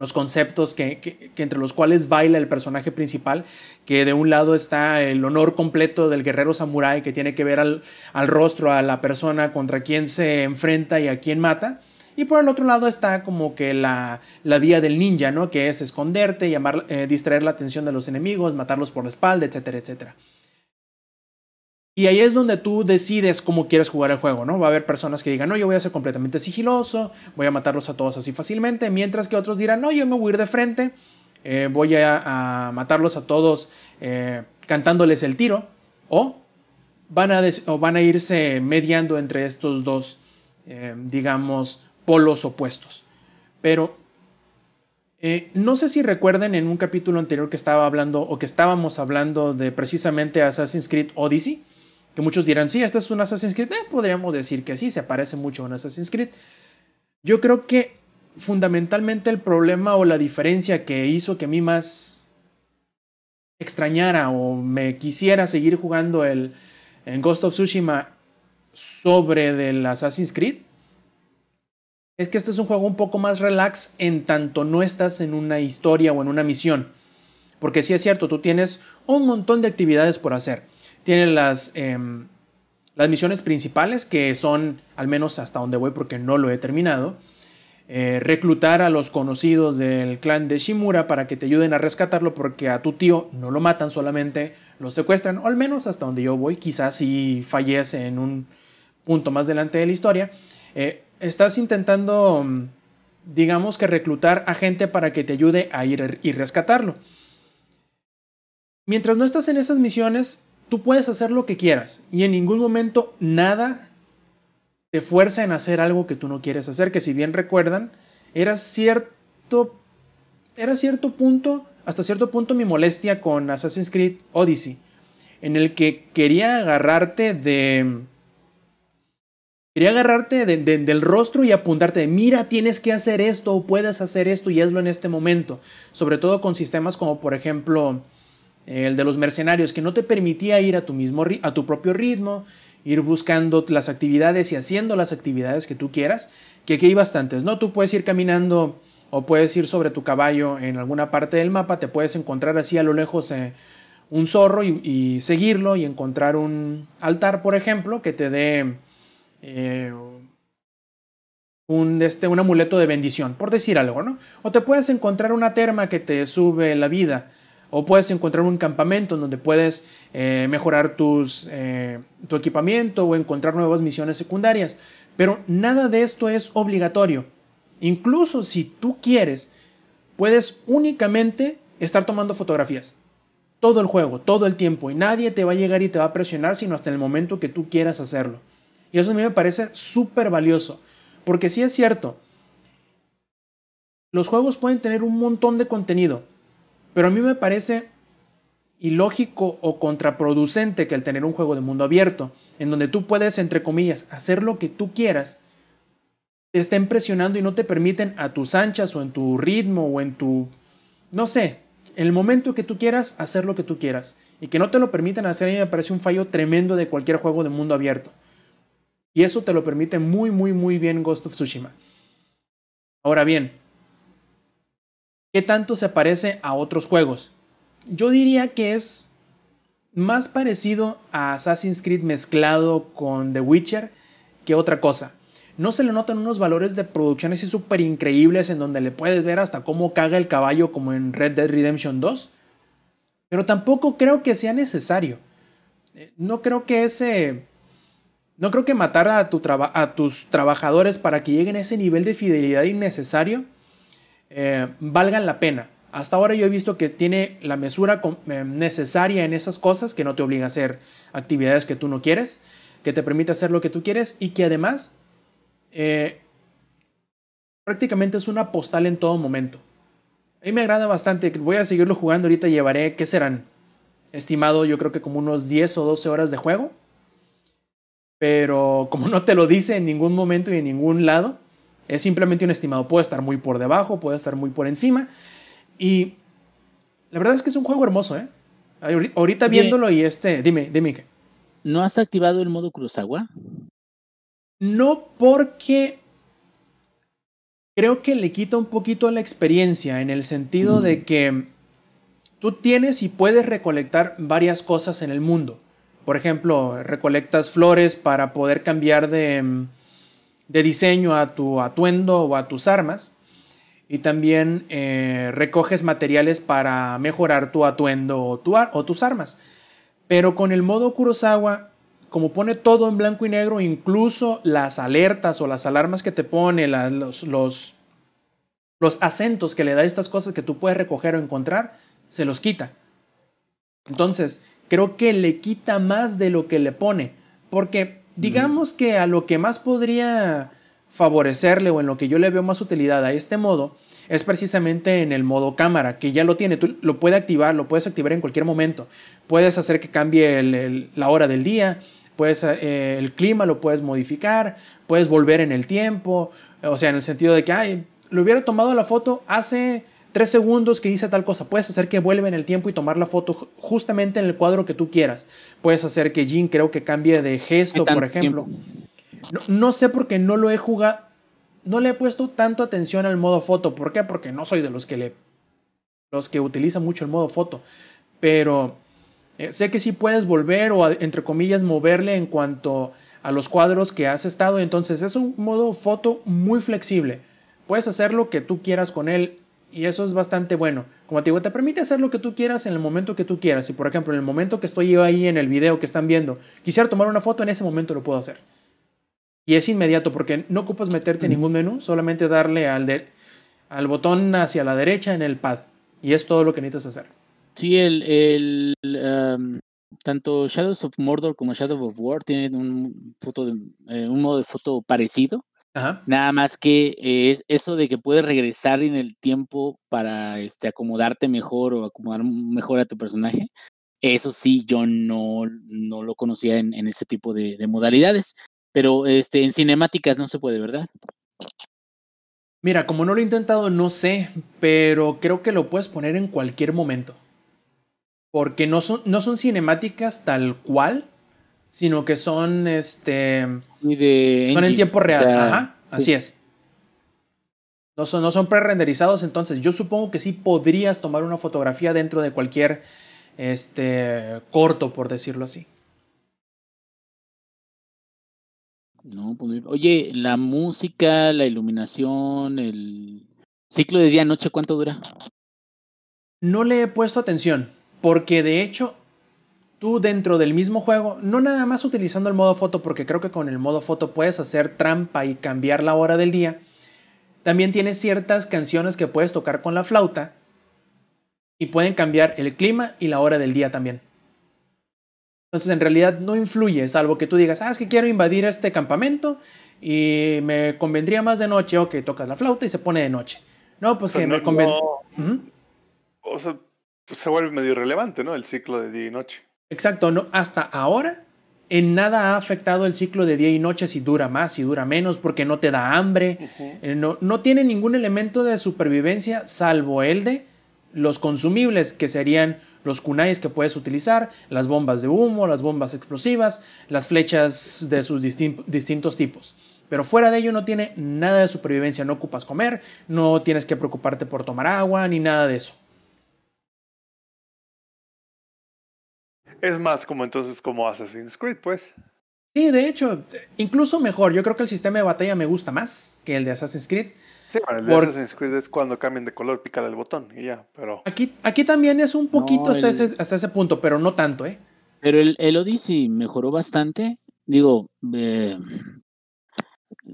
los conceptos que, entre los cuales baila el personaje principal, que de un lado está el honor completo del guerrero samurái que tiene que ver al, rostro, a la persona contra quien se enfrenta y a quien mata, Y por el otro lado está como que la, la vía del ninja, ¿no? Que es esconderte, llamar, eh, distraer la atención de los enemigos, matarlos por la espalda, etcétera, etcétera. Y ahí es donde tú decides cómo quieres jugar el juego, ¿no? Va a haber personas que digan, no, yo voy a ser completamente sigiloso, voy a matarlos a todos así fácilmente, mientras que otros dirán, no, yo me voy a ir de frente, eh, voy a, matarlos a todos eh, cantándoles el tiro, o van, a van a irse mediando entre estos dos, eh, digamos, polos opuestos. Pero no sé si recuerden en un capítulo anterior que estaba hablando o que estábamos hablando de precisamente Assassin's Creed Odyssey que muchos dirán, sí, este es un Assassin's Creed. Eh, podríamos decir que sí, se parece mucho a un Assassin's Creed. Yo creo que fundamentalmente el problema o la diferencia que hizo que a mí más extrañara o me quisiera seguir jugando el en Ghost of Tsushima sobre del Assassin's Creed es que este es un juego un poco más relax en tanto no estás en una historia o en una misión. Porque sí es cierto, tú tienes un montón de actividades por hacer. Tiene las, em, las misiones principales, que son, al menos hasta donde voy porque no lo he terminado, eh, reclutar a los conocidos del clan de Shimura para que te ayuden a rescatarlo porque a tu tío no lo matan, solamente lo secuestran, o al menos hasta donde yo voy, quizás si fallece en un punto más delante de la historia. Eh, estás intentando, digamos que reclutar a gente para que te ayude a ir y rescatarlo. Mientras no estás en esas misiones, tú puedes hacer lo que quieras y en ningún momento nada te fuerza en hacer algo que tú no quieres hacer, que si bien recuerdan, era cierto, era cierto punto, hasta cierto punto mi molestia con Assassin's Creed Odyssey, en el que quería agarrarte de... Quería agarrarte del rostro y apuntarte de, mira, tienes que hacer esto o puedes hacer esto y hazlo en este momento. Sobre todo con sistemas como por ejemplo el de los mercenarios, que no te permitía ir a tu, mismo, a tu propio ritmo, ir buscando las actividades y haciendo las actividades que tú quieras, que aquí hay bastantes, ¿no? Tú puedes ir caminando o puedes ir sobre tu caballo en alguna parte del mapa, te puedes encontrar así a lo lejos eh, un zorro y, seguirlo y encontrar un altar, por ejemplo, que te dé eh, un, este, un amuleto de bendición, por decir algo, ¿no? O te puedes encontrar una terma que te sube la vida o puedes encontrar un campamento donde puedes eh, mejorar tus, eh, tu equipamiento o encontrar nuevas misiones secundarias. Pero nada de esto es obligatorio. Incluso si tú quieres, puedes únicamente estar tomando fotografías. Todo el juego, todo el tiempo. Y nadie te va a llegar y te va a presionar sino hasta el momento que tú quieras hacerlo. Y eso a mí me parece súper valioso. Porque si es cierto, los juegos pueden tener un montón de contenido, pero a mí me parece ilógico o contraproducente que al tener un juego de mundo abierto, en donde tú puedes, entre comillas, hacer lo que tú quieras, te estén presionando y no te permiten a tus anchas o en tu ritmo o en tu, no sé, en el momento que tú quieras, hacer lo que tú quieras. Y que no te lo permitan hacer, a mí me parece un fallo tremendo de cualquier juego de mundo abierto. Y eso te lo permite muy, muy, muy bien Ghost of Tsushima. Ahora bien, ¿Qué tanto se parece a otros juegos? Yo diría que es más parecido a Assassin's Creed mezclado con The Witcher que otra cosa. No se le notan unos valores de producción así súper increíbles en donde le puedes ver hasta cómo caga el caballo como en Red Dead Redemption 2. Pero tampoco creo que sea necesario. Eh, no creo que ese... No creo que matar a, a tus trabajadores para que lleguen a ese nivel de fidelidad innecesario eh, valgan la pena. Hasta ahora yo he visto que tiene la mesura eh, necesaria en esas cosas, que no te obliga a hacer actividades que tú no quieres, que te permite hacer lo que tú quieres y que además eh, prácticamente es una postal en todo momento. A mí me agrada bastante, voy a seguirlo jugando ahorita, llevaré, ¿qué serán? Estimado yo creo que como unos 10 o 12 horas de juego. Pero como no te lo dice en ningún momento y en ningún lado, es simplemente un estimado. Puede estar muy por debajo, puede estar muy por encima. Y la verdad es que es un juego hermoso, ¿eh? Ahorita viéndolo y este, dime, dime. ¿No has activado el modo Kurosawa? No porque creo que le quita un poquito la experiencia en el sentido de que tú tienes y puedes recolectar varias cosas en el mundo. Por ejemplo, recolectas flores para poder cambiar de de diseño a tu atuendo o a tus armas. Y también eh, recoges materiales para mejorar tu atuendo o, o tus armas. Pero con el modo Kurosawa, como pone todo en blanco y negro, incluso las alertas o las alarmas que te pone, los, los, los acentos que le da estas cosas que tú puedes recoger o encontrar, se los quita. Entonces, creo que le quita más de lo que le pone. Porque digamos que a lo que más podría favorecerle o en lo que yo le veo más utilidad a este modo es precisamente en el modo cámara, que ya lo tiene, tú lo puedes activar, lo puedes activar en cualquier momento. Puedes hacer que cambie la hora del día, puedes, eh, el clima lo puedes modificar, puedes volver en el tiempo, o sea, en el sentido de que, ay, lo hubiera tomado la foto hace tres segundos que dice tal cosa. Puedes hacer que vuelva en el tiempo y tomar la foto justamente en el cuadro que tú quieras. Puedes hacer que Jin creo que cambie de gesto, por ejemplo. No, sé por qué no lo he jugado. No le he puesto tanto atención al modo foto. ¿Por qué? Porque no soy de los que le. los que utilizan mucho el modo foto. Pero eh, sé que sí puedes volver o entre comillas moverle en cuanto a los cuadros que has estado. Entonces es un modo foto muy flexible. Puedes hacer lo que tú quieras con él y eso es bastante bueno. Como te digo, te permite hacer lo que tú quieras en el momento que tú quieras. Y por ejemplo, en el momento que estoy yo ahí en el video que están viendo, quisiera tomar una foto, en ese momento lo puedo hacer. Y es inmediato porque no ocupas meterte en ningún menú, solamente darle al, al botón hacia la derecha en el pad. Y es todo lo que necesitas hacer. Sí, el, el tanto Shadows of Mordor como Shadow of War tienen un, foto de, eh, un modo de foto parecido. Nada más que es eso de que puedes regresar en el tiempo para este, acomodarte mejor o acomodar mejor a tu personaje. Eso sí, yo no, no lo conocía en, ese tipo de, modalidades. Pero este, en cinemáticas no se puede, ¿verdad? Mira, como no lo he intentado, no sé, pero creo que lo puedes poner en cualquier momento. Porque no son, no son cinemáticas tal cual, sino que son este son en tiempo real. Ajá, así es. No son, no son pre-renderizados, entonces yo supongo que sí podrías tomar una fotografía dentro de cualquier este corto, por decirlo así. No, pues, oye, la música, la iluminación, el ciclo de día-noche, ¿cuánto dura? No le he puesto atención, porque de hecho tú dentro del mismo juego, no nada más utilizando el modo foto, porque creo que con el modo foto puedes hacer trampa y cambiar la hora del día, también tienes ciertas canciones que puedes tocar con la flauta y pueden cambiar el clima y la hora del día también. Entonces en realidad no influye, salvo que tú digas, ah, es que quiero invadir este campamento y me convendría más de noche, ok, tocas la flauta y se pone de noche. No, pues que me convendría... O sea, pues se vuelve medio irrelevante, ¿no? El ciclo de día y noche. Exacto, no, hasta ahora en nada ha afectado el ciclo de día y noche si dura más, si dura menos, porque no te da hambre, eh, no, no, tiene ningún elemento de supervivencia salvo el de los consumibles, que serían los kunais que puedes utilizar, las bombas de humo, las bombas explosivas, las flechas de sus distintos tipos. Pero fuera de ello no tiene nada de supervivencia, no ocupas comer, no tienes que preocuparte por tomar agua, ni nada de eso. Es más como entonces como Assassin's Creed, pues. Sí, de hecho, incluso mejor. Yo creo que el sistema de batalla me gusta más que el de Assassin's Creed. Sí, bueno, el de Assassin's Creed es cuando cambian de color, picar el botón y ya, pero... Aquí, aquí también es un poquito hasta, ese, hasta ese punto, pero no tanto, ¿eh? Pero el, el Odyssey mejoró bastante. Digo, eh,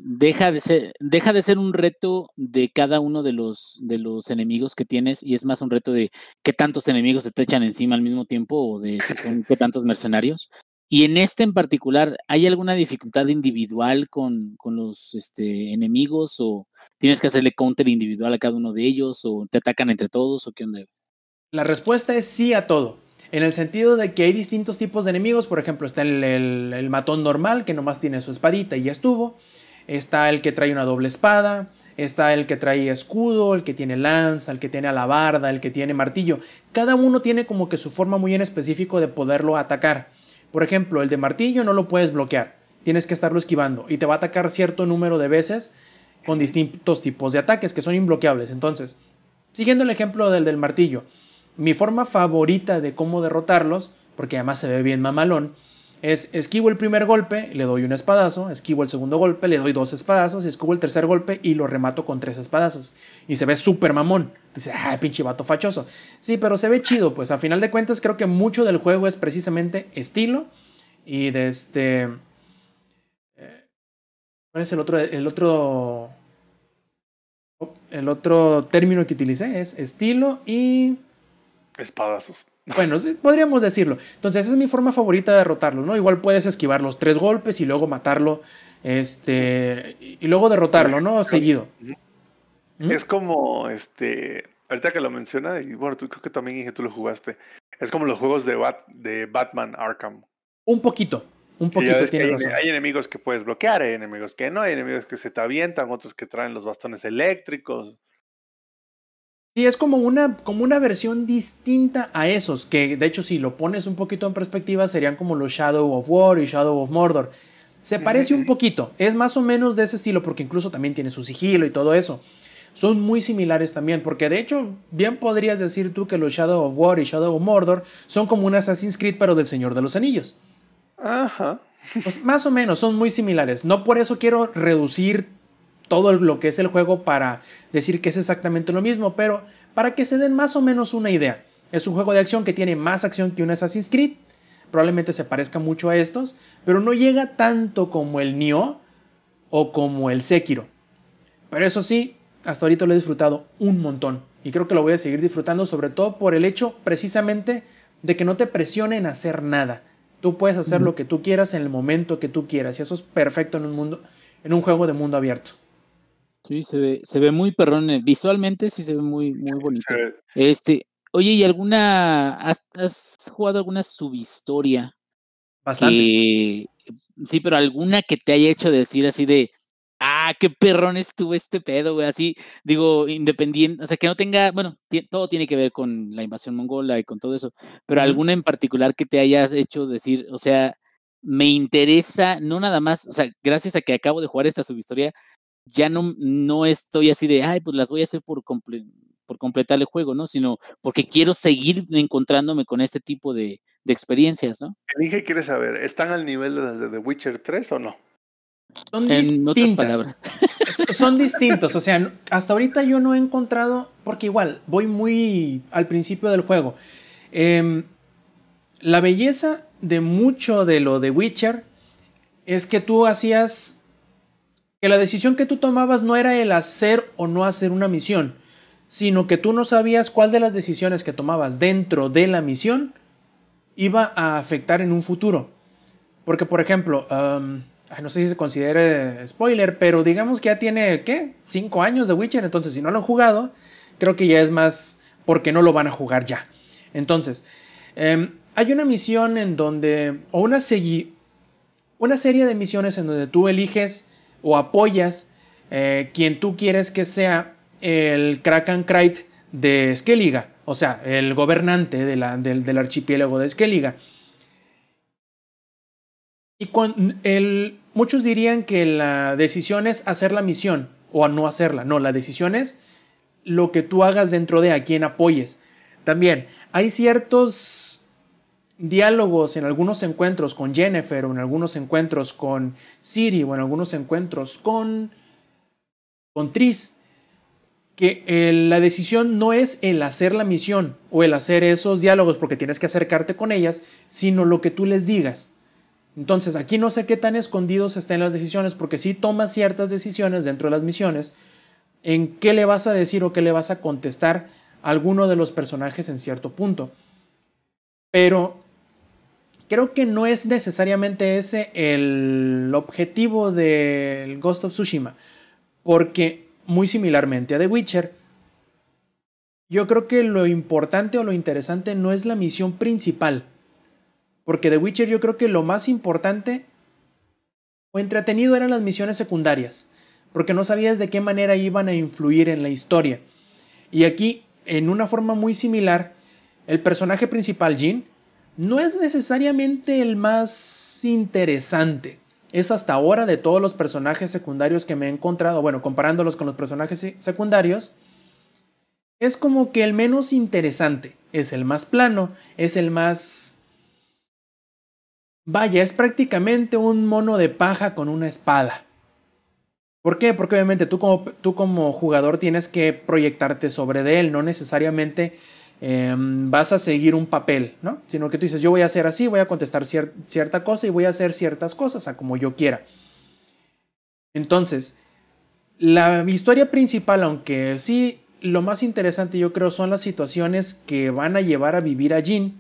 deja de ser, deja de ser un reto de cada uno de los, de los enemigos que tienes y es más un reto de qué tantos enemigos se te echan encima al mismo tiempo o de si son qué tantos mercenarios. Y en este en particular, ¿hay alguna dificultad individual con, con los este, enemigos o tienes que hacerle counter individual a cada uno de ellos o te atacan entre todos o qué onda? La respuesta es sí a todo. En el sentido de que hay distintos tipos de enemigos, por ejemplo, está el, el, el matón normal que nomás tiene su espadita y ya estuvo está el que trae una doble espada, está el que trae escudo, el que tiene lanza, el que tiene alabarda, el que tiene martillo. Cada uno tiene como que su forma muy en específico de poderlo atacar. Por ejemplo, el de martillo no lo puedes bloquear, tienes que estarlo esquivando y te va a atacar cierto número de veces con distintos tipos de ataques que son imbloqueables. Entonces, siguiendo el ejemplo del del martillo, mi forma favorita de cómo derrotarlos, porque además se ve bien mamalón, Es esquivo el primer golpe, le doy un espadazo, esquivo el segundo golpe, le doy dos espadazos, esquivo el tercer golpe y lo remato con tres espadazos. Y se ve súper mamón. Dice, ah, pinche vato fachoso. Sí, pero se ve chido, pues a final de cuentas creo que mucho del juego es precisamente estilo y de este... Eh, ¿Cuál es el otro, el otro... El otro término que utilicé es estilo y... Espadazos. Bueno, podríamos decirlo. Entonces, esa es mi forma favorita de derrotarlo, ¿no? Igual puedes esquivar los tres golpes y luego matarlo, este, y luego derrotarlo, ¿no? Seguido. ¿Mm? Es como, este, ahorita que lo menciona, y bueno, tú creo que también dije tú lo jugaste, es como los juegos de, de Batman Arkham. Un poquito, un poquito tiene hay, hay, enemigos que puedes bloquear, hay enemigos que no, hay enemigos que se te avientan, otros que traen los bastones eléctricos. Sí, es como una, como una versión distinta a esos, que de hecho si lo pones un poquito en perspectiva serían como los Shadow of War y Shadow of Mordor. Se parece un poquito, es más o menos de ese estilo porque incluso también tiene su sigilo y todo eso. Son muy similares también, porque de hecho bien podrías decir tú que los Shadow of War y Shadow of Mordor son como un Assassin's Creed pero del Señor de los Anillos. Ajá. Pues más o menos, son muy similares. No por eso quiero reducir todo lo que es el juego para decir que es exactamente lo mismo, pero para que se den más o menos una idea. Es un juego de acción que tiene más acción que un Assassin's Creed, probablemente se parezca mucho a estos, pero no llega tanto como el Nioh o como el Sekiro. Pero eso sí, hasta ahorita lo he disfrutado un montón y creo que lo voy a seguir disfrutando sobre todo por el hecho precisamente de que no te presionen a hacer nada. Tú puedes hacer lo que tú quieras en el momento que tú quieras y eso es perfecto en un mundo en un juego de mundo abierto. Sí, se ve, se ve muy perrón. Eh, visualmente sí se ve muy, muy bonito. Este, oye, ¿y alguna, has, jugado alguna subhistoria? Bastante. sí, pero alguna que te haya hecho decir así de, ah, qué perrón estuvo este pedo, güey, así, digo, independiente, o sea, que no tenga, bueno, todo tiene que ver con la invasión mongola y con todo eso, pero alguna en particular que te hayas hecho decir, o sea, me interesa, no nada más, o sea, gracias a que acabo de jugar esta subhistoria, ya no, no estoy así de, ay, pues las voy a hacer por, por completar el juego, ¿no? Sino porque quiero seguir encontrándome con este tipo de, de experiencias, ¿no? Dije, quieres saber, ¿están al nivel de las de The Witcher 3 o no? Son en otras palabras. Son distintos, o sea, hasta ahorita yo no he encontrado, porque igual, voy muy al principio del juego. Em, la belleza de mucho de lo de Witcher es que tú hacías que la decisión que tú tomabas no era el hacer o no hacer una misión, sino que tú no sabías cuál de las decisiones que tomabas dentro de la misión iba a afectar en un futuro. Porque, por ejemplo, no sé si se considere spoiler, pero digamos que ya tiene, ¿qué? Cinco años de Witcher, entonces si no lo han jugado, creo que ya es más porque no lo van a jugar ya. Entonces, em, hay una misión en donde, o una, una serie de misiones en donde tú eliges o apoyas eh, quien tú quieres que sea el Kraken Krayt de Skellige, o sea, el gobernante del, archipiélago de Skellige. Y el, muchos dirían que la decisión es hacer la misión o no hacerla. No, la decisión es lo que tú hagas dentro de a quien apoyes. También hay ciertos diálogos en algunos encuentros con Jennifer o en algunos encuentros con Siri o en algunos encuentros con, con Tris, que eh, la decisión no es el hacer la misión o el hacer esos diálogos porque tienes que acercarte con ellas, sino lo que tú les digas. Entonces, aquí no sé qué tan escondidos estén las decisiones, porque si tomas ciertas decisiones dentro de las misiones, en qué le vas a decir o qué le vas a contestar a alguno de los personajes en cierto punto. Pero creo que no es necesariamente ese el objetivo del Ghost of Tsushima, porque muy similarmente a The Witcher, yo creo que lo importante o lo interesante no es la misión principal, porque The Witcher yo creo que lo más importante o entretenido eran las misiones secundarias, porque no sabías de qué manera iban a influir en la historia. Y aquí, en una forma muy similar, el personaje principal, Jin, no es necesariamente el más interesante. Es hasta ahora de todos los personajes secundarios que me he encontrado, bueno, comparándolos con los personajes secundarios, es como que el menos interesante. Es el más plano, es el más vaya, es prácticamente un mono de paja con una espada. ¿Por qué? Porque obviamente tú como, tú como jugador tienes que proyectarte sobre de él, no necesariamente em, vas a seguir un papel, ¿no? Sino que tú dices, yo voy a hacer así, voy a contestar cierta cosa y voy a hacer ciertas cosas a como yo quiera. Entonces, la historia principal, aunque sí, lo más interesante yo creo son las situaciones que van a llevar a vivir a Jean,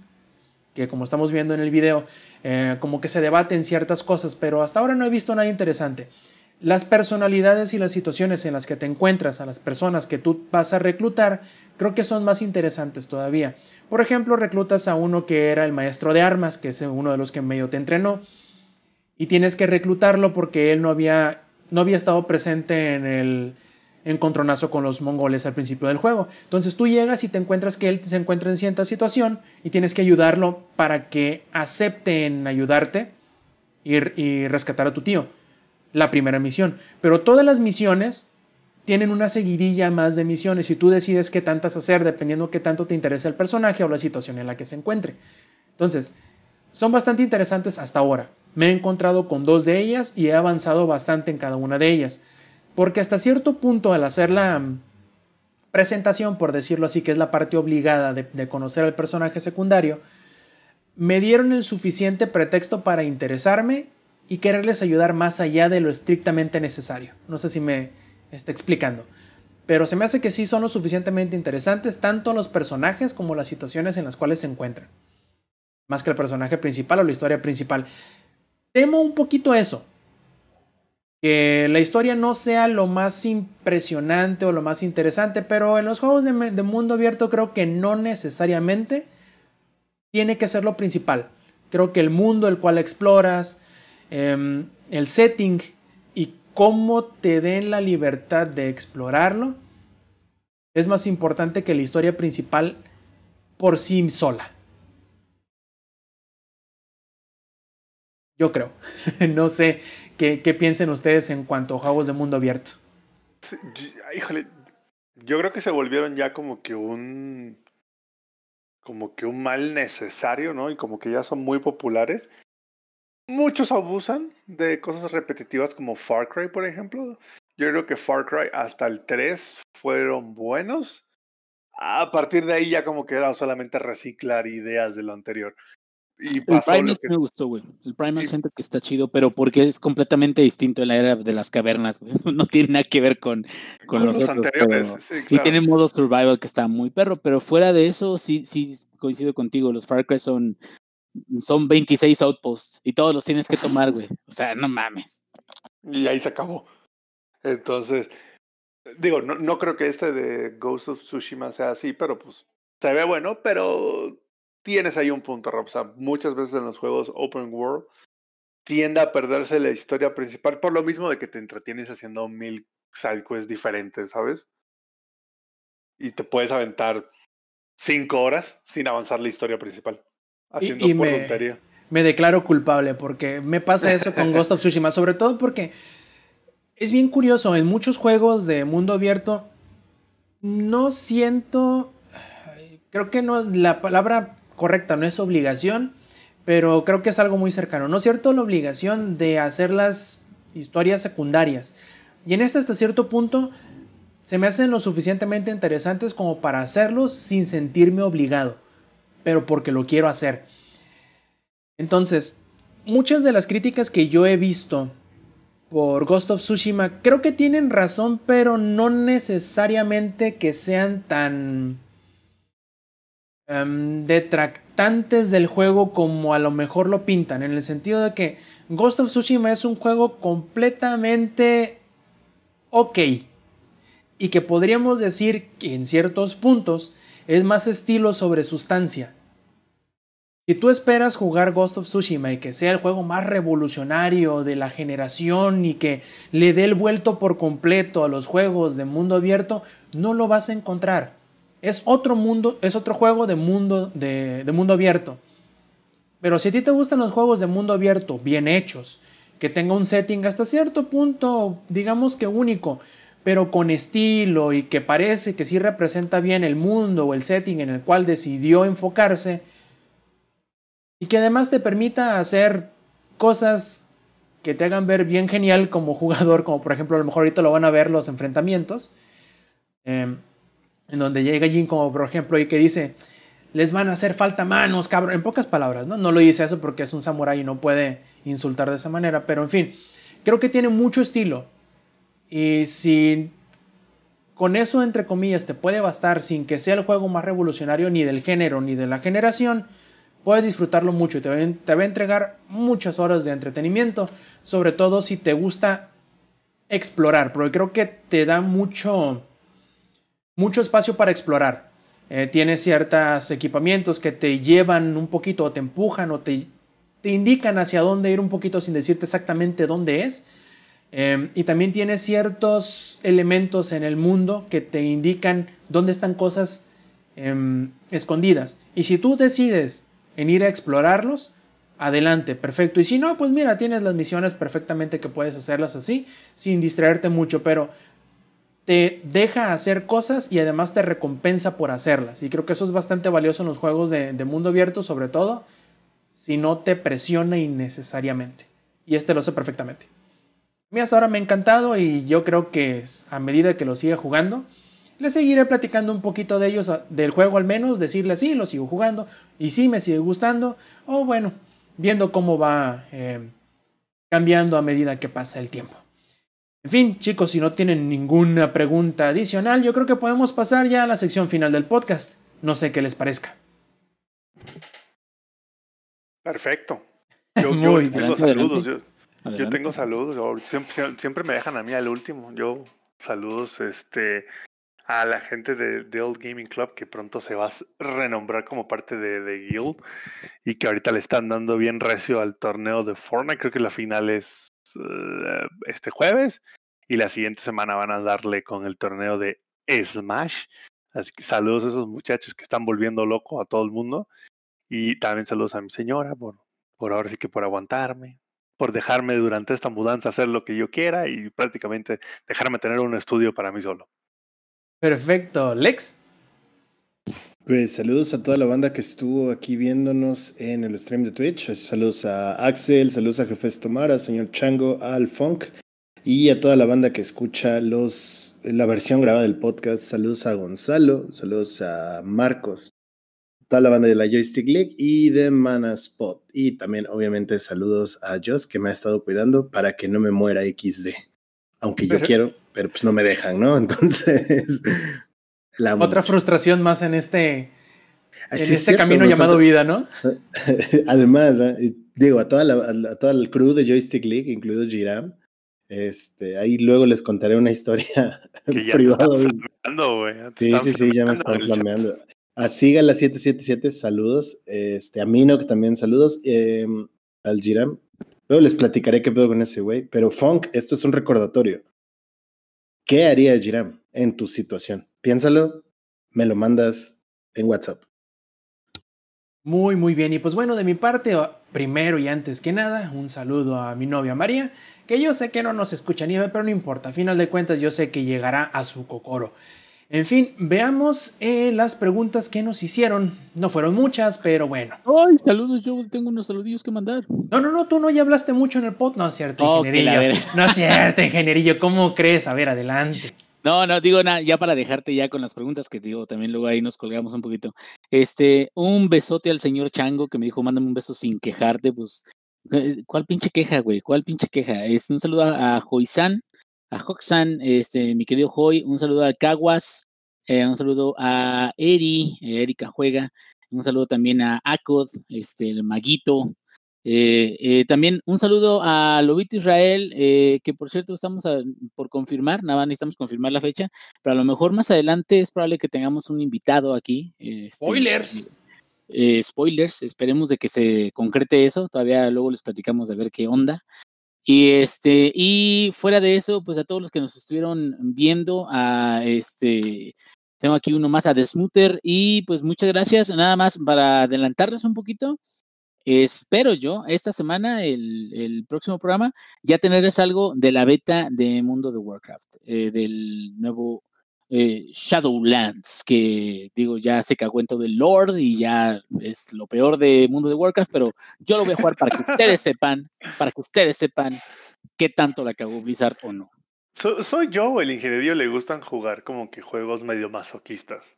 que como estamos viendo en el video, eh, como que se debaten ciertas cosas, pero hasta ahora no he visto nada interesante. Las personalidades y las situaciones en las que te encuentras, a las personas que tú vas a reclutar, creo que son más interesantes todavía. Por ejemplo, reclutas a uno que era el maestro de armas, que es uno de los que medio te entrenó, y tienes que reclutarlo porque él no había no había estado presente en el encontronazo con los mongoles al principio del juego. Entonces tú llegas y te encuentras que él se encuentra en cierta situación y tienes que ayudarlo para que acepte en ayudarte y, y rescatar a tu tío. La primera misión. Pero todas las misiones tienen una seguidilla más de misiones y tú decides qué tantas hacer dependiendo qué tanto te interesa el personaje o la situación en la que se encuentre. Entonces, son bastante interesantes hasta ahora. Me he encontrado con dos de ellas y he avanzado bastante en cada una de ellas. Porque hasta cierto punto al hacer la mm, presentación, por decirlo así, que es la parte obligada de, conocer al personaje secundario, me dieron el suficiente pretexto para interesarme y quererles ayudar más allá de lo estrictamente necesario. No sé si me está explicando. Pero se me hace que sí son lo suficientemente interesantes tanto los personajes como las situaciones en las cuales se encuentran. Más que el personaje principal o la historia principal. Temo un poquito eso. Que la historia no sea lo más impresionante o lo más interesante, pero en los juegos de, mundo abierto creo que no necesariamente tiene que ser lo principal. Creo que el mundo el cual exploras, em, el setting y cómo te den la libertad de explorarlo es más importante que la historia principal por sí sola. Yo creo. no sé qué, piensen ustedes en cuanto a juegos de mundo abierto. híjole, yo creo que se volvieron ya como que un como que un mal necesario, ¿no? Y como que ya son muy populares. Muchos abusan de cosas repetitivas como Far Cry, por ejemplo. Yo creo que Far Cry hasta el 3 fueron buenos. A partir de ahí ya como que era solamente reciclar ideas de lo anterior el Primal me gustó, güey. El Primal siento que está chido, pero porque es completamente distinto en la era de las cavernas, güey. No tiene nada que ver con, con, los, anteriores. Y tiene modo survival que está muy perro, pero fuera de eso, sí, sí coincido contigo. Los Far Cry son, son 26 outposts y todos los tienes que tomar, güey. O sea, no mames. Y ahí se acabó. Entonces, digo, no, no creo que este de Ghost of Tsushima sea así, pero pues se ve bueno, pero tienes ahí un punto, Rob. O sea, muchas veces en los juegos open world tiende a perderse la historia principal por lo mismo de que te entretienes haciendo mil sidequests diferentes, ¿sabes? Y te puedes aventar cinco horas sin avanzar la historia principal. Haciendo y, me, me declaro culpable porque me pasa eso con Ghost of Tsushima, sobre todo porque es bien curioso, en muchos juegos de mundo abierto no siento, creo que no, la palabra correcta, no es obligación, pero creo que es algo muy cercano. ¿No es cierto? La obligación de hacer las historias secundarias. Y en este hasta cierto punto se me hacen lo suficientemente interesantes como para hacerlos sin sentirme obligado, pero porque lo quiero hacer. Entonces, muchas de las críticas que yo he visto por Ghost of Tsushima creo que tienen razón, pero no necesariamente que sean tan Em, detractantes del juego como a lo mejor lo pintan, en el sentido de que Ghost of Tsushima es un juego completamente ok y que podríamos decir que en ciertos puntos es más estilo sobre sustancia. Si tú esperas jugar Ghost of Tsushima y que sea el juego más revolucionario de la generación y que le dé el vuelto por completo a los juegos de mundo abierto, no lo vas a encontrar. Es otro mundo, es otro juego de mundo, de, mundo abierto. Pero si a ti te gustan los juegos de mundo abierto bien hechos, que tenga un setting hasta cierto punto, digamos que único, pero con estilo y que parece que sí representa bien el mundo o el setting en el cual decidió enfocarse, y que además te permita hacer cosas que te hagan ver bien genial como jugador, como por ejemplo a lo mejor ahorita lo van a ver los enfrentamientos, em, en donde llega Jin como por ejemplo y que dice, les van a hacer falta manos, cabrón, en pocas palabras, ¿no? No lo dice eso porque es un samurái y no puede insultar de esa manera, pero en fin, creo que tiene mucho estilo. Y si con eso, entre comillas, te puede bastar sin que sea el juego más revolucionario ni del género ni de la generación, puedes disfrutarlo mucho y te va, a entregar muchas horas de entretenimiento, sobre todo si te gusta explorar, porque creo que te da mucho, mucho espacio para explorar. Eh, tiene ciertos equipamientos que te llevan un poquito o te empujan o te, te indican hacia dónde ir un poquito sin decirte exactamente dónde es. Em, y también tiene ciertos elementos en el mundo que te indican dónde están cosas em, escondidas. Y si tú decides en ir a explorarlos, adelante, perfecto. Y si no, pues mira, tienes las misiones perfectamente que puedes hacerlas así, sin distraerte mucho, pero te deja hacer cosas y además te recompensa por hacerlas. Y creo que eso es bastante valioso en los juegos de, mundo abierto, sobre todo si no te presiona innecesariamente. Y este lo sé perfectamente. A mí hasta ahora me ha encantado y yo creo que a medida que lo siga jugando, le seguiré platicando un poquito de ellos, del juego al menos, decirle sí, lo sigo jugando y sí me sigue gustando, o bueno, viendo cómo va eh, cambiando a medida que pasa el tiempo. En fin, chicos, si no tienen ninguna pregunta adicional, yo creo que podemos pasar ya a la sección final del podcast. No sé qué les parezca. Perfecto. Yo, Muy tengo saludos. Yo tengo saludos, siempre, me dejan a mí al último. Yo saludos este a la gente de, The Old Gaming Club que pronto se va a renombrar como parte de, de Guild y que ahorita le están dando bien recio al torneo de Fortnite. Creo que la final es eh, este jueves y la siguiente semana van a darle con el torneo de Smash. Así que saludos a esos muchachos que están volviendo loco a todo el mundo. Y también saludos a mi señora por, por ahora sí que por aguantarme, por dejarme durante esta mudanza hacer lo que yo quiera y prácticamente dejarme tener un estudio para mí solo. Perfecto. Lex. Pues saludos a toda la banda que estuvo aquí viéndonos en el stream de Twitch. Saludos a Axel, saludos a Jefes Tomara, señor Chango, al Funk y a toda la banda que escucha los, la versión grabada del podcast. Saludos a Gonzalo, saludos a Marcos, toda la banda de la Joystick League y de Mana Spot. Y también, obviamente, saludos a Joss, que me ha estado cuidando para que no me muera XD. Aunque yo quiero, pero pues no me dejan, ¿no? Entonces. Otra frustración más en este. En este camino llamado vida, ¿no? Además, ¿eh? digo, a toda, la, a toda el crew de Joystick League, incluido Giram, este, ahí luego les contaré una historia privada. Sí, sí, sí, ya me están flameando. A Siga la 777, saludos. Este, a Mino, que también saludos. Em, al Jiram. Luego les platicaré qué pedo con ese güey. Pero Funk, esto es un recordatorio. ¿Qué haría Jiram en tu situación? Piénsalo, me lo mandas en WhatsApp. Muy, muy bien. Y pues bueno, de mi parte, primero y antes que nada, un saludo a mi novia María, que yo sé que no nos escucha ni ve, pero no importa. A final de cuentas, yo sé que llegará a su cocoro. En fin, veamos eh, las preguntas que nos hicieron. No fueron muchas, pero bueno. Ay, saludos, yo tengo unos saludillos que mandar. No, no, no, tú no ya hablaste mucho en el pod. No es cierto, ingenierillo. No es cierto, ingenierillo. ¿Cómo crees? A ver, adelante. No, no, digo nada, ya para dejarte ya con las preguntas que digo, también luego ahí nos colgamos un poquito. Este, un besote al señor Chango que me dijo, mándame un beso sin quejarte, pues, eh, ¿cuál pinche queja, güey? ¿Cuál pinche queja? Es un saludo a Joizan, a Hoxan, este, mi querido Hoy, un saludo a Caguas, eh, un saludo a Eri, eh, Erika Juega, un saludo también a Akod, este, el Maguito, eh, también un saludo a Lobito Israel, que por cierto estamos por confirmar, nada más necesitamos confirmar la fecha, pero a lo mejor más adelante es probable que tengamos un invitado aquí. Este, spoilers. spoilers, esperemos de que se concrete eso, todavía luego les platicamos de ver qué onda. Y este, y fuera de eso, pues a todos los que nos estuvieron viendo, a este, tengo aquí uno más a Desmuter y pues muchas gracias. Nada más para adelantarles un poquito. Espero yo esta semana, el, el próximo programa, ya tenerles algo de la beta de Mundo de Warcraft, eh, del nuevo eh, Shadowlands, que digo, ya se cagó en todo el Lord y ya es lo peor de mundo de Warcraft, pero yo lo voy a jugar para que ustedes sepan, para que ustedes sepan qué tanto la cagó Blizzard o no. ¿Soy yo o el ingeniería le gustan jugar como que juegos medio masoquistas?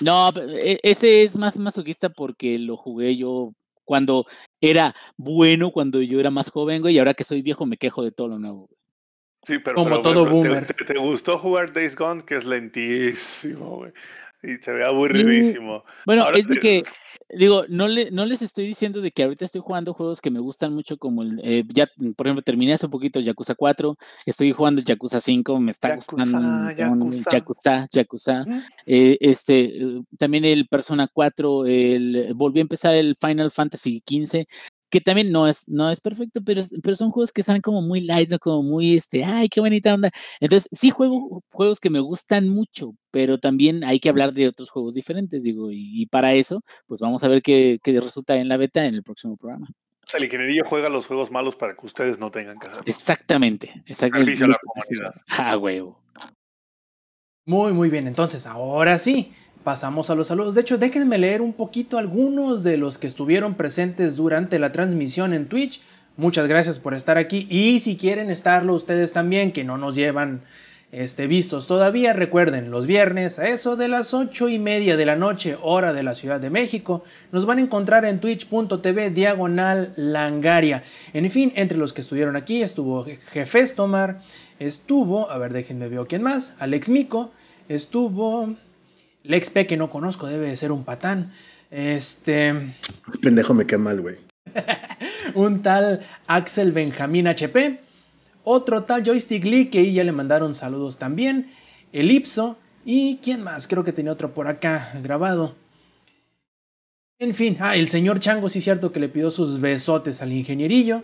No, e, ese es más masoquista porque lo jugué yo cuando era bueno, cuando yo era más joven, güey, y ahora que soy viejo me quejo de todo lo nuevo. Sí, pero, Como todo ¿te- boomer. Te, te gustó jugar Days Gone? Que es lentísimo, güey. Y se ve aburridísimo. Bueno, Ahora es de que, digo, no, le, no les estoy diciendo de que ahorita estoy jugando juegos que me gustan mucho, como el, eh, ya, por ejemplo, terminé hace un poquito Yakuza 4, estoy jugando Yakuza 5, me está Yakuza, gustando Yakuza. Yakuza, Yakuza. Eh, este, eh, también el Persona 4, el, volví a empezar el Final Fantasy 15, que también no es, no es perfecto, pero, es- pero son juegos que están como muy light, ¿no? como muy, este, ay, qué bonita onda. Entonces, sí juego juegos que me gustan mucho, pero también hay que hablar de otros juegos diferentes, digo, y, y para eso, pues vamos a ver qué, qué resulta en la beta en el próximo programa. O sea, el ingeniería juega los juegos malos para que ustedes no tengan que hacerlo. Exactamente, exactamente. Servicio a la comunidad. Ah, huevo. Muy, muy bien. Entonces, ahora sí, pasamos a los saludos. De hecho, déjenme leer un poquito algunos de los que estuvieron presentes durante la transmisión en Twitch. Muchas gracias por estar aquí. Y si quieren estarlo ustedes también, que no nos llevan este, vistos todavía, recuerden, los viernes a eso de las ocho y media de la noche, hora de la Ciudad de México, nos van a encontrar en twitch.tv diagonal langaria. En fin, entre los que estuvieron aquí estuvo Jefes Tomar, estuvo, a ver, déjenme ver quién más, Alex Mico, estuvo Lex P, que no conozco, debe de ser un patán. Este, Pendejo me queda mal, güey. un tal Axel Benjamín HP, otro tal Joystick Lee, que ahí ya le mandaron saludos también, Elipso, y quién más, creo que tenía otro por acá grabado. En fin, ah, el señor Chango, sí cierto que le pidió sus besotes al ingenierillo.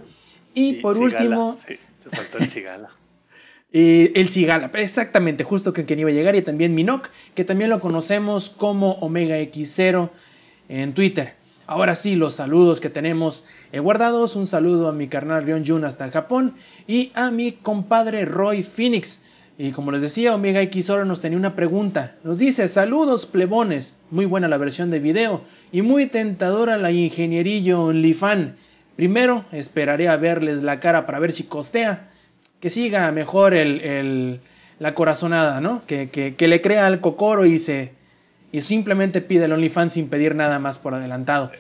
Y Sí, por Cigala, último, Sí, se faltó el cigala. eh, el Cigala, exactamente, justo que quien iba a llegar, y también Minok, que también lo conocemos como Omega X0 en Twitter. Ahora sí, los saludos que tenemos eh, guardados. Un saludo a mi carnal Rion Jun hasta Japón y a mi compadre Roy Phoenix. Y como les decía, Omega X0 nos tenía una pregunta. Nos dice, saludos plebones, muy buena la versión de video y muy tentadora la ingenierillo OnlyFan. Primero esperaré a verles la cara para ver si costea que siga mejor el, el- la corazonada, ¿no? Que, que- que le crea al cocoro y se y simplemente pide el OnlyFans sin pedir nada más por adelantado.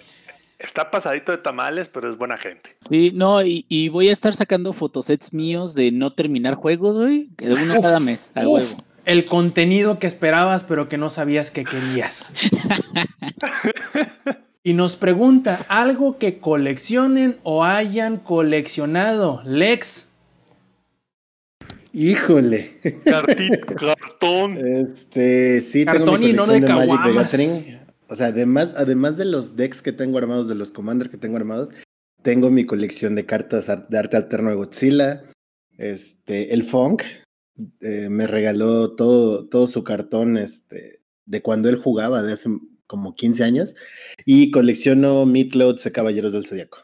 Está pasadito de tamales, pero es buena gente. Sí, no, y, y voy a estar sacando fotosets míos de no terminar juegos, güey, que de uno Uf, cada mes, a uf, huevo. el contenido que esperabas pero que no sabías que querías. y nos pregunta, ¿algo que coleccionen o hayan coleccionado? Lex. Híjole. Cartón. Este, sí, tengo Cartón mi y no colección de de, Magic caguamas. Gathering. O sea, además, además de los decks que tengo armados, de los Commander que tengo armados, tengo mi colección de cartas ar- de arte alterno de Godzilla. Este, el Funk eh, me regaló todo, todo su cartón este, de cuando él jugaba, de hace como 15 años. Y colecciono Meatloads de Caballeros del Zodiaco.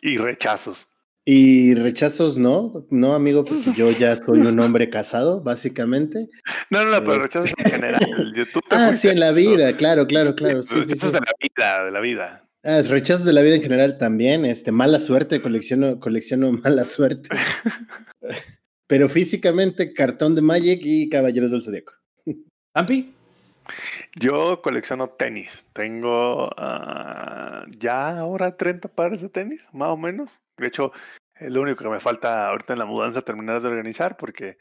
Y rechazos. Y rechazos no, no amigo, porque yo ya soy un hombre casado, básicamente. No, no, no, pero Eh. rechazos en general. Yo- tú te Ah, sí, en la eso. vida, claro, claro, claro. Sí, rechazos sí. de la vida, de la vida. Ah, es rechazos de la vida en general también, este, mala suerte, colecciono, colecciono mala suerte. Pero físicamente, cartón de Magic y Caballeros del Zodíaco. ¿Ampi? Yo colecciono tenis. Tengo ah, ya ahora 30 pares de tenis, más o menos. De hecho, es lo único que me falta ahorita en la mudanza terminar de organizar porque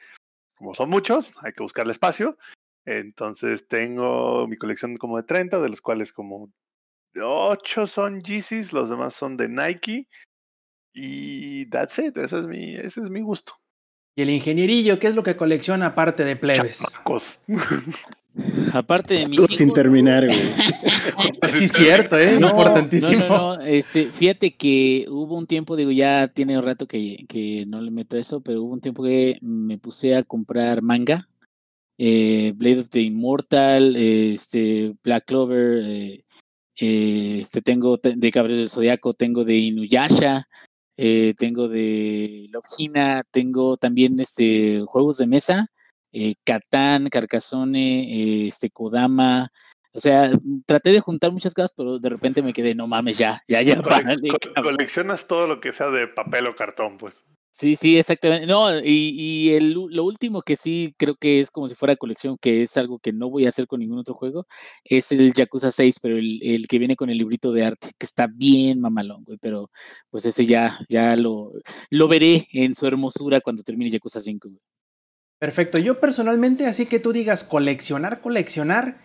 como son muchos, hay que buscarle espacio. Entonces tengo mi colección como de 30, de los cuales como 8 son Yeezys, los demás son de Nike. Y that's it, ese es mi, ese es mi gusto. Y el ingenierillo, ¿qué es lo que colecciona aparte de plebes? Chamacos. Aparte de mis Todo sin hijos, terminar, güey. Sí, cierto, ¿eh? No, Importantísimo. No, no, no, Este, fíjate que hubo un tiempo, digo, ya tiene un rato que, que no le meto eso, pero hubo un tiempo que me puse a comprar manga. eh, Blade of the Immortal, eh, este, Black Clover, eh, eh, este, tengo te- de Caballeros del Zodiaco, tengo de Inuyasha, eh, tengo de Love Hina, tengo también este, juegos de mesa eh, Catán, Carcassonne, este, Kodama. O sea, traté de juntar muchas cosas, pero de repente me quedé, no mames, ya, ya, ya. coleccionas todo lo que sea de papel o cartón, pues. Sí, sí, exactamente. No, y, y el, lo último que sí creo que es como si fuera colección, que es algo que no voy a hacer con ningún otro juego, es el Yakuza 6, pero el, el que viene con el librito de arte, que está bien mamalón, güey, pero pues ese ya, ya lo, lo veré en su hermosura cuando termine Yakuza 5, güey. Perfecto, yo personalmente, así que tú digas coleccionar, coleccionar,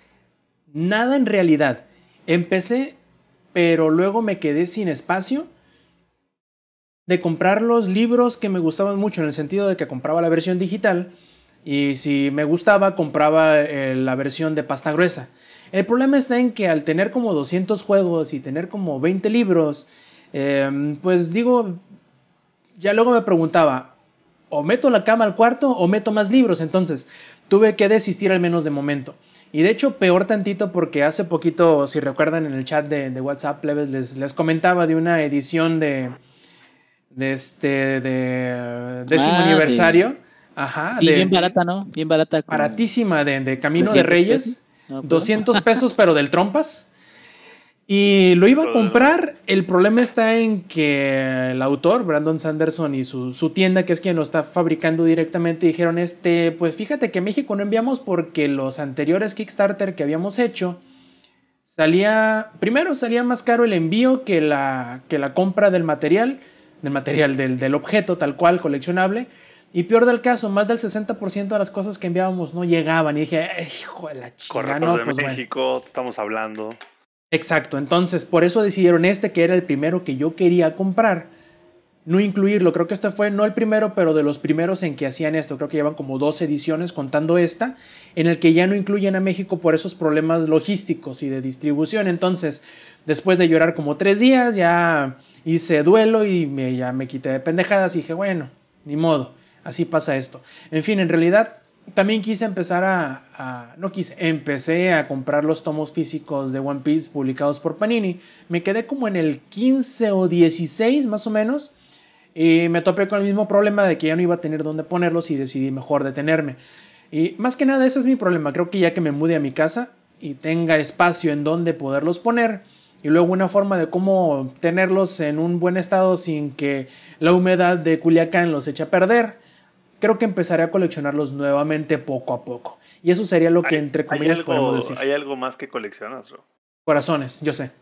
nada en realidad. Empecé, pero luego me quedé sin espacio de comprar los libros que me gustaban mucho, en el sentido de que compraba la versión digital y si me gustaba compraba eh, la versión de pasta gruesa. El problema está en que al tener como 200 juegos y tener como 20 libros, em, pues digo, ya luego me preguntaba, o meto la cama al cuarto o meto más libros, entonces tuve que desistir al menos de momento. Y de hecho, peor tantito porque hace poquito, si recuerdan en el chat de, WhatsApp, les, les comentaba de una edición de, de este de décimo ah, aniversario. Ajá. Sí, bien barata, ¿no? Bien barata. Baratísima de, Camino de Reyes. 200 pues. pesos, pero del trompas. Y lo iba a comprar. El problema está en que el autor, Brandon Sanderson, y su, su, tienda, que es quien lo está fabricando directamente, dijeron: Este, pues fíjate que México no enviamos porque los anteriores Kickstarter que habíamos hecho salía. Primero salía más caro el envío que la, que la compra del material del material, del, del objeto tal cual coleccionable. Y peor del caso, más del 60% de las cosas que enviábamos no llegaban. Y dije, hijo de la chica. No, de pues México, estamos hablando. Exacto, entonces por eso decidieron este, que era el primero que yo quería comprar, no incluirlo. Creo que este fue no el primero, pero de los primeros en que hacían esto. Creo que llevan como dos ediciones contando esta, en el que ya no incluyen a México por esos problemas logísticos y de distribución. Entonces, después de llorar como tres días, ya hice duelo y me, ya me quité de pendejadas y dije, bueno, ni modo, así pasa esto. En fin, en realidad también quise empezar a, no quise, empecé a comprar los tomos físicos de One Piece publicados por Panini. Me quedé como en el 15 o 16 más o menos. Y me topé con el mismo problema de que ya no iba a tener dónde ponerlos y decidí mejor detenerme. Y más que nada ese es mi problema. Creo que ya que me mude a mi casa y tenga espacio en donde poderlos poner, y luego una forma de cómo tenerlos en un buen estado sin que la humedad de Culiacán los eche a perder, creo que empezaré a coleccionarlos nuevamente poco a poco. Y eso sería lo que entre comillas podemos decir. ¿Hay algo más que coleccionas, Corazones, yo sé.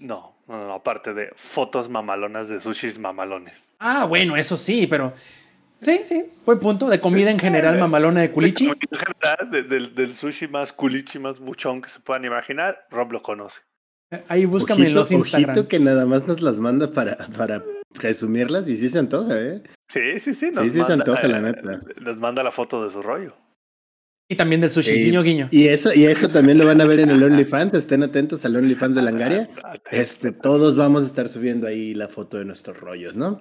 No, no, no, aparte de fotos mamalonas de sushis mamalones. Ah, bueno, eso sí, pero Sí, sí, fue punto de comida en general mamalona de culichi. En general, del, sushi más culichi, más buchón que se puedan imaginar, Rob lo conoce. Ahí búscame en los Instagram. Ojito que nada más nos las manda para, para presumirlas y sí se antoja, ¿eh? Sí, sí, sí. sí, sí se antoja, la neta. Nos manda la foto de su rollo. Y también del sushi, guiño, guiño. Y eso, y eso también lo van a ver en el OnlyFans. Estén atentos al OnlyFans de Langaria. Este, todos vamos a estar subiendo ahí la foto de nuestros rollos, ¿no?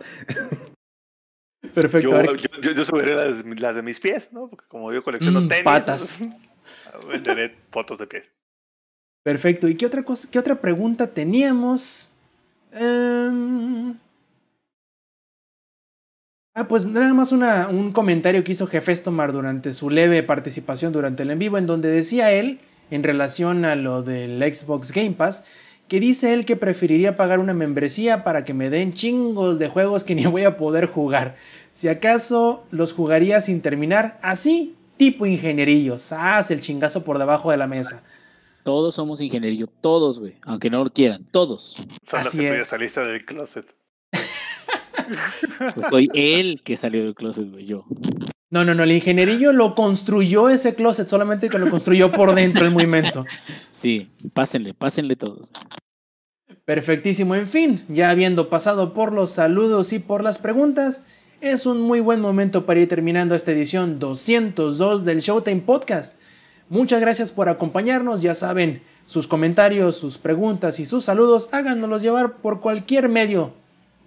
Perfecto. Yo, yo, subiré las, de mis pies, ¿no? Porque como yo colecciono mm, tenis. Patas. Venderé fotos de pies. Perfecto. ¿Y qué otra cosa, qué otra pregunta teníamos? Em, ah, pues nada más una, un comentario que hizo Tomar durante su leve participación durante el en vivo, en donde decía él, en relación a lo del Xbox Game Pass, que dice él que preferiría pagar una membresía para que me den chingos de juegos que ni voy a poder jugar. Si acaso los jugaría sin terminar, así, tipo ingenierillos. Ah, el chingazo por debajo de la mesa. Todos somos ingeniería, todos, güey, aunque no lo quieran, todos. Solo Así que tú ya saliste del closet. Soy él que salió del closet, güey, yo. No, no, no, el ingenierillo lo construyó ese closet, solamente que lo construyó por dentro, es muy inmenso. Sí, pásenle, pásenle todos. Perfectísimo, en fin, ya habiendo pasado por los saludos y por las preguntas, es un muy buen momento para ir terminando esta edición 202 del Showtime Podcast. Muchas gracias por acompañarnos, ya saben, sus comentarios, sus preguntas y sus saludos, háganoslos llevar por cualquier medio,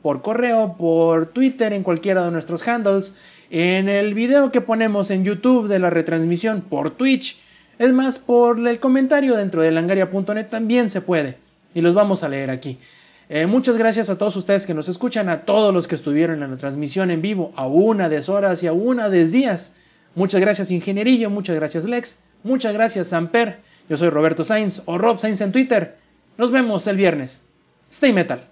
por correo, por Twitter, en cualquiera de nuestros handles, en el video que ponemos en YouTube de la retransmisión, por Twitch, es más, por el comentario dentro de langaria.net también se puede, y los vamos a leer aquí. Eh, muchas gracias a todos ustedes que nos escuchan, a todos los que estuvieron en la transmisión en vivo, a una de horas y a una de días. Muchas gracias Ingenierillo, muchas gracias Lex, muchas gracias Samper. Yo soy Roberto Sainz o Rob Sainz en Twitter. Nos vemos el viernes. Stay metal.